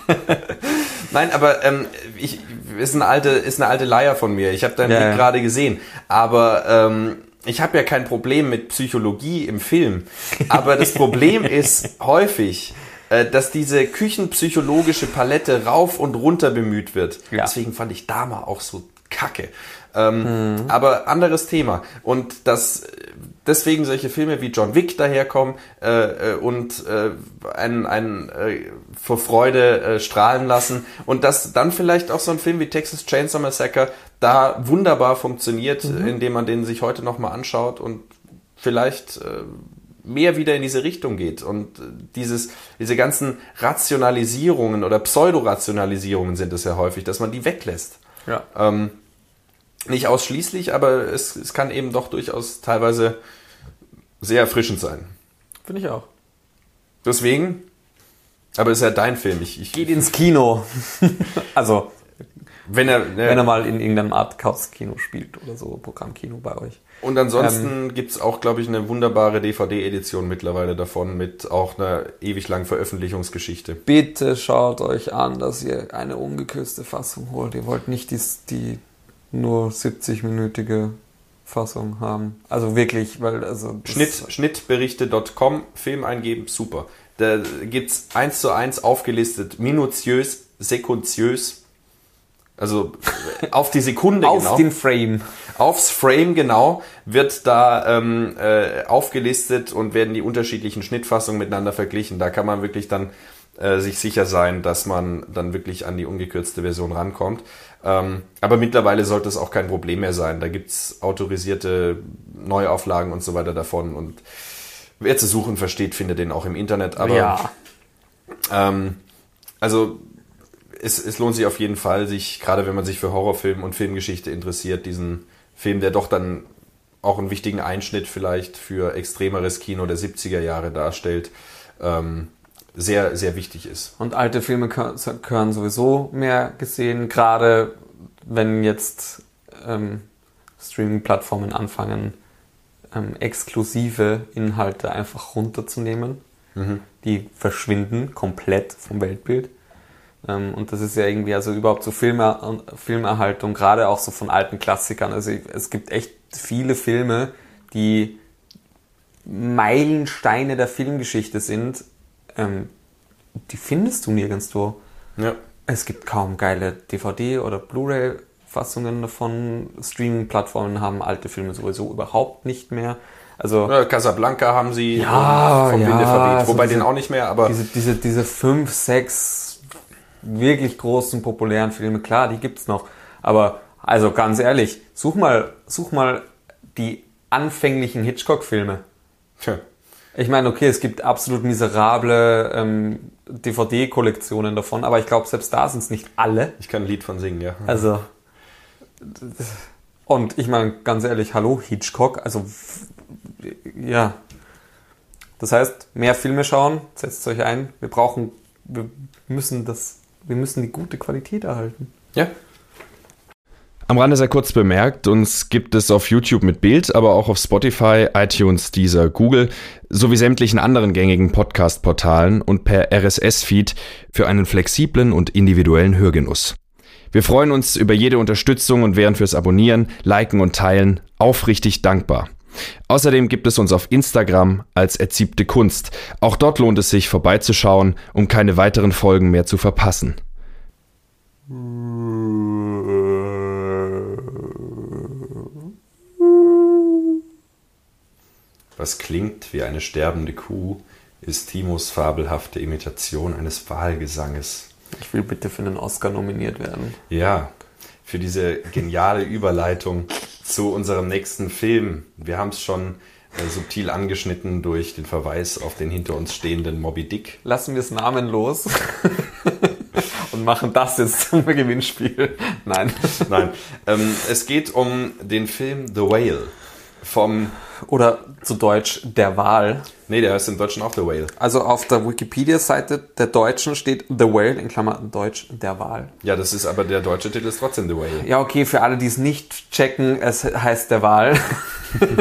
S3: Nein, aber ähm, ich, ist eine alte, ist eine alte Leier von mir. Ich habe deinen ja, Blick ja. gerade gesehen. Aber ähm, ich habe ja kein Problem mit Psychologie im Film. Aber das Problem ist häufig, äh, dass diese küchenpsychologische Palette rauf und runter bemüht wird. Ja. Deswegen fand ich Dama auch so kacke. Ähm, mhm. Aber anderes Thema. Und dass deswegen solche Filme wie John Wick daherkommen äh, äh und äh, einen, einen äh, vor Freude äh, strahlen lassen. Und dass dann vielleicht auch so ein Film wie Texas Chainsaw Massacre da wunderbar funktioniert, mhm. indem man den sich heute nochmal anschaut und vielleicht äh, mehr wieder in diese Richtung geht und dieses, diese ganzen Rationalisierungen oder Pseudorationalisierungen sind es ja häufig, dass man die weglässt. Ja. Ähm, nicht ausschließlich, aber es, es kann eben doch durchaus teilweise sehr erfrischend sein.
S2: Finde ich auch.
S3: Deswegen, aber es ist ja dein Film. Ich, ich,
S2: Geht ins Kino. also,
S3: wenn er, ne,
S2: wenn er mal in irgendeinem Arthouse-Kino spielt oder so, Programmkino bei euch.
S3: Und ansonsten gibt's auch, glaube ich, eine wunderbare DVD-Edition mittlerweile davon mit auch einer ewig langen Veröffentlichungsgeschichte.
S2: Bitte schaut euch an, dass ihr eine ungekürzte Fassung holt. Ihr wollt nicht die, die nur 70-minütige Fassung haben. Also wirklich, weil also
S3: Schnitt, Schnittberichte.com, Film eingeben, super. Da gibt's eins zu eins aufgelistet, minutiös, sekundiös. Also auf die Sekunde
S2: auf
S3: genau.
S2: den Frame.
S3: Aufs Frame genau wird da ähm, äh, aufgelistet und werden die unterschiedlichen Schnittfassungen miteinander verglichen. Da kann man wirklich dann äh, sich sicher sein, dass man dann wirklich an die ungekürzte Version rankommt. Ähm, aber mittlerweile sollte es auch kein Problem mehr sein. Da gibt's autorisierte Neuauflagen und so weiter davon. Und wer zu suchen versteht, findet den auch im Internet. Aber
S2: ja.
S3: ähm, also es, es lohnt sich auf jeden Fall, sich, gerade wenn man sich für Horrorfilm und Filmgeschichte interessiert, diesen Film, der doch dann auch einen wichtigen Einschnitt vielleicht für extremeres Kino der 70er Jahre darstellt, ähm, sehr, sehr wichtig ist.
S2: Und alte Filme gehö- gehören sowieso mehr gesehen, gerade wenn jetzt ähm, Streaming-Plattformen anfangen, ähm, exklusive Inhalte einfach runterzunehmen. Die verschwinden komplett vom Weltbild. Ähm, und das ist ja irgendwie, also überhaupt so Filmer Filmerhaltung, gerade auch so von alten Klassikern. Also ich- es gibt echt viele Filme, die Meilensteine der Filmgeschichte sind, ähm, die findest du nirgendwo.
S3: Ja.
S2: Es gibt kaum geile DVD- oder Blu-ray-Fassungen davon. Streaming-Plattformen haben alte Filme sowieso überhaupt nicht mehr. Also
S3: Ja, Casablanca haben sie
S2: Ja,
S3: vom
S2: ja,
S3: Winde verweht.
S2: also
S3: Wobei
S2: diese-
S3: den auch nicht mehr, aber
S2: diese, diese, diese fünf, sechs wirklich großen, populären Filme, klar, die gibt's noch. Aber also ganz ehrlich, such mal, such mal die anfänglichen Hitchcock-Filme.
S3: tja,
S2: Ich meine, okay, es gibt absolut miserable ähm, DVD-Kollektionen davon, aber ich glaube, selbst da sind es nicht alle.
S3: ich kann ein Lied von singen, ja.
S2: Also. Und ich meine, ganz ehrlich, hallo, Hitchcock, also ja. Das heißt, mehr Filme schauen, setzt euch ein. Wir brauchen, wir müssen das, wir müssen die gute Qualität erhalten.
S3: Ja,
S1: Am Rande sehr kurz bemerkt, uns gibt es auf YouTube mit Bild, aber auch auf Spotify, iTunes, Deezer, Google sowie sämtlichen anderen gängigen Podcast-Portalen und per RSS-Feed für einen flexiblen und individuellen Hörgenuss. Wir freuen uns über jede Unterstützung und wären fürs Abonnieren, Liken und Teilen aufrichtig dankbar. Außerdem gibt es uns auf Instagram als Erziebte Kunst. Auch dort lohnt es sich vorbeizuschauen, um keine weiteren Folgen mehr zu verpassen.
S3: Was klingt wie eine sterbende Kuh, ist Timos fabelhafte Imitation eines Wahlgesanges.
S2: Ich will bitte für einen Oscar nominiert werden.
S3: Ja, für diese geniale Überleitung zu unserem nächsten Film. Wir haben es schon äh, subtil angeschnitten durch den Verweis auf den hinter uns stehenden Moby Dick.
S2: Lassen wir es namenlos und machen das jetzt zum Gewinnspiel. Nein.
S3: Nein, ähm, es geht um den Film The Whale vom,
S2: Oder zu Deutsch der Wal.
S3: nee, der heißt im Deutschen auch The Whale.
S2: Also auf der Wikipedia-Seite der Deutschen steht The Whale, in Klammern Deutsch der Wal.
S3: Ja, das ist aber der deutsche Titel ist trotzdem The Whale.
S2: Ja, okay, für alle, die es nicht checken, es heißt der Wal.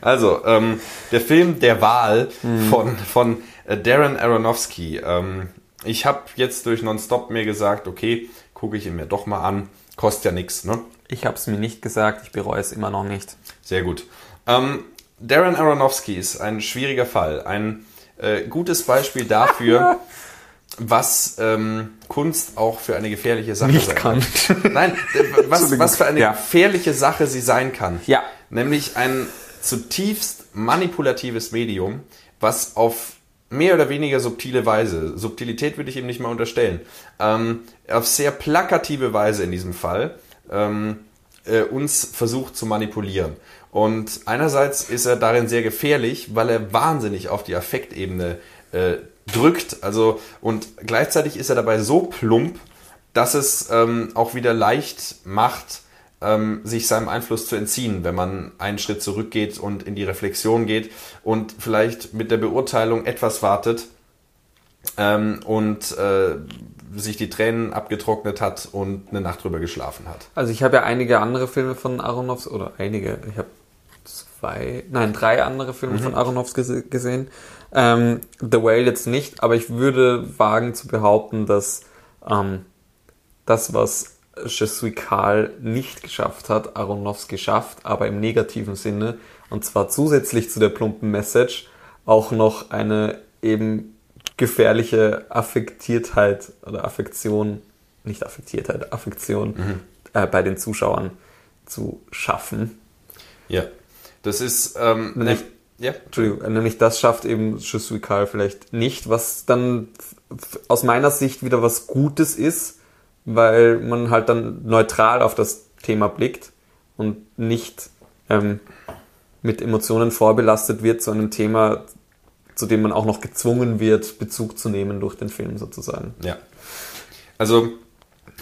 S3: Also, ähm, der Film Der Wal von, von äh, Darren Aronofsky. Ähm, ich habe jetzt durch Nonstop mir gesagt, okay, gucke ich ihn mir doch mal an. Kostet ja nichts, ne?
S2: Ich habe es mir nicht gesagt, ich bereue es immer noch nicht.
S3: Sehr gut. Ähm, Darren Aronofsky ist ein schwieriger Fall. Ein äh, gutes Beispiel dafür, was ähm, Kunst auch für eine gefährliche Sache
S2: Nicht
S3: sein
S2: kann.
S3: Nein, äh, was, was für eine
S2: Ja.
S3: gefährliche Sache sie sein kann.
S2: Ja.
S3: Nämlich ein zutiefst manipulatives Medium, was auf mehr oder weniger subtile Weise, Subtilität würde ich ihm nicht mal unterstellen, ähm, auf sehr plakative Weise in diesem Fall ähm, äh, uns versucht zu manipulieren. Und einerseits ist er darin sehr gefährlich, weil er wahnsinnig auf die Affektebene äh, drückt. Also und gleichzeitig ist er dabei so plump, dass es ähm, auch wieder leicht macht, ähm, sich seinem Einfluss zu entziehen, wenn man einen Schritt zurückgeht und in die Reflexion geht und vielleicht mit der Beurteilung etwas wartet ähm, und äh, sich die Tränen abgetrocknet hat und eine Nacht drüber geschlafen hat.
S2: Also ich habe ja einige andere Filme von Aronofsky, oder einige, ich habe zwei, nein, drei andere Filme mhm. von Aronofsky gesehen. Ähm, The Whale jetzt nicht, aber ich würde wagen zu behaupten, dass ähm, das, was Je suis Karl nicht geschafft hat, Aronofsky geschafft, aber im negativen Sinne. Und zwar zusätzlich zu der plumpen Message auch noch eine eben gefährliche Affektiertheit oder Affektion, nicht Affektiertheit, Affektion mhm. äh, bei den Zuschauern zu schaffen.
S3: Ja, das ist ähm,
S2: nämlich, ja. Entschuldigung, nämlich das schafft eben Je suis Karl vielleicht nicht, was dann aus meiner Sicht wieder was Gutes ist, weil man halt dann neutral auf das Thema blickt und nicht ähm, mit Emotionen vorbelastet wird zu einem Thema, zu dem man auch noch gezwungen wird, Bezug zu nehmen durch den Film sozusagen.
S3: Ja. Also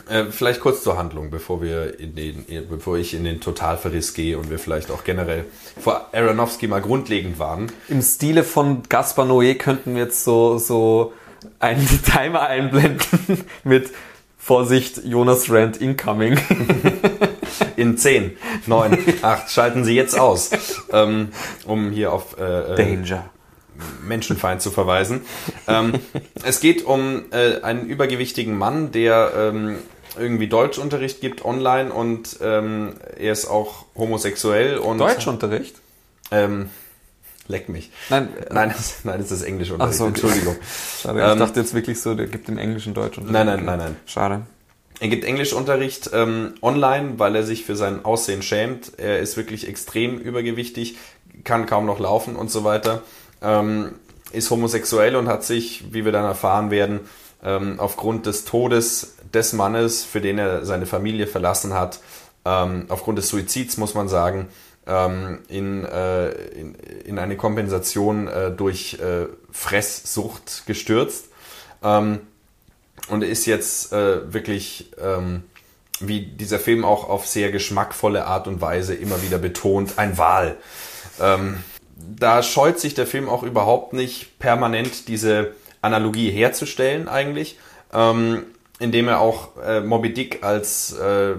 S3: äh, vielleicht kurz zur Handlung, bevor wir in den, bevor ich in den Totalverriss gehe und wir vielleicht auch generell vor Aronofsky mal grundlegend waren.
S2: Im Stile von Gaspar Noé könnten wir jetzt so, so einen Timer einblenden mit Vorsicht, Jonas Rand incoming.
S3: In 10, 9, 8, schalten Sie jetzt aus, ähm, um hier auf äh,
S2: äh, Danger.
S3: Menschenfeind zu verweisen. Ähm, es geht um äh, einen übergewichtigen Mann, der ähm, irgendwie Deutschunterricht gibt online und ähm, er ist auch homosexuell und
S2: Deutschunterricht?
S3: Ähm, Leck mich.
S2: Nein,
S3: nein, das, nein, das ist Englischunterricht.
S2: Ach so, Entschuldigung. Schade, ich ähm, dachte jetzt wirklich so, der gibt im Englischen Deutschunterricht.
S3: Nein, nein, nein, nein.
S2: Schade.
S3: Er gibt Englischunterricht ähm, online, weil er sich für sein Aussehen schämt. Er ist wirklich extrem übergewichtig, kann kaum noch laufen und so weiter. Ähm, ist homosexuell und hat sich, wie wir dann erfahren werden, ähm, aufgrund des Todes des Mannes, für den er seine Familie verlassen hat, ähm, aufgrund des Suizids muss man sagen, ähm, in, äh, in, in, eine Kompensation äh, durch äh, Fresssucht gestürzt ähm, und ist jetzt äh, wirklich, ähm, wie dieser Film auch auf sehr geschmackvolle Art und Weise immer wieder betont, ein Wal. Ähm, da scheut sich der Film auch überhaupt nicht permanent diese Analogie herzustellen eigentlich, ähm, indem er auch äh, Moby Dick als äh,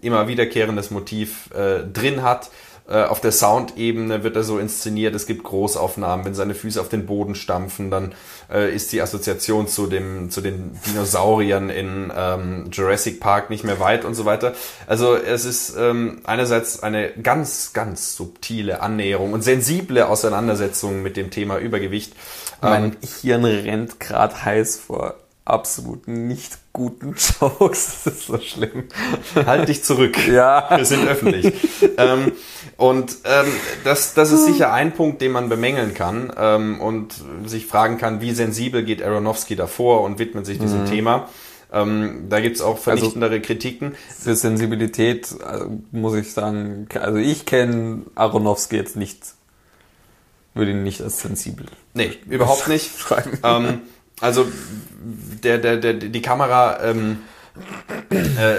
S3: immer wiederkehrendes Motiv äh, drin hat, auf der Soundebene wird er so inszeniert, es gibt Großaufnahmen, wenn seine Füße auf den Boden stampfen, dann äh, ist die Assoziation zu, dem, zu den Dinosauriern in ähm, Jurassic Park nicht mehr weit und so weiter. Also es ist ähm, einerseits eine ganz, ganz subtile Annäherung und sensible Auseinandersetzung mit dem Thema Übergewicht.
S2: Mein ähm, Hirn rennt gerade heiß vor absolut nicht guten Jokes. Das ist so schlimm.
S3: Halt dich zurück.
S2: Ja.
S3: Wir sind öffentlich. ähm, und ähm, das, das ist sicher ein Punkt, den man bemängeln kann ähm, und sich fragen kann, wie sensibel geht Aronofsky davor und widmet sich diesem mhm. Thema. Ähm, da gibt's auch vernichtendere also, Kritiken.
S2: Für Sensibilität also, muss ich sagen, also ich kenne Aronofsky jetzt nicht, würde ihn nicht als sensibel.
S3: Nee, überhaupt nicht. ähm, also der, der, der, die Kamera ähm, äh,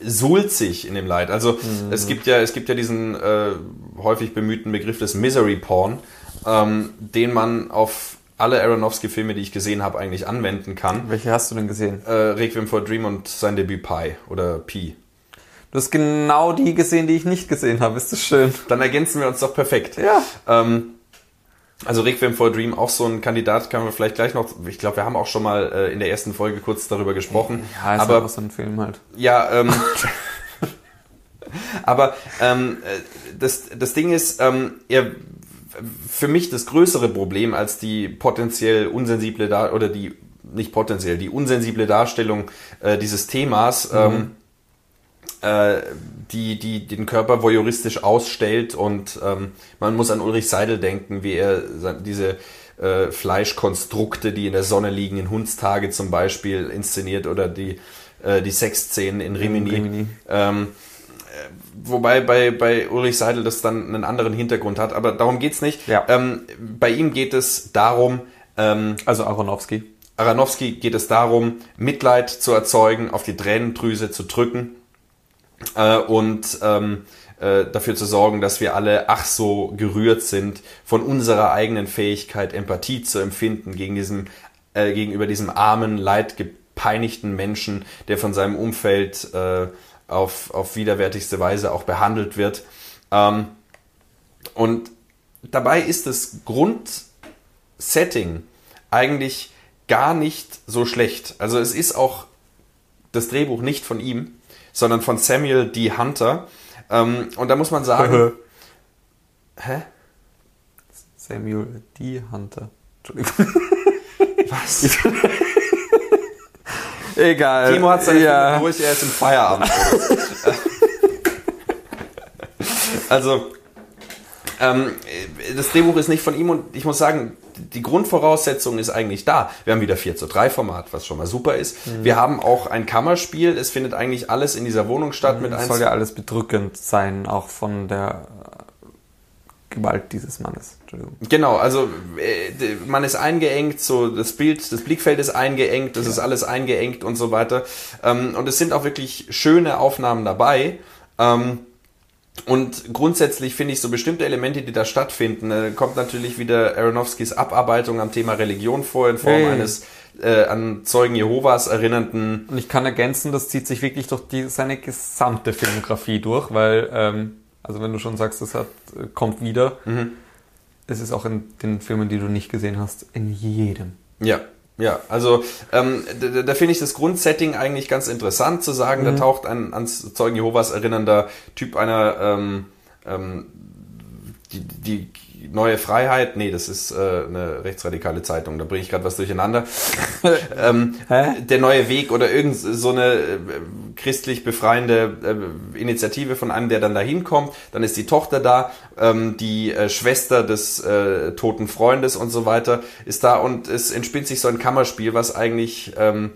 S3: suhlt sich in dem Leid. Also mhm. es gibt ja, es gibt ja diesen äh, häufig bemühten Begriff des Misery Porn, ähm, den man auf alle Aronofsky-Filme, die ich gesehen habe, eigentlich anwenden kann.
S2: Welche hast du denn gesehen?
S3: Äh, Requiem for Dream und sein Debüt Pi oder Pi.
S2: Du hast genau die gesehen, die ich nicht gesehen habe. Ist das schön?
S3: Dann ergänzen wir uns doch perfekt.
S2: Ja.
S3: Ähm, also Requiem for a Dream, auch so ein Kandidat, können wir vielleicht gleich noch, ich glaube, wir haben auch schon mal äh, in der ersten Folge kurz darüber gesprochen.
S2: Ja, ist aber auch so ein Film halt.
S3: Ja, ähm, aber ähm, äh, das, das Ding ist, ähm, er, für mich das größere Problem als die potenziell unsensible Dar oder die nicht potenziell die unsensible Darstellung äh, dieses Themas mhm. ähm, äh, die, die den Körper voyeuristisch ausstellt und ähm, man muss an Ulrich Seidel denken, wie er diese äh, Fleischkonstrukte, die in der Sonne liegen, in Hundstage zum Beispiel inszeniert oder die, äh, die Sexszenen in Rimini. Rimini. Ähm, äh, wobei bei, bei Ulrich Seidel das dann einen anderen Hintergrund hat, aber darum geht's nicht.
S2: Ja.
S3: Ähm, bei ihm geht es darum,
S2: ähm, also Aronofsky.
S3: Aronofsky geht es darum, Mitleid zu erzeugen, auf die Tränendrüse zu drücken äh, und ähm, äh, dafür zu sorgen, dass wir alle ach so gerührt sind von unserer eigenen Fähigkeit, Empathie zu empfinden gegen diesem, äh, gegenüber diesem armen, leidgepeinigten Menschen, der von seinem Umfeld äh, auf, auf widerwärtigste Weise auch behandelt wird. Ähm, und dabei ist das Grundsetting eigentlich gar nicht so schlecht. Also es ist auch das Drehbuch nicht von ihm, sondern von Samuel D. Hunter. Ähm, und da muss man sagen. hä?
S2: Samuel D. Hunter. Entschuldigung.
S3: Was?
S2: Egal.
S3: Timo hat seine
S2: ja.
S3: Durch, er ist im Feierabend. also, ähm, das Drehbuch ist nicht von ihm und ich muss sagen, die Grundvoraussetzung ist eigentlich da. Wir haben wieder 4 zu 3 Format, was schon mal super ist.
S2: Mhm.
S3: Wir haben auch ein Kammerspiel. Es findet eigentlich alles in dieser Wohnung statt mit
S2: Es soll ja alles bedrückend sein, auch von der äh, Gewalt dieses Mannes.
S3: Genau, also äh, man ist eingeengt, so das Bild, das Blickfeld ist eingeengt, das ist alles eingeengt und so weiter. Ähm, und es sind auch wirklich schöne Aufnahmen dabei. Ähm, und grundsätzlich finde ich so bestimmte Elemente, die da stattfinden, äh, kommt natürlich wieder Aronofskis Abarbeitung am Thema Religion vor in Form
S2: Hey.
S3: eines äh, an Zeugen Jehovas erinnernden.
S2: Und ich kann ergänzen, das zieht sich wirklich durch die, seine gesamte Filmografie durch, weil, ähm, also wenn du schon sagst, das hat, äh, kommt wieder, es ist auch in den Filmen, die du nicht gesehen hast, in jedem.
S3: Ja, ja, also ähm, da, da- finde ich das Grundsetting eigentlich ganz interessant zu sagen, da taucht ein ans Zeugen Jehovas erinnernder Typ einer ähm, ähm, die, die neue Freiheit, nee, das ist äh, eine rechtsradikale Zeitung, da bringe ich gerade was durcheinander. ähm, der neue Weg oder irgend so eine äh, christlich befreiende äh, Initiative von einem, der dann da hinkommt. Dann ist die Tochter da, ähm, die äh, Schwester des äh, toten Freundes und so weiter ist da und es entspinnt sich so ein Kammerspiel, was eigentlich ähm,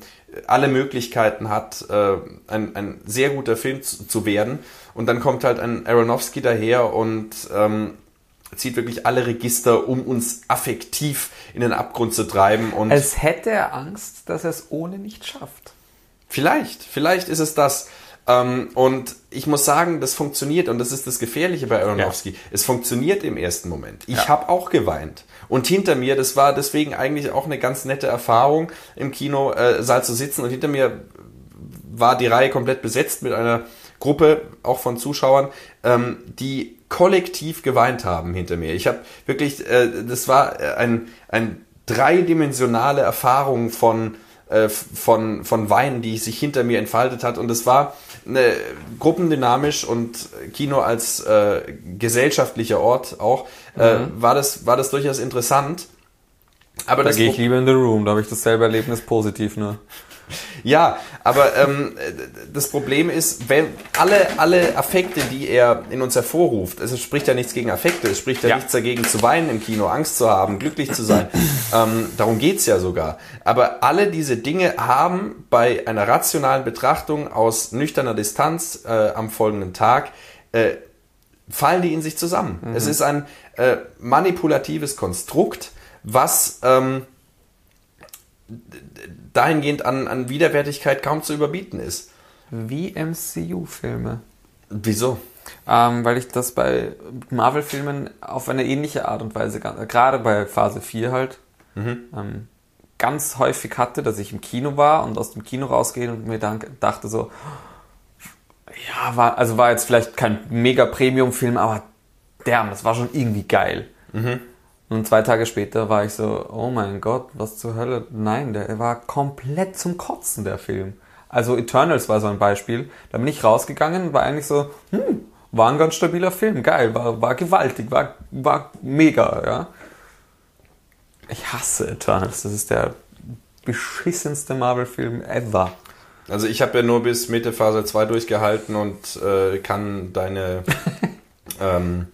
S3: alle Möglichkeiten hat, äh, ein, ein sehr guter Film zu, zu werden. Und dann kommt halt ein Aronofsky daher und ähm, zieht wirklich alle Register, um uns affektiv in den Abgrund zu treiben. Und
S2: Als hätte er Angst, dass er es ohne nicht schafft.
S3: Vielleicht, vielleicht ist es das. Ähm, und ich muss sagen, das funktioniert und das ist das Gefährliche bei Aronofsky. Es funktioniert im ersten Moment. Ich
S2: Ja.
S3: habe auch geweint. Und hinter mir, das war deswegen eigentlich auch eine ganz nette Erfahrung im Kinosaal zu sitzen und hinter mir war die Reihe komplett besetzt mit einer Gruppe auch von Zuschauern, ähm, die kollektiv geweint haben hinter mir. Ich habe wirklich, äh, das war äh, ein, ein dreidimensionale Erfahrung von äh, von von Wein, die sich hinter mir entfaltet hat und es war eine, gruppendynamisch und Kino als äh, gesellschaftlicher Ort auch äh, war das war das durchaus interessant. Aber
S2: Da gehe ich lieber in The Room, da habe ich dasselbe Erlebnis positiv nur.
S3: Ja, aber ähm, das Problem ist, wenn alle, alle Affekte, die er in uns hervorruft, also es spricht ja nichts gegen Affekte, es spricht ja,
S2: Ja.
S3: nichts dagegen zu weinen im Kino, Angst zu haben, glücklich zu sein. ähm, darum geht's ja sogar. Aber alle diese Dinge haben bei einer rationalen Betrachtung aus nüchterner Distanz äh, am folgenden Tag äh, fallen die in sich zusammen. Es ist ein äh, manipulatives Konstrukt, was ähm, dahingehend an, an Widerwärtigkeit kaum zu überbieten ist.
S2: Wie MCU-Filme.
S3: Wieso?
S2: Ähm, weil ich das bei Marvel-Filmen auf eine ähnliche Art und Weise, gerade bei Phase 4 halt, ähm, ganz häufig hatte, dass ich im Kino war und aus dem Kino rausgehe und mir dann dachte so, ja, war, also war jetzt vielleicht kein mega Premium-Film, aber damn, das war schon irgendwie geil. Und zwei Tage später war ich so, oh mein Gott, was zur Hölle? Nein, der war komplett zum Kotzen, der Film. Also Eternals war so ein Beispiel. Da bin ich rausgegangen, war eigentlich so, hm, war ein ganz stabiler Film, geil, war, war gewaltig, war, war mega, ja. Ich hasse Eternals, das ist der beschissenste Marvel-Film ever.
S3: Also ich habe ja nur bis Mitte Phase 2 durchgehalten und äh, kann deine, ähm,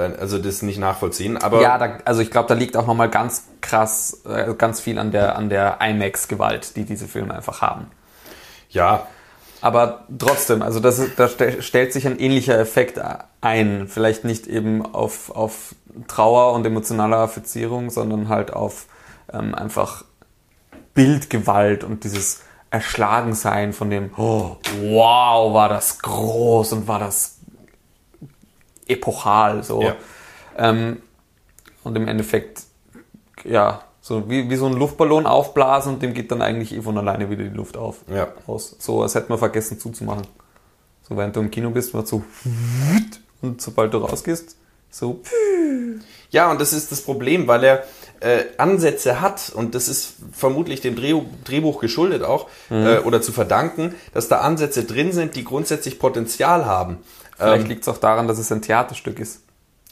S3: also das nicht nachvollziehen. Aber
S2: Ja, da, also ich glaube, da liegt auch nochmal ganz krass, äh, ganz viel an der, an der IMAX-Gewalt, die diese Filme einfach haben.
S3: ja,
S2: Aber trotzdem, also das ist, da ste- stellt sich ein ähnlicher Effekt ein. Vielleicht nicht eben auf, auf Trauer und emotionale Affizierung, sondern halt auf ähm, einfach Bildgewalt und dieses erschlagen sein von dem, oh, wow, war das groß und war das epochal, so.
S3: Ja.
S2: Ähm, und im Endeffekt, ja, so wie, wie so ein Luftballon aufblasen und dem geht dann eigentlich eh von alleine wieder die Luft auf.
S3: Ja.
S2: Aus. So, als hätte man vergessen zuzumachen. So, während du im Kino bist, wird so und sobald du rausgehst, so
S3: Ja, und das ist das Problem, weil er äh, Ansätze hat und das ist vermutlich dem Dreh Drehbuch geschuldet auch äh, oder zu verdanken, dass da Ansätze drin sind, die grundsätzlich Potenzial haben.
S2: Vielleicht
S3: Ähm,
S2: liegt es auch daran, dass es ein Theaterstück ist.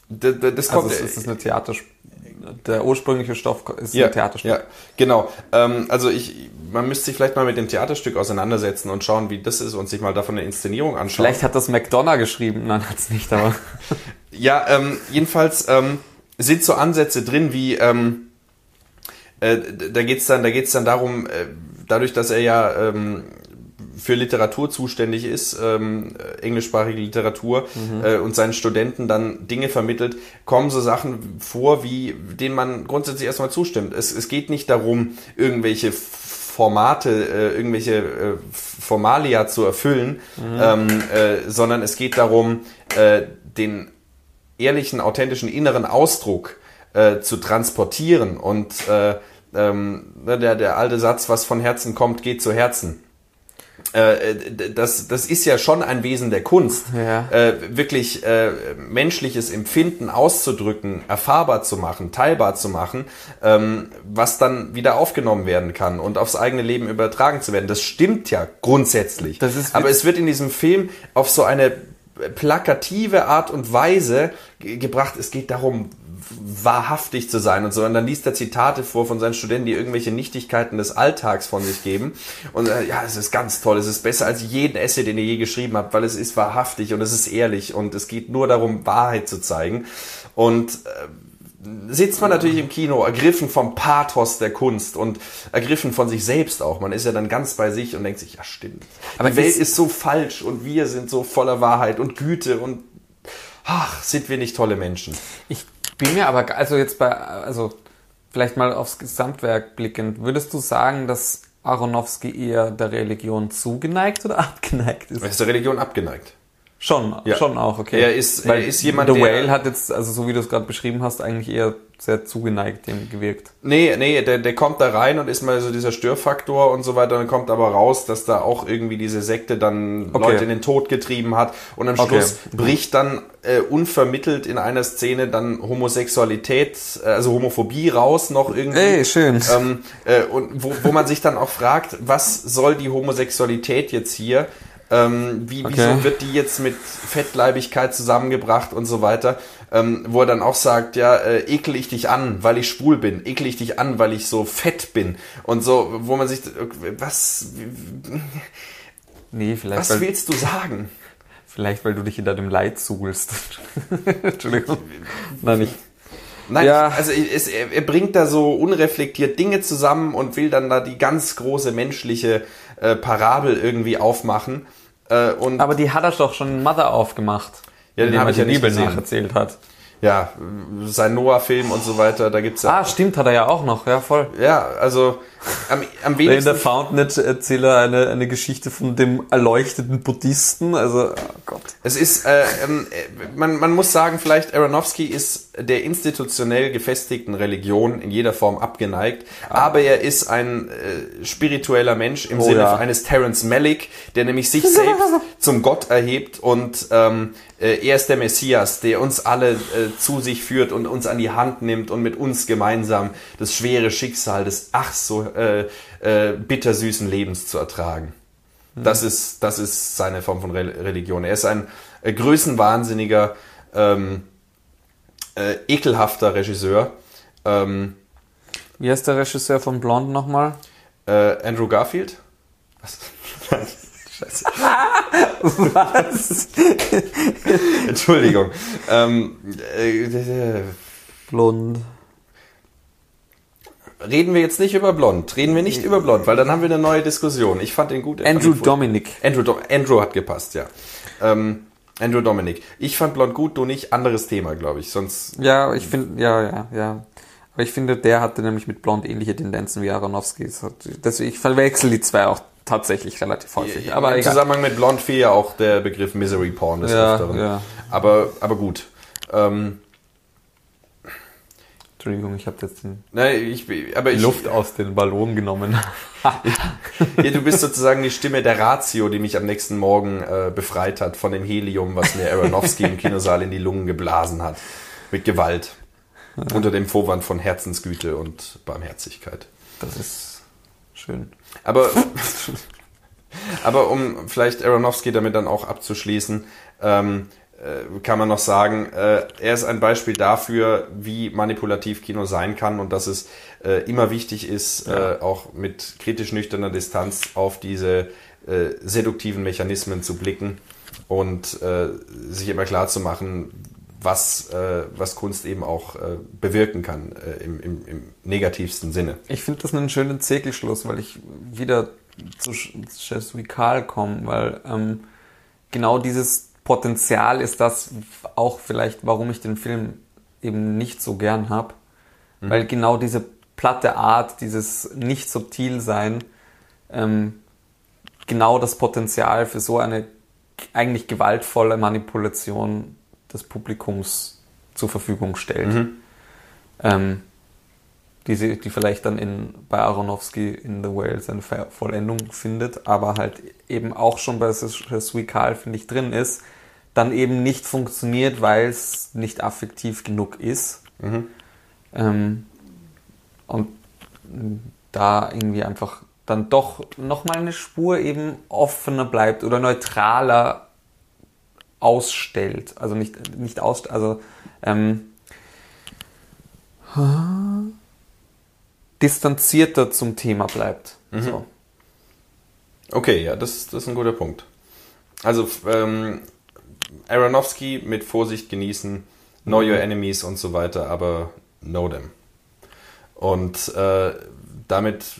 S3: d- d- das
S2: Also
S3: kommt,
S2: es ist eine Theaterstück. Der ursprüngliche Stoff ist
S3: ja,
S2: ein Theaterstück.
S3: Ja, genau. Ähm, also ich, man müsste sich vielleicht mal mit dem Theaterstück auseinandersetzen und schauen, wie das ist und sich mal davon eine Inszenierung anschauen.
S2: Vielleicht hat das McDonough geschrieben, nein, hat es nicht, aber
S3: Ja, ähm, jedenfalls ähm, sind so Ansätze drin, wie ähm, äh, da geht's dann, da geht's dann darum, äh, dadurch, dass er ja ähm, für Literatur zuständig ist, ähm, äh, englischsprachige Literatur äh, und seinen Studenten dann Dinge vermittelt, kommen so Sachen vor, wie denen man grundsätzlich erstmal zustimmt. Es, es geht nicht darum, irgendwelche Formate, äh, irgendwelche äh, Formalia zu erfüllen, ähm, äh, sondern es geht darum, äh, den ehrlichen, authentischen inneren Ausdruck äh, zu transportieren. Und äh, ähm, ne, der, der alte Satz, was von Herzen kommt, geht zu Herzen. Äh, d- das, das ist ja schon ein Wesen der Kunst,
S2: Ja.
S3: äh, wirklich äh, menschliches Empfinden auszudrücken, erfahrbar zu machen, teilbar zu machen, ähm, was dann wieder aufgenommen werden kann und aufs eigene Leben übertragen zu werden. Das stimmt ja grundsätzlich. Aber es wird in diesem Film auf so eine plakative Art und Weise ge- gebracht. Es geht darum, wahrhaftig zu sein und so. Und dann liest er Zitate vor von seinen Studenten, die irgendwelche Nichtigkeiten des Alltags von sich geben. Und äh, ja, es ist ganz toll. Es ist besser als jeden Essay, den ihr je geschrieben habt, weil es ist wahrhaftig und es ist ehrlich und es geht nur darum, Wahrheit zu zeigen. Und äh, sitzt man natürlich im Kino, ergriffen vom Pathos der Kunst und ergriffen von sich selbst auch. Man ist ja dann ganz bei sich und denkt sich, ja stimmt.
S2: Aber
S3: die Welt
S2: ist-
S3: so falsch und wir sind so voller Wahrheit und Güte und ach, sind wir nicht tolle Menschen.
S2: ich bin mir aber, also jetzt bei, also vielleicht mal aufs Gesamtwerk blickend, würdest du sagen, dass Aronofsky eher der Religion zugeneigt oder abgeneigt ist?
S3: Er ist der Religion abgeneigt.
S2: Schon,
S3: Ja.
S2: schon auch, okay.
S3: Er ist- er ist jemand,
S2: The
S3: der-
S2: Whale hat jetzt, also so wie du es gerade beschrieben hast, eigentlich eher sehr zugeneigt dem gewirkt.
S3: Nee, nee, der, der kommt da rein und ist mal so dieser Störfaktor und so weiter. Dann kommt aber raus, dass da auch irgendwie diese Sekte dann
S2: Okay.
S3: Leute in den Tod getrieben hat. Und am
S2: Okay.
S3: Schluss bricht dann äh, unvermittelt in einer Szene dann Homosexualität, äh, also Homophobie raus noch irgendwie.
S2: Ey, schön.
S3: Ähm, äh, und wo, wo man sich dann auch fragt, was soll die Homosexualität jetzt hier? Ähm, wie,
S2: Okay.
S3: Wieso wird die jetzt mit Fettleibigkeit zusammengebracht und so weiter? Ähm, wo er dann auch sagt, ja, äh, ekel ich dich an, weil ich schwul bin, ekel ich dich an, weil ich so fett bin und so, wo man sich, was,
S2: Nee, vielleicht,
S3: was willst du sagen?
S2: vielleicht weil du dich in deinem Leid suhlst. Entschuldigung. Nein, nicht.
S3: Nein,
S2: Ja.
S3: also es, er, er bringt da so unreflektiert Dinge zusammen und will dann da die ganz große menschliche äh, Parabel irgendwie aufmachen. Äh, und
S2: Aber die hat er doch schon Mother aufgemacht.
S3: Ja, den
S2: indem
S3: hab
S2: er
S3: ich ja nicht
S2: Bibel nacherzählt hat.
S3: ja, sein Noah-Film und so weiter, da gibt's ja.
S2: Ah, stimmt, hat er ja auch noch, ja, voll.
S3: Ja, also am, am
S2: In
S3: wenigsten.
S2: der Fountain erzählt er eine, eine Geschichte von dem erleuchteten Buddhisten. Also, oh Gott.
S3: Es ist, äh, äh, man, man muss sagen, vielleicht Aronofsky ist der institutionell gefestigten Religion in jeder Form abgeneigt, aber er ist ein äh, spiritueller Mensch im
S2: Oh
S3: Sinne
S2: ja.
S3: eines Terence Malick, der nämlich sich selbst zum Gott erhebt und ähm, äh, er ist der Messias, der uns alle äh, zu sich führt und uns an die Hand nimmt und mit uns gemeinsam das schwere Schicksal des ach so äh, äh, bittersüßen Lebens zu ertragen. Das ist, das ist seine Form von Re Religion. Er ist ein äh, größenwahnsinniger, ähm, äh, ekelhafter Regisseur. Ähm,
S2: Wie heißt der Regisseur von Blonde nochmal?
S3: äh, Andrew Garfield? Was? Scheiße.
S2: Was?
S3: Entschuldigung. ähm, äh,
S2: Blond.
S3: Reden wir jetzt nicht über Blond. Reden wir nicht über Blond, weil dann haben wir eine neue Diskussion. Ich fand den gut.
S2: Andrew
S3: ihn gut.
S2: Dominic.
S3: Andrew, Do Andrew hat gepasst, ja. Ähm, Andrew Dominic. Ich fand Blond gut, du nicht. Anderes Thema, glaube ich. Sonst
S2: Ja, ich finde, ja, ja, ja. Aber ich finde, der hatte nämlich mit Blond ähnliche Tendenzen wie Aronofsky. Deswegen, ich verwechsel die zwei auch tatsächlich relativ häufig.
S3: aber Im egal. Zusammenhang mit Blond Fee ja auch der Begriff Misery Porn des ja, Öfteren. Ja. Aber, aber gut. Ähm,
S2: Entschuldigung, ich habe jetzt den
S3: Nein, ich, aber
S2: ich, Luft aus den Ballon genommen.
S3: ja, du bist sozusagen die Stimme der Ratio, die mich am nächsten Morgen äh, befreit hat von dem Helium, was mir Aronofsky im Kinosaal in die Lungen geblasen hat. Mit Gewalt. Ja. Unter dem Vorwand von Herzensgüte und Barmherzigkeit.
S2: Das ist schön.
S3: Aber, aber um vielleicht Aronofsky damit dann auch abzuschließen, ähm, äh, kann man noch sagen, äh, er ist ein Beispiel dafür, wie manipulativ Kino sein kann und dass es äh, immer wichtig ist, ja. auch mit kritisch nüchterner Distanz auf diese seduktiven Mechanismen zu blicken und sich immer klar zu machen, was, was Kunst eben auch bewirken kann im, im, im negativsten Sinne.
S2: Ich finde das einen schönen Zirkelschluss, weil ich wieder zu Jesuikal komme, weil ähm, genau dieses Potenzial ist das auch vielleicht, warum ich den Film eben nicht so gern habe. Mhm. Weil genau diese platte Art, dieses nicht subtil sein, ähm, genau das Potenzial für so eine eigentlich gewaltvolle Manipulation des Publikums zur Verfügung stellt. Mhm. Ähm, die, sie, die vielleicht dann in, bei Aronofsky in The Whale seine Vollendung findet, aber halt eben auch schon bei Suikal, finde ich, drin ist, dann eben nicht funktioniert, weil es nicht affektiv genug ist. Mhm. Ähm, und da irgendwie einfach dann doch nochmal eine Spur eben offener bleibt oder neutraler ausstellt. Also nicht, nicht aus, also ähm, distanzierter zum Thema bleibt. Mhm. So.
S3: Okay, ja, das, das ist ein guter Punkt. Also ähm, Aronofsky mit Vorsicht genießen, know your enemies und so weiter, aber know them. Und äh, damit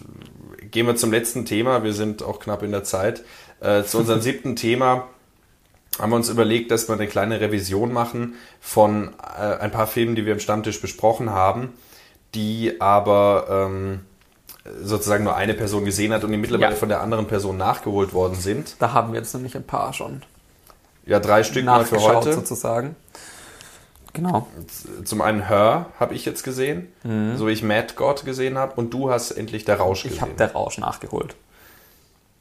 S3: gehen wir zum letzten Thema. Wir sind auch knapp in der Zeit. Äh, zu unserem siebten Thema haben wir uns überlegt, dass wir eine kleine Revision machen von äh, ein paar Filmen, die wir im Stammtisch besprochen haben, die aber ähm, sozusagen nur eine Person gesehen hat und die mittlerweile ja. von der anderen Person nachgeholt worden sind.
S2: Da haben wir jetzt nämlich ein paar schon.
S3: Ja, drei Stück mal für heute.
S2: sozusagen. Genau.
S3: Zum einen Her habe ich jetzt gesehen, mhm. so wie ich Mad God gesehen habe und du hast endlich Der Rausch
S2: gesehen. Ich habe Der Rausch nachgeholt.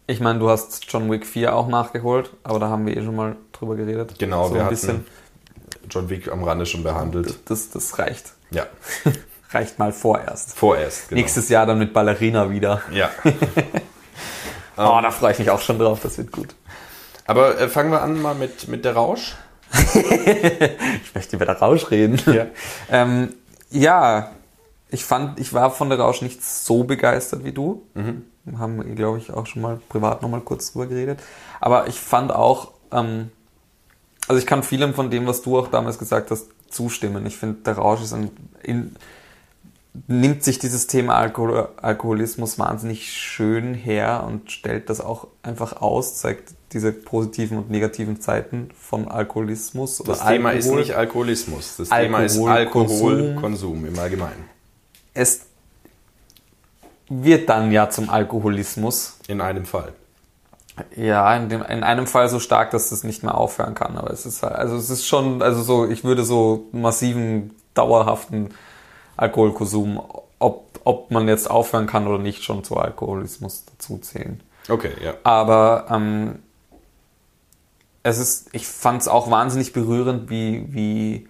S2: Ich meine, du hast John Wick 4 auch nachgeholt, aber da haben wir eh schon mal drüber geredet.
S3: Genau, so wir hatten John Wick am Rande schon behandelt.
S2: Das, das reicht.
S3: Ja.
S2: reicht mal vorerst.
S3: Vorerst,
S2: genau. Nächstes Jahr dann mit Ballerina wieder.
S3: Ja.
S2: oh, da freue ich mich auch schon drauf, das wird gut.
S3: Aber äh, fangen wir an mal mit, mit der Rausch.
S2: ich möchte über der Rausch reden. Ja. ähm, ja, ich fand, ich war von der Rausch nicht so begeistert wie du. Mhm. Haben, glaube ich, auch schon mal privat nochmal kurz drüber geredet. Aber ich fand auch, ähm, also ich kann vielem von dem, was du auch damals gesagt hast, zustimmen. Ich finde, der Rausch ist ein, in, nimmt sich dieses Thema Alkohol, Alkoholismus wahnsinnig schön her und stellt das auch einfach aus, zeigt diese positiven und negativen Zeiten von Alkoholismus.
S3: Das Thema Alkohol. ist nicht Alkoholismus, das Alkohol Thema ist Alkoholkonsum im Allgemeinen.
S2: Es wird dann ja zum Alkoholismus.
S3: In einem Fall.
S2: Ja, in, dem, in einem Fall so stark, dass es nicht mehr aufhören kann. Aber es ist halt, also es ist schon, also so, ich würde so massiven, dauerhaften Alkoholkonsum, ob, ob man jetzt aufhören kann oder nicht, schon zu Alkoholismus dazu zählen.
S3: Okay, ja.
S2: Aber ähm, es ist, ich fand es auch wahnsinnig berührend, wie, wie,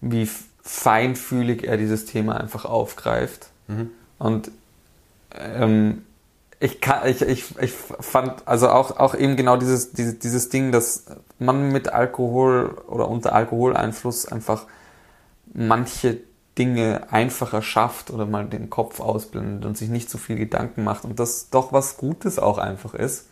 S2: wie feinfühlig er dieses Thema einfach aufgreift. Mhm. Und ähm, ich, kann, ich, ich, ich fand also auch, auch eben genau dieses, dieses, dieses Ding, dass man mit Alkohol oder unter Alkoholeinfluss einfach manche Dinge einfacher schafft oder mal den Kopf ausblendet und sich nicht so viel Gedanken macht und das doch was Gutes auch einfach ist.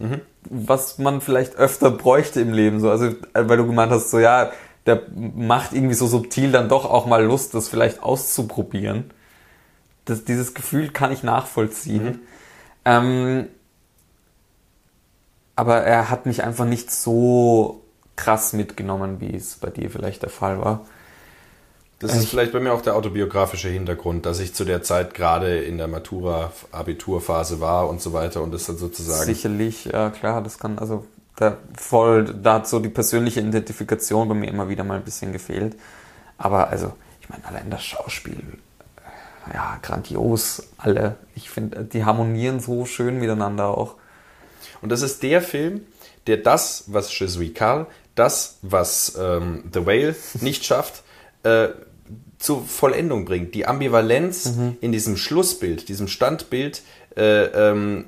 S2: Mhm. Was man vielleicht öfter bräuchte im Leben, so, also, äh, weil du gemeint hast, so, ja, der macht irgendwie so subtil dann doch auch mal Lust, das vielleicht auszuprobieren. Das, dieses Gefühl kann ich nachvollziehen. Mhm. Ähm, aber er hat mich einfach nicht so krass mitgenommen, wie es bei dir vielleicht der Fall war.
S3: Das ist vielleicht bei mir auch der autobiografische Hintergrund, dass ich zu der Zeit gerade in der Matura-Abiturphase war und so weiter und das dann sozusagen.
S2: Sicherlich, ja klar, das kann, also da voll, da hat so die persönliche Identifikation bei mir immer wieder mal ein bisschen gefehlt. Aber also, ich meine, allein das Schauspiel, ja, grandios, alle. Ich finde, die harmonieren so schön miteinander auch.
S3: Und das ist der Film, der das, was Je suis Carl, das, was ähm, The Whale nicht schafft, äh, zur Vollendung bringt. Die Ambivalenz mhm. in diesem Schlussbild, diesem Standbild äh, ähm,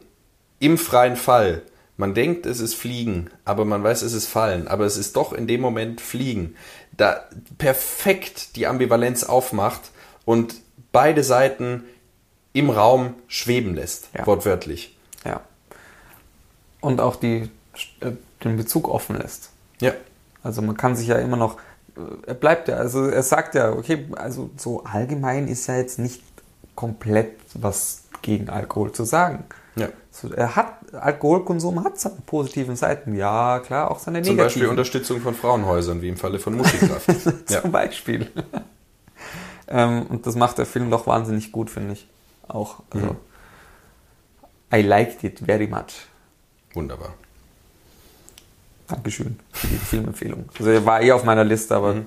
S3: im freien Fall. Man denkt, es ist Fliegen, aber man weiß, es ist Fallen, aber es ist doch in dem Moment Fliegen. Da perfekt die Ambivalenz aufmacht und beide Seiten im Raum schweben lässt, ja. wortwörtlich.
S2: Ja. Und auch die, äh, den Bezug offen lässt.
S3: Ja.
S2: Also man kann sich ja immer noch er bleibt ja, also er sagt ja, okay, also so allgemein ist ja jetzt nicht komplett was gegen Alkohol zu sagen.
S3: Ja.
S2: So, er hat, Alkoholkonsum hat seine positiven Seiten, ja, klar, auch seine negativen.
S3: Zum Beispiel Unterstützung von Frauenhäusern, wie im Falle von Musikkraft.
S2: Zum. Beispiel. ähm, und das macht der Film doch wahnsinnig gut, finde ich. Auch, also, mhm. I liked it very much.
S3: Wunderbar.
S2: Dankeschön für die Filmempfehlung. Also er war eh auf meiner Liste, aber mhm.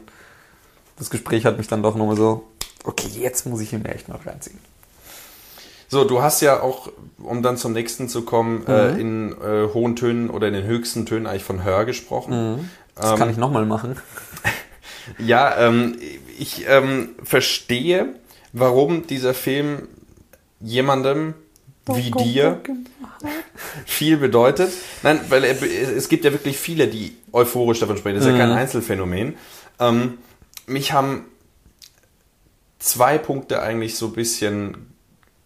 S2: das Gespräch hat mich dann doch nochmal so, okay, jetzt muss ich ihn mir echt noch reinziehen.
S3: So, du hast ja auch, um dann zum nächsten zu kommen, mhm. äh, in äh, hohen Tönen oder in den höchsten Tönen eigentlich von Hör gesprochen.
S2: Mhm. Das ähm, kann ich nochmal machen.
S3: ja, ähm, ich ähm, verstehe, warum dieser Film jemandem wie dir viel bedeutet. Nein, weil es gibt ja wirklich viele, die euphorisch davon sprechen. Das ist ja kein mhm. Einzelfenomen. Ähm, mich haben zwei Punkte eigentlich so ein bisschen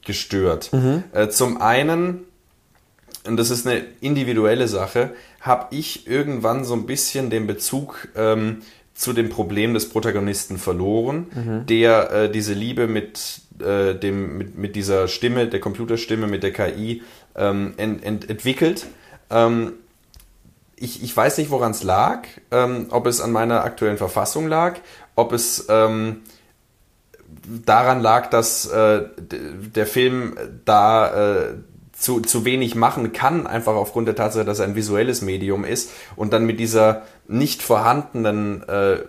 S3: gestört. Mhm. Äh, zum einen, und das ist eine individuelle Sache, habe ich irgendwann so ein bisschen den Bezug ähm, zu dem Problem des Protagonisten verloren, mhm. der äh, diese Liebe mit, äh, dem, mit, mit dieser Stimme, der Computerstimme, mit der KI ähm, ent, ent, entwickelt. Ähm, ich, ich weiß nicht, woran es lag, ähm, ob es an meiner aktuellen Verfassung lag, ob es ähm, daran lag, dass äh, der Film da äh, zu, zu wenig machen kann, einfach aufgrund der Tatsache, dass er ein visuelles Medium ist und dann mit dieser nicht vorhandenen äh,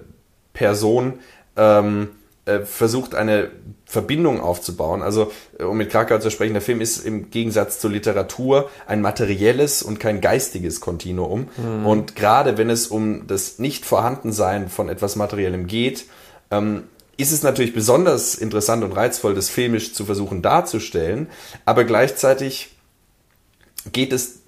S3: Person ähm, äh, versucht, eine Verbindung aufzubauen. Also, äh, um mit Krakau zu sprechen, der Film ist im Gegensatz zur Literatur ein materielles und kein geistiges Kontinuum. Mhm. Und gerade wenn es um das Nicht-Vorhandensein von etwas Materiellem geht, ähm, ist es natürlich besonders interessant und reizvoll, das filmisch zu versuchen darzustellen, aber gleichzeitig geht es,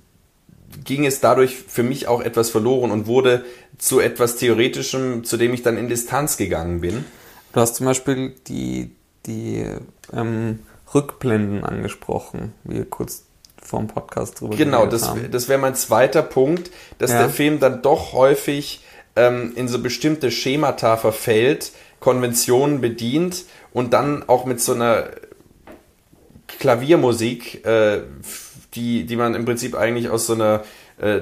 S3: ging es dadurch für mich auch etwas verloren und wurde zu etwas Theoretischem, zu dem ich dann in Distanz gegangen bin.
S2: Du hast zum Beispiel die, die ähm, Rückblenden angesprochen, wie wir kurz vor dem Podcast
S3: drüber Genau, das, haben. das wäre mein zweiter Punkt, dass ja. der Film dann doch häufig ähm, in so bestimmte Schemata verfällt, Konventionen bedient und dann auch mit so einer Klaviermusik äh, die, die man im Prinzip eigentlich aus so einer äh,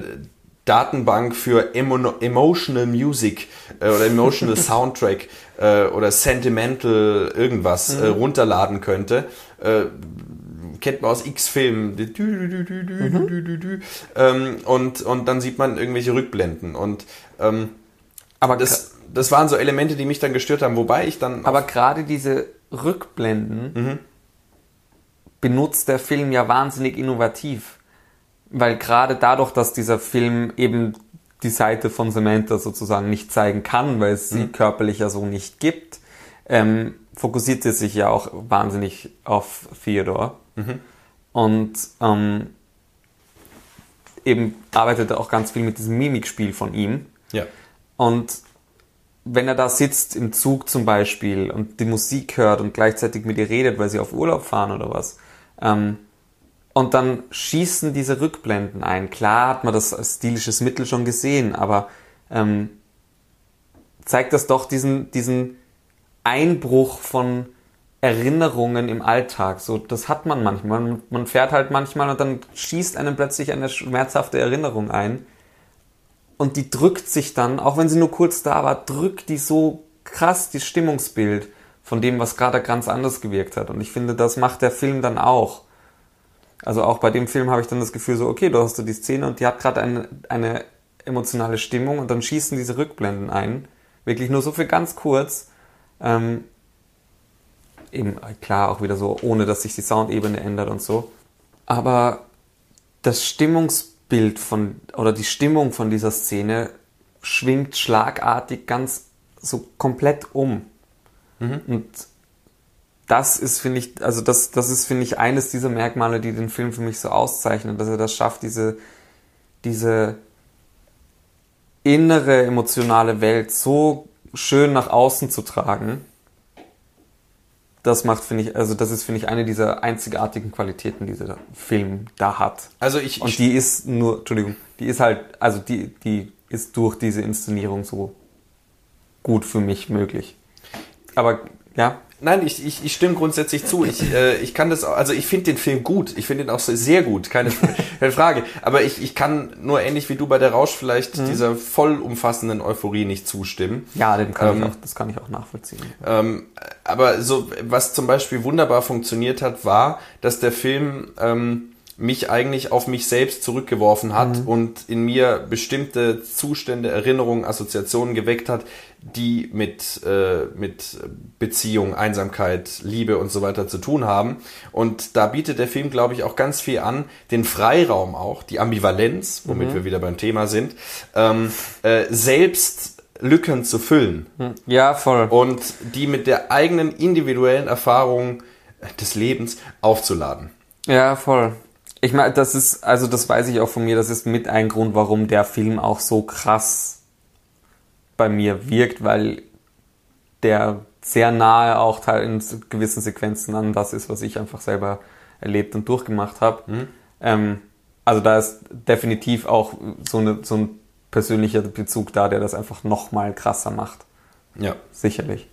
S3: Datenbank für Emo Emotional Music äh, oder Emotional Soundtrack äh, oder Sentimental irgendwas äh, mhm. runterladen könnte. Äh, kennt man aus X-Filmen. Mhm. Ähm, und, und dann sieht man irgendwelche Rückblenden. Und ähm, aber das, das waren so Elemente, die mich dann gestört haben, wobei ich dann.
S2: Aber gerade diese Rückblenden mhm benutzt der Film ja wahnsinnig innovativ. Weil gerade dadurch, dass dieser Film eben die Seite von Samantha sozusagen nicht zeigen kann, weil es sie mhm. körperlich ja so nicht gibt, ähm, fokussiert er sich ja auch wahnsinnig auf Theodore. Mhm. Und ähm, eben arbeitet er auch ganz viel mit diesem Mimikspiel von ihm.
S3: Ja.
S2: Und wenn er da sitzt im Zug zum Beispiel und die Musik hört und gleichzeitig mit ihr redet, weil sie auf Urlaub fahren oder was, ähm, und dann schießen diese Rückblenden ein. Klar hat man das als stilisches Mittel schon gesehen, aber ähm, zeigt das doch diesen, diesen Einbruch von Erinnerungen im Alltag. So, das hat man manchmal. Man fährt halt manchmal und dann schießt einem plötzlich eine schmerzhafte Erinnerung ein. Und die drückt sich dann, auch wenn sie nur kurz da war, drückt die so krass die Stimmungsbild von dem, was gerade ganz anders gewirkt hat. Und ich finde, das macht der Film dann auch. Also auch bei dem Film habe ich dann das Gefühl so, okay, du hast du die Szene und die hat gerade eine, eine emotionale Stimmung und dann schießen diese Rückblenden ein. Wirklich nur so für ganz kurz. Ähm, eben klar auch wieder so, ohne dass sich die Soundebene ändert und so. Aber das Stimmungsbild von oder die Stimmung von dieser Szene schwingt schlagartig ganz so komplett um. Mhm. Und das ist, finde ich, also das, das ist, finde ich, eines dieser Merkmale, die den Film für mich so auszeichnen, dass er das schafft, diese, diese innere emotionale Welt so schön nach außen zu tragen. Das macht, finde ich, also das ist, finde ich, eine dieser einzigartigen Qualitäten, die dieser Film da hat.
S3: Also ich,
S2: und die ist nur, Entschuldigung, die ist halt, also die, die ist durch diese Inszenierung so gut für mich möglich. Aber ja.
S3: Nein, ich, ich, ich stimme grundsätzlich zu. Ich, äh, ich kann das, auch, also ich finde den Film gut. Ich finde ihn auch sehr gut, keine, keine Frage. Aber ich, ich kann nur ähnlich wie du bei der Rausch vielleicht mhm. dieser vollumfassenden Euphorie nicht zustimmen.
S2: Ja, den kann ähm, ich auch, das kann ich auch nachvollziehen.
S3: Ähm, aber so, was zum Beispiel wunderbar funktioniert hat, war, dass der Film ähm, mich eigentlich auf mich selbst zurückgeworfen hat mhm. und in mir bestimmte Zustände, Erinnerungen, Assoziationen geweckt hat, die mit, äh, mit Beziehung, Einsamkeit, Liebe und so weiter zu tun haben. Und da bietet der Film, glaube ich, auch ganz viel an, den Freiraum auch, die Ambivalenz, womit mhm. wir wieder beim Thema sind, ähm, äh, selbst Lücken zu füllen.
S2: Hm. Ja, voll.
S3: Und die mit der eigenen individuellen Erfahrung des Lebens aufzuladen.
S2: Ja, voll. Ich meine, das ist, also das weiß ich auch von mir, das ist mit ein Grund, warum der Film auch so krass bei mir wirkt, weil der sehr nahe auch in gewissen Sequenzen an das ist, was ich einfach selber erlebt und durchgemacht habe. Mhm. Ähm, also da ist definitiv auch so, eine, so ein persönlicher Bezug da, der das einfach nochmal krasser macht.
S3: Ja.
S2: Sicherlich.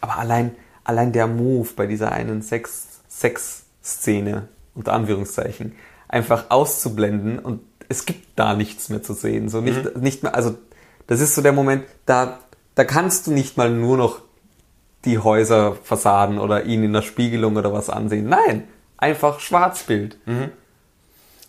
S2: Aber allein, allein der Move bei dieser einen Sex-Szene, unter Anführungszeichen, einfach auszublenden und es gibt da nichts mehr zu sehen. So nicht, mhm. nicht mehr, also das ist so der Moment, da, da kannst du nicht mal nur noch die Häuserfassaden oder ihn in der Spiegelung oder was ansehen. Nein, einfach Schwarzbild.
S3: Mhm.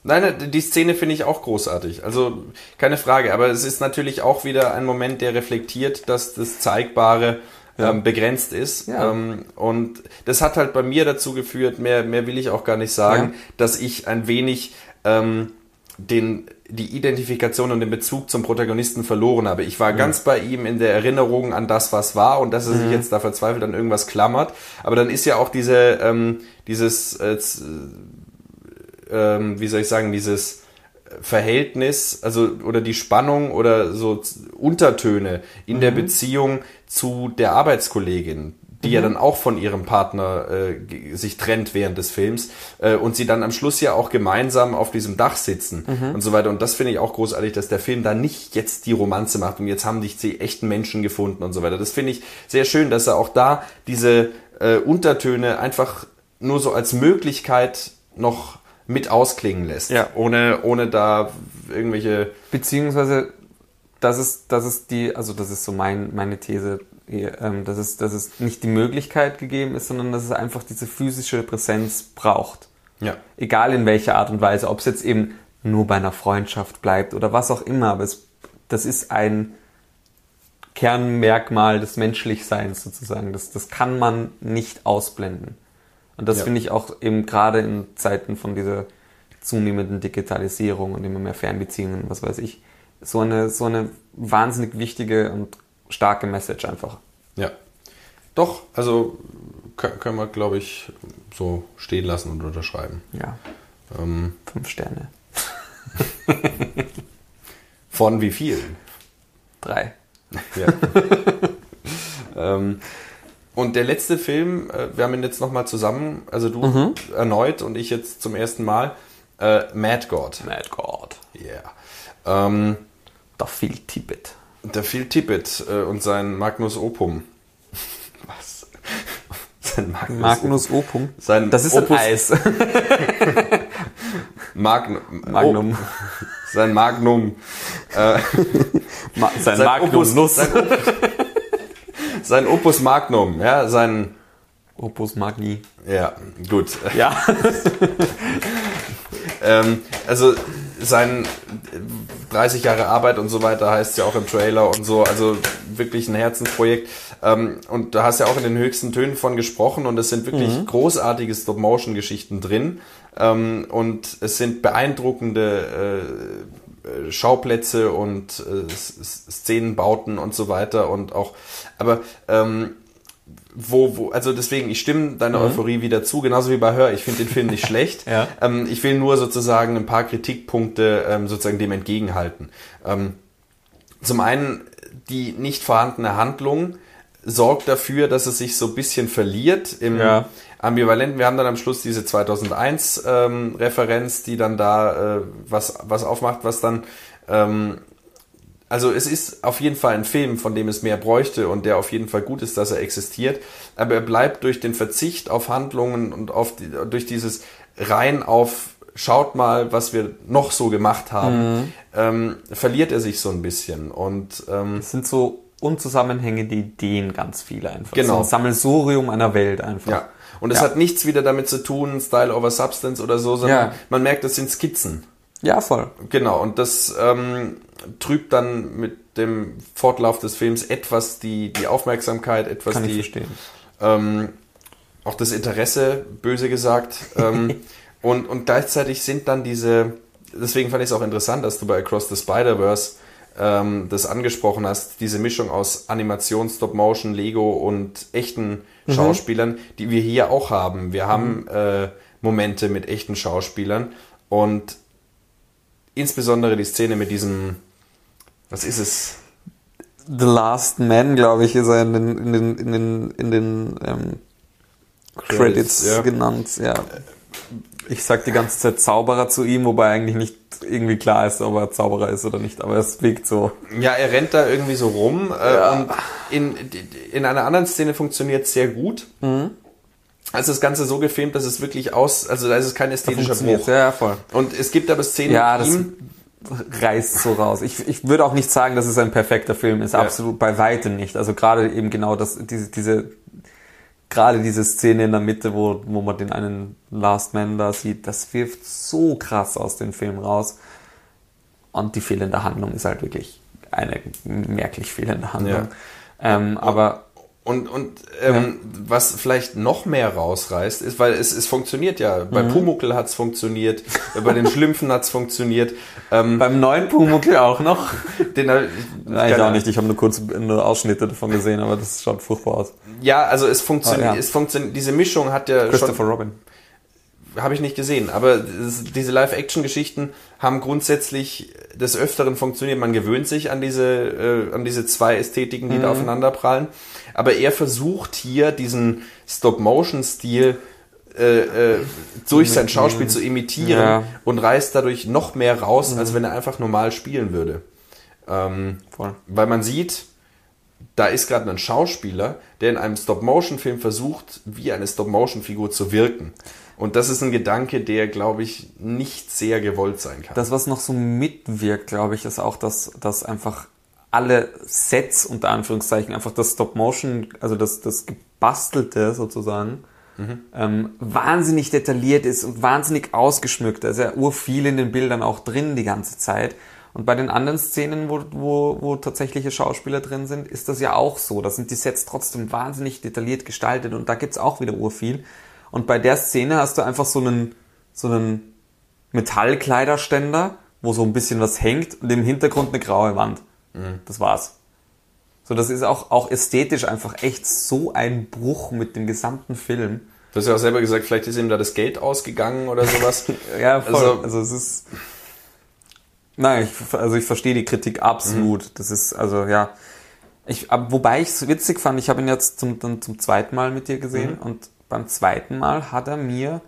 S3: Nein, die Szene finde ich auch großartig. Also keine Frage. Aber es ist natürlich auch wieder ein Moment, der reflektiert, dass das Zeigbare ja. ähm, begrenzt ist. Ja. Ähm, und das hat halt bei mir dazu geführt, mehr, mehr will ich auch gar nicht sagen, ja. dass ich ein wenig ähm, den, die Identifikation und den Bezug zum Protagonisten verloren habe. Ich war mhm. ganz bei ihm in der Erinnerung an das, was war und dass er sich mhm. jetzt da verzweifelt an irgendwas klammert. Aber dann ist ja auch diese, ähm, dieses, äh, äh, wie soll ich sagen, dieses Verhältnis, also oder die Spannung oder so Untertöne in mhm. der Beziehung zu der Arbeitskollegin, die mhm. ja dann auch von ihrem Partner äh, sich trennt während des Films äh, und sie dann am Schluss ja auch gemeinsam auf diesem Dach sitzen mhm. und so weiter. Und das finde ich auch großartig, dass der Film da nicht jetzt die Romanze macht und jetzt haben dich die echten Menschen gefunden und so weiter. Das finde ich sehr schön, dass er auch da diese äh, Untertöne einfach nur so als Möglichkeit noch mit ausklingen lässt,
S2: ja.
S3: ohne, ohne da irgendwelche...
S2: Beziehungsweise das ist, das ist die, also das ist so mein, meine These, ähm, dass, es, dass es nicht die Möglichkeit gegeben ist, sondern dass es einfach diese physische Präsenz braucht.
S3: Ja.
S2: Egal in welcher Art und Weise, ob es jetzt eben nur bei einer Freundschaft bleibt oder was auch immer, aber es, das ist ein Kernmerkmal des Menschlichseins sozusagen. Das, das kann man nicht ausblenden. Und das ja. finde ich auch eben gerade in Zeiten von dieser zunehmenden Digitalisierung und immer mehr Fernbeziehungen, was weiß ich, so eine, so eine wahnsinnig wichtige und starke Message einfach.
S3: Ja. Doch, also können wir, glaube ich, so stehen lassen und unterschreiben.
S2: Ja. Ähm, Fünf Sterne.
S3: Von wie vielen?
S2: Drei.
S3: Ja. ähm, und der letzte Film, äh, wir haben ihn jetzt nochmal zusammen, also du mhm. erneut und ich jetzt zum ersten Mal, äh, Mad God.
S2: Mad God.
S3: Yeah. Ähm,
S2: der Phil Tippett.
S3: Der Phil Tippett äh, und sein Magnus Opum.
S2: Was? Sein Magnus, Magnus Opum?
S3: Sein
S2: das ist Opus. ein Eis.
S3: Magnum.
S2: Magnum.
S3: Oh, sein Magnum.
S2: Äh, Ma sein, sein Magnum
S3: Opus,
S2: Nuss.
S3: Sein, sein Opus Magnum, ja, sein
S2: Opus Magni.
S3: Ja, gut.
S2: Ja.
S3: ähm, also sein 30 Jahre Arbeit und so weiter heißt ja auch im Trailer und so, also wirklich ein Herzensprojekt. Ähm, und da hast ja auch in den höchsten Tönen von gesprochen und es sind wirklich mhm. großartige Stop-Motion-Geschichten drin ähm, und es sind beeindruckende äh, Schauplätze und äh, Szenenbauten und so weiter und auch, aber ähm, wo, wo, also deswegen, ich stimme deiner mhm. Euphorie wieder zu, genauso wie bei Hör. Ich finde den Film nicht schlecht.
S2: ja.
S3: ähm, ich will nur sozusagen ein paar Kritikpunkte ähm, sozusagen dem entgegenhalten. Ähm, zum einen die nicht vorhandene Handlung sorgt dafür, dass es sich so ein bisschen verliert im ja. Ambivalenten. Wir haben dann am Schluss diese 2001 ähm, Referenz, die dann da äh, was, was aufmacht, was dann ähm, also es ist auf jeden Fall ein Film, von dem es mehr bräuchte und der auf jeden Fall gut ist, dass er existiert. Aber er bleibt durch den Verzicht auf Handlungen und auf die, durch dieses rein auf schaut mal, was wir noch so gemacht haben, mhm. ähm, verliert er sich so ein bisschen. Und ähm,
S2: es sind so unzusammenhängende Ideen ganz viele einfach.
S3: Genau. So ein
S2: Sammelsurium einer Welt einfach.
S3: Ja. Und es ja. hat nichts wieder damit zu tun, Style over Substance oder so, sondern ja. man merkt, das sind Skizzen.
S2: Ja, voll.
S3: Genau, und das ähm, trübt dann mit dem Fortlauf des Films etwas die, die Aufmerksamkeit, etwas
S2: Kann
S3: die. Ähm, auch das Interesse, böse gesagt. ähm, und, und gleichzeitig sind dann diese, deswegen fand ich es auch interessant, dass du bei Across the Spider-Verse ähm, das angesprochen hast, diese Mischung aus Animation, Stop-Motion, Lego und echten mhm. Schauspielern, die wir hier auch haben. Wir haben mhm. äh, Momente mit echten Schauspielern und insbesondere die Szene mit diesem, was ist es?
S2: The Last Man, glaube ich, ist er in den, in den, in den, in den ähm, Credits, Credits ja. genannt, ja. Ich sag die ganze Zeit Zauberer zu ihm, wobei eigentlich nicht irgendwie klar ist, ob er Zauberer ist oder nicht, aber es wirkt so.
S3: Ja, er rennt da irgendwie so rum äh, ja. und in, in einer anderen Szene funktioniert es sehr gut. Mhm. Also das Ganze so gefilmt, dass es wirklich aus, also da ist es kein ästhetischer Bruch.
S2: Ja, voll.
S3: Und es gibt aber Szenen
S2: ja, mit ihm. reißt so raus. Ich, ich würde auch nicht sagen, dass es ein perfekter Film ist. Ja. Absolut bei weitem nicht. Also gerade eben genau das, diese, diese, gerade diese Szene in der Mitte, wo, wo man den einen Last Man da sieht, das wirft so krass aus dem Film raus. Und die fehlende Handlung ist halt wirklich eine merklich fehlende Handlung. Ja. Ähm, aber
S3: und, und ähm, ja. was vielleicht noch mehr rausreißt, ist, weil es, es funktioniert ja. Bei mhm. Hat es funktioniert, bei den Schlümpfen hat es funktioniert.
S2: Ähm, Beim neuen Pumuckel auch noch?
S3: Den,
S2: Nein, ich auch nicht. Ich habe nur kurz nur Ausschnitte davon gesehen, aber das schaut furchtbar aus.
S3: Ja, also es funktioniert. Oh, ja. Es funktioniert. Diese Mischung hat ja
S2: Christopher schon, Robin
S3: habe ich nicht gesehen, aber diese Live-Action-Geschichten haben grundsätzlich des Öfteren funktioniert. Man gewöhnt sich an diese, äh, an diese zwei Ästhetiken, die mhm. da aufeinander prallen. Aber er versucht hier diesen Stop-Motion-Stil äh, äh, durch sein Schauspiel zu imitieren ja. und reißt dadurch noch mehr raus, mhm. als wenn er einfach normal spielen würde. Ähm, weil man sieht, da ist gerade ein Schauspieler, der in einem Stop-Motion-Film versucht, wie eine Stop-Motion-Figur zu wirken. Und das ist ein Gedanke, der, glaube ich, nicht sehr gewollt sein kann.
S2: Das, was noch so mitwirkt, glaube ich, ist auch, dass, dass einfach alle Sets, unter Anführungszeichen, einfach das Stop-Motion, also das, das Gebastelte sozusagen, mhm. ähm, wahnsinnig detailliert ist und wahnsinnig ausgeschmückt. Da ist ja urviel in den Bildern auch drin die ganze Zeit. Und bei den anderen Szenen, wo, wo, wo tatsächliche Schauspieler drin sind, ist das ja auch so. Da sind die Sets trotzdem wahnsinnig detailliert gestaltet und da gibt's auch wieder urviel. Und bei der Szene hast du einfach so einen, so einen Metallkleiderständer, wo so ein bisschen was hängt und im Hintergrund eine graue Wand. Mhm. Das war's. So, das ist auch, auch ästhetisch einfach echt so ein Bruch mit dem gesamten Film.
S3: Du hast ja auch selber gesagt, vielleicht ist ihm da das Geld ausgegangen oder sowas.
S2: ja, voll. Also, also es ist. Nein, ich, also ich verstehe die Kritik absolut. Mhm. Das ist, also ja. Ich, wobei ich es witzig fand, ich habe ihn jetzt zum, dann zum zweiten Mal mit dir gesehen mhm. und beim zweiten Mal hat er mir,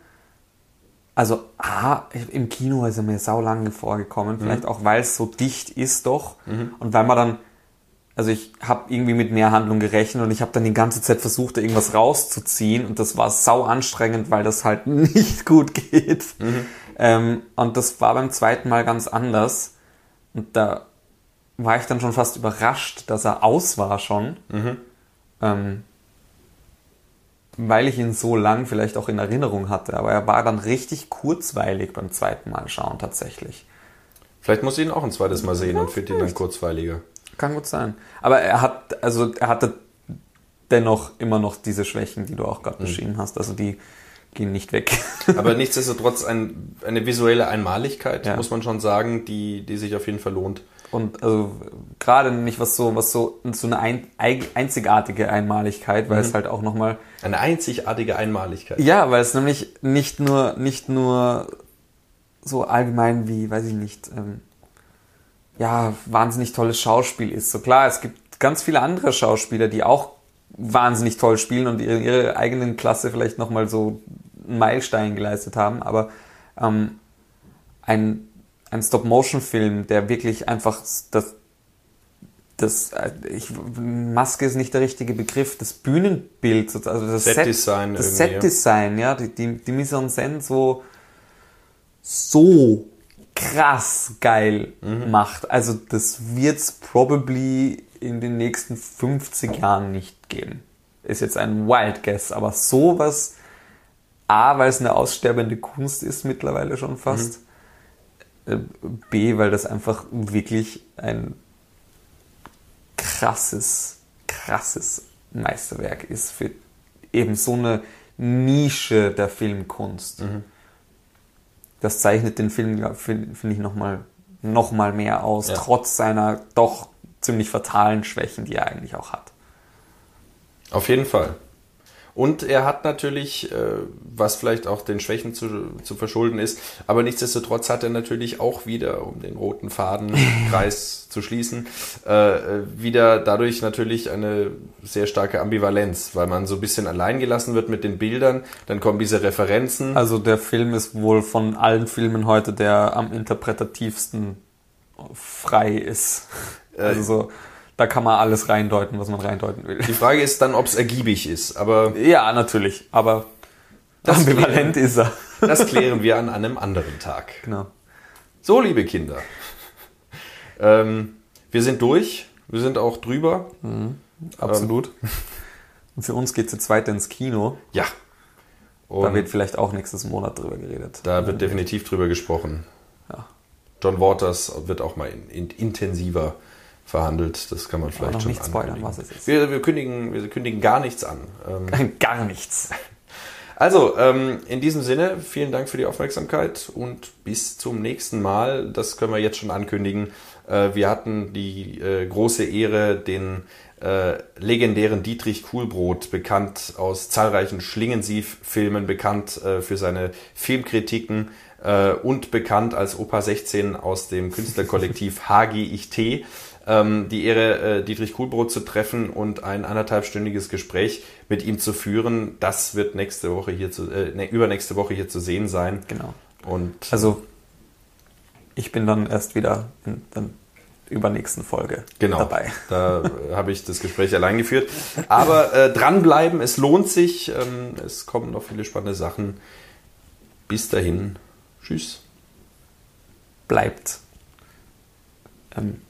S2: also A, im Kino ist er mir sau lange vorgekommen, vielleicht mhm. auch, weil es so dicht ist doch mhm. und weil man dann, also ich habe irgendwie mit mehr Handlung gerechnet und ich habe dann die ganze Zeit versucht, da irgendwas rauszuziehen und das war sau anstrengend, weil das halt nicht gut geht. Mhm. Ähm, und das war beim zweiten Mal ganz anders und da war ich dann schon fast überrascht, dass er aus war schon. Mhm. ähm, weil ich ihn so lang vielleicht auch in Erinnerung hatte. Aber er war dann richtig kurzweilig beim zweiten Mal schauen tatsächlich.
S3: Vielleicht muss ich ihn auch ein zweites Mal sehen und finde ihn dann kurzweiliger.
S2: Kann gut sein. Aber er hat, also er hatte dennoch immer noch diese Schwächen, die du auch gerade beschrieben hast. Also die gehen nicht weg.
S3: Aber nichtsdestotrotz ein, eine visuelle Einmaligkeit,
S2: Ja.
S3: muss man schon sagen, die, die sich auf jeden Fall lohnt.
S2: Und also gerade nicht was so, was so, so eine ein, einzigartige Einmaligkeit, weil es halt auch nochmal
S3: Eine einzigartige Einmaligkeit.
S2: Ja, weil es nämlich nicht nur, nicht nur so allgemein wie, weiß ich nicht, ähm, ja, wahnsinnig tolles Schauspiel ist. So klar, es gibt ganz viele andere Schauspieler, die auch wahnsinnig toll spielen und ihre, ihre eigenen Klasse vielleicht nochmal so einen Meilenstein geleistet haben, aber ähm, ein, ein Stop-Motion-Film, der wirklich einfach das, das, äh, ich, Maske ist nicht der richtige Begriff, das Bühnenbild, so- also das
S3: Set-Design
S2: das
S3: irgendwie, ja.
S2: Set-Design, ja, die, die, die Mise en scène so, so krass geil
S3: Mhm.
S2: macht. Also das wird's probably in den nächsten 50 Jahren nicht geben. Ist jetzt ein Wild Guess, aber sowas, A, weil es eine aussterbende Kunst ist mittlerweile schon fast,
S3: Mhm.
S2: Äh, B, weil das einfach wirklich ein krasses, krasses Meisterwerk ist für eben so eine Nische der Filmkunst. Das zeichnet den Film, finde find ich, nochmal noch mal mehr aus,
S3: Ja.
S2: trotz seiner doch ziemlich fatalen Schwächen, die er eigentlich auch hat.
S3: Auf jeden Fall. Und er hat natürlich, äh, was vielleicht auch den Schwächen zu, zu verschulden ist, aber nichtsdestotrotz hat er natürlich auch wieder, um den roten Fadenkreis zu schließen, äh, äh, wieder dadurch natürlich eine sehr starke Ambivalenz, weil man so ein bisschen allein gelassen wird mit den Bildern, dann kommen diese Referenzen.
S2: Also der Film ist wohl von allen Filmen heute der am interpretativsten frei ist. Also so, da kann man alles reindeuten, was man reindeuten will.
S3: Die Frage ist dann, ob es ergiebig ist, aber
S2: Ja, natürlich, aber
S3: Das
S2: ambivalent ist er.
S3: das klären wir an einem anderen Tag.
S2: Genau.
S3: So, liebe Kinder, ähm, wir sind durch, wir sind auch drüber.
S2: Absolut. Und für uns geht's jetzt weiter ins Kino.
S3: Ja.
S2: Da
S3: Und
S2: wird vielleicht auch nächstes Monat drüber geredet.
S3: Da wird definitiv drüber gesprochen.
S2: Ja.
S3: John Waters wird auch mal in, in, intensiver verhandelt. Das kann man vielleicht schon
S2: nicht spoilern,
S3: ankündigen.
S2: was es ist.
S3: Wir, wir, kündigen, wir kündigen gar nichts an. Ähm,
S2: Gar nichts.
S3: also, ähm, in diesem Sinne, vielen Dank für die Aufmerksamkeit und bis zum nächsten Mal. Das können wir jetzt schon ankündigen. Äh, wir hatten die äh, große Ehre, den äh, legendären Dietrich Kuhlbrot, bekannt aus zahlreichen Schlingensief-Filmen, bekannt äh, für seine Filmkritiken äh, und bekannt als Opa 16 aus dem Künstlerkollektiv HGIT. Ähm, die Ehre, äh, Dietrich Kuhlbrot zu treffen und ein anderthalbstündiges Gespräch mit ihm zu führen, das wird nächste Woche hier zu, äh, ne, übernächste Woche hier zu sehen sein.
S2: Genau.
S3: Und
S2: Also, ich bin dann erst wieder in der übernächsten Folge
S3: Genau.
S2: dabei.
S3: Da äh, habe ich das Gespräch allein geführt. Aber äh, dranbleiben, es lohnt sich. Ähm, es kommen noch viele spannende Sachen. Bis dahin. Tschüss.
S2: Bleibt. Ähm,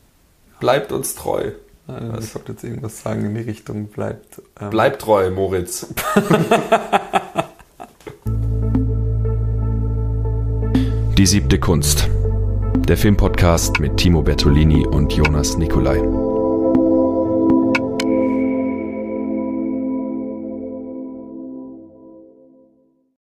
S3: Bleibt uns treu.
S2: äh, ich wollte jetzt irgendwas sagen in die Richtung, bleibt. Ähm,
S3: Bleibt treu, Moritz.
S1: Die siebte Kunst. Der Filmpodcast mit Timo Bertolini und Jonas Nicolai.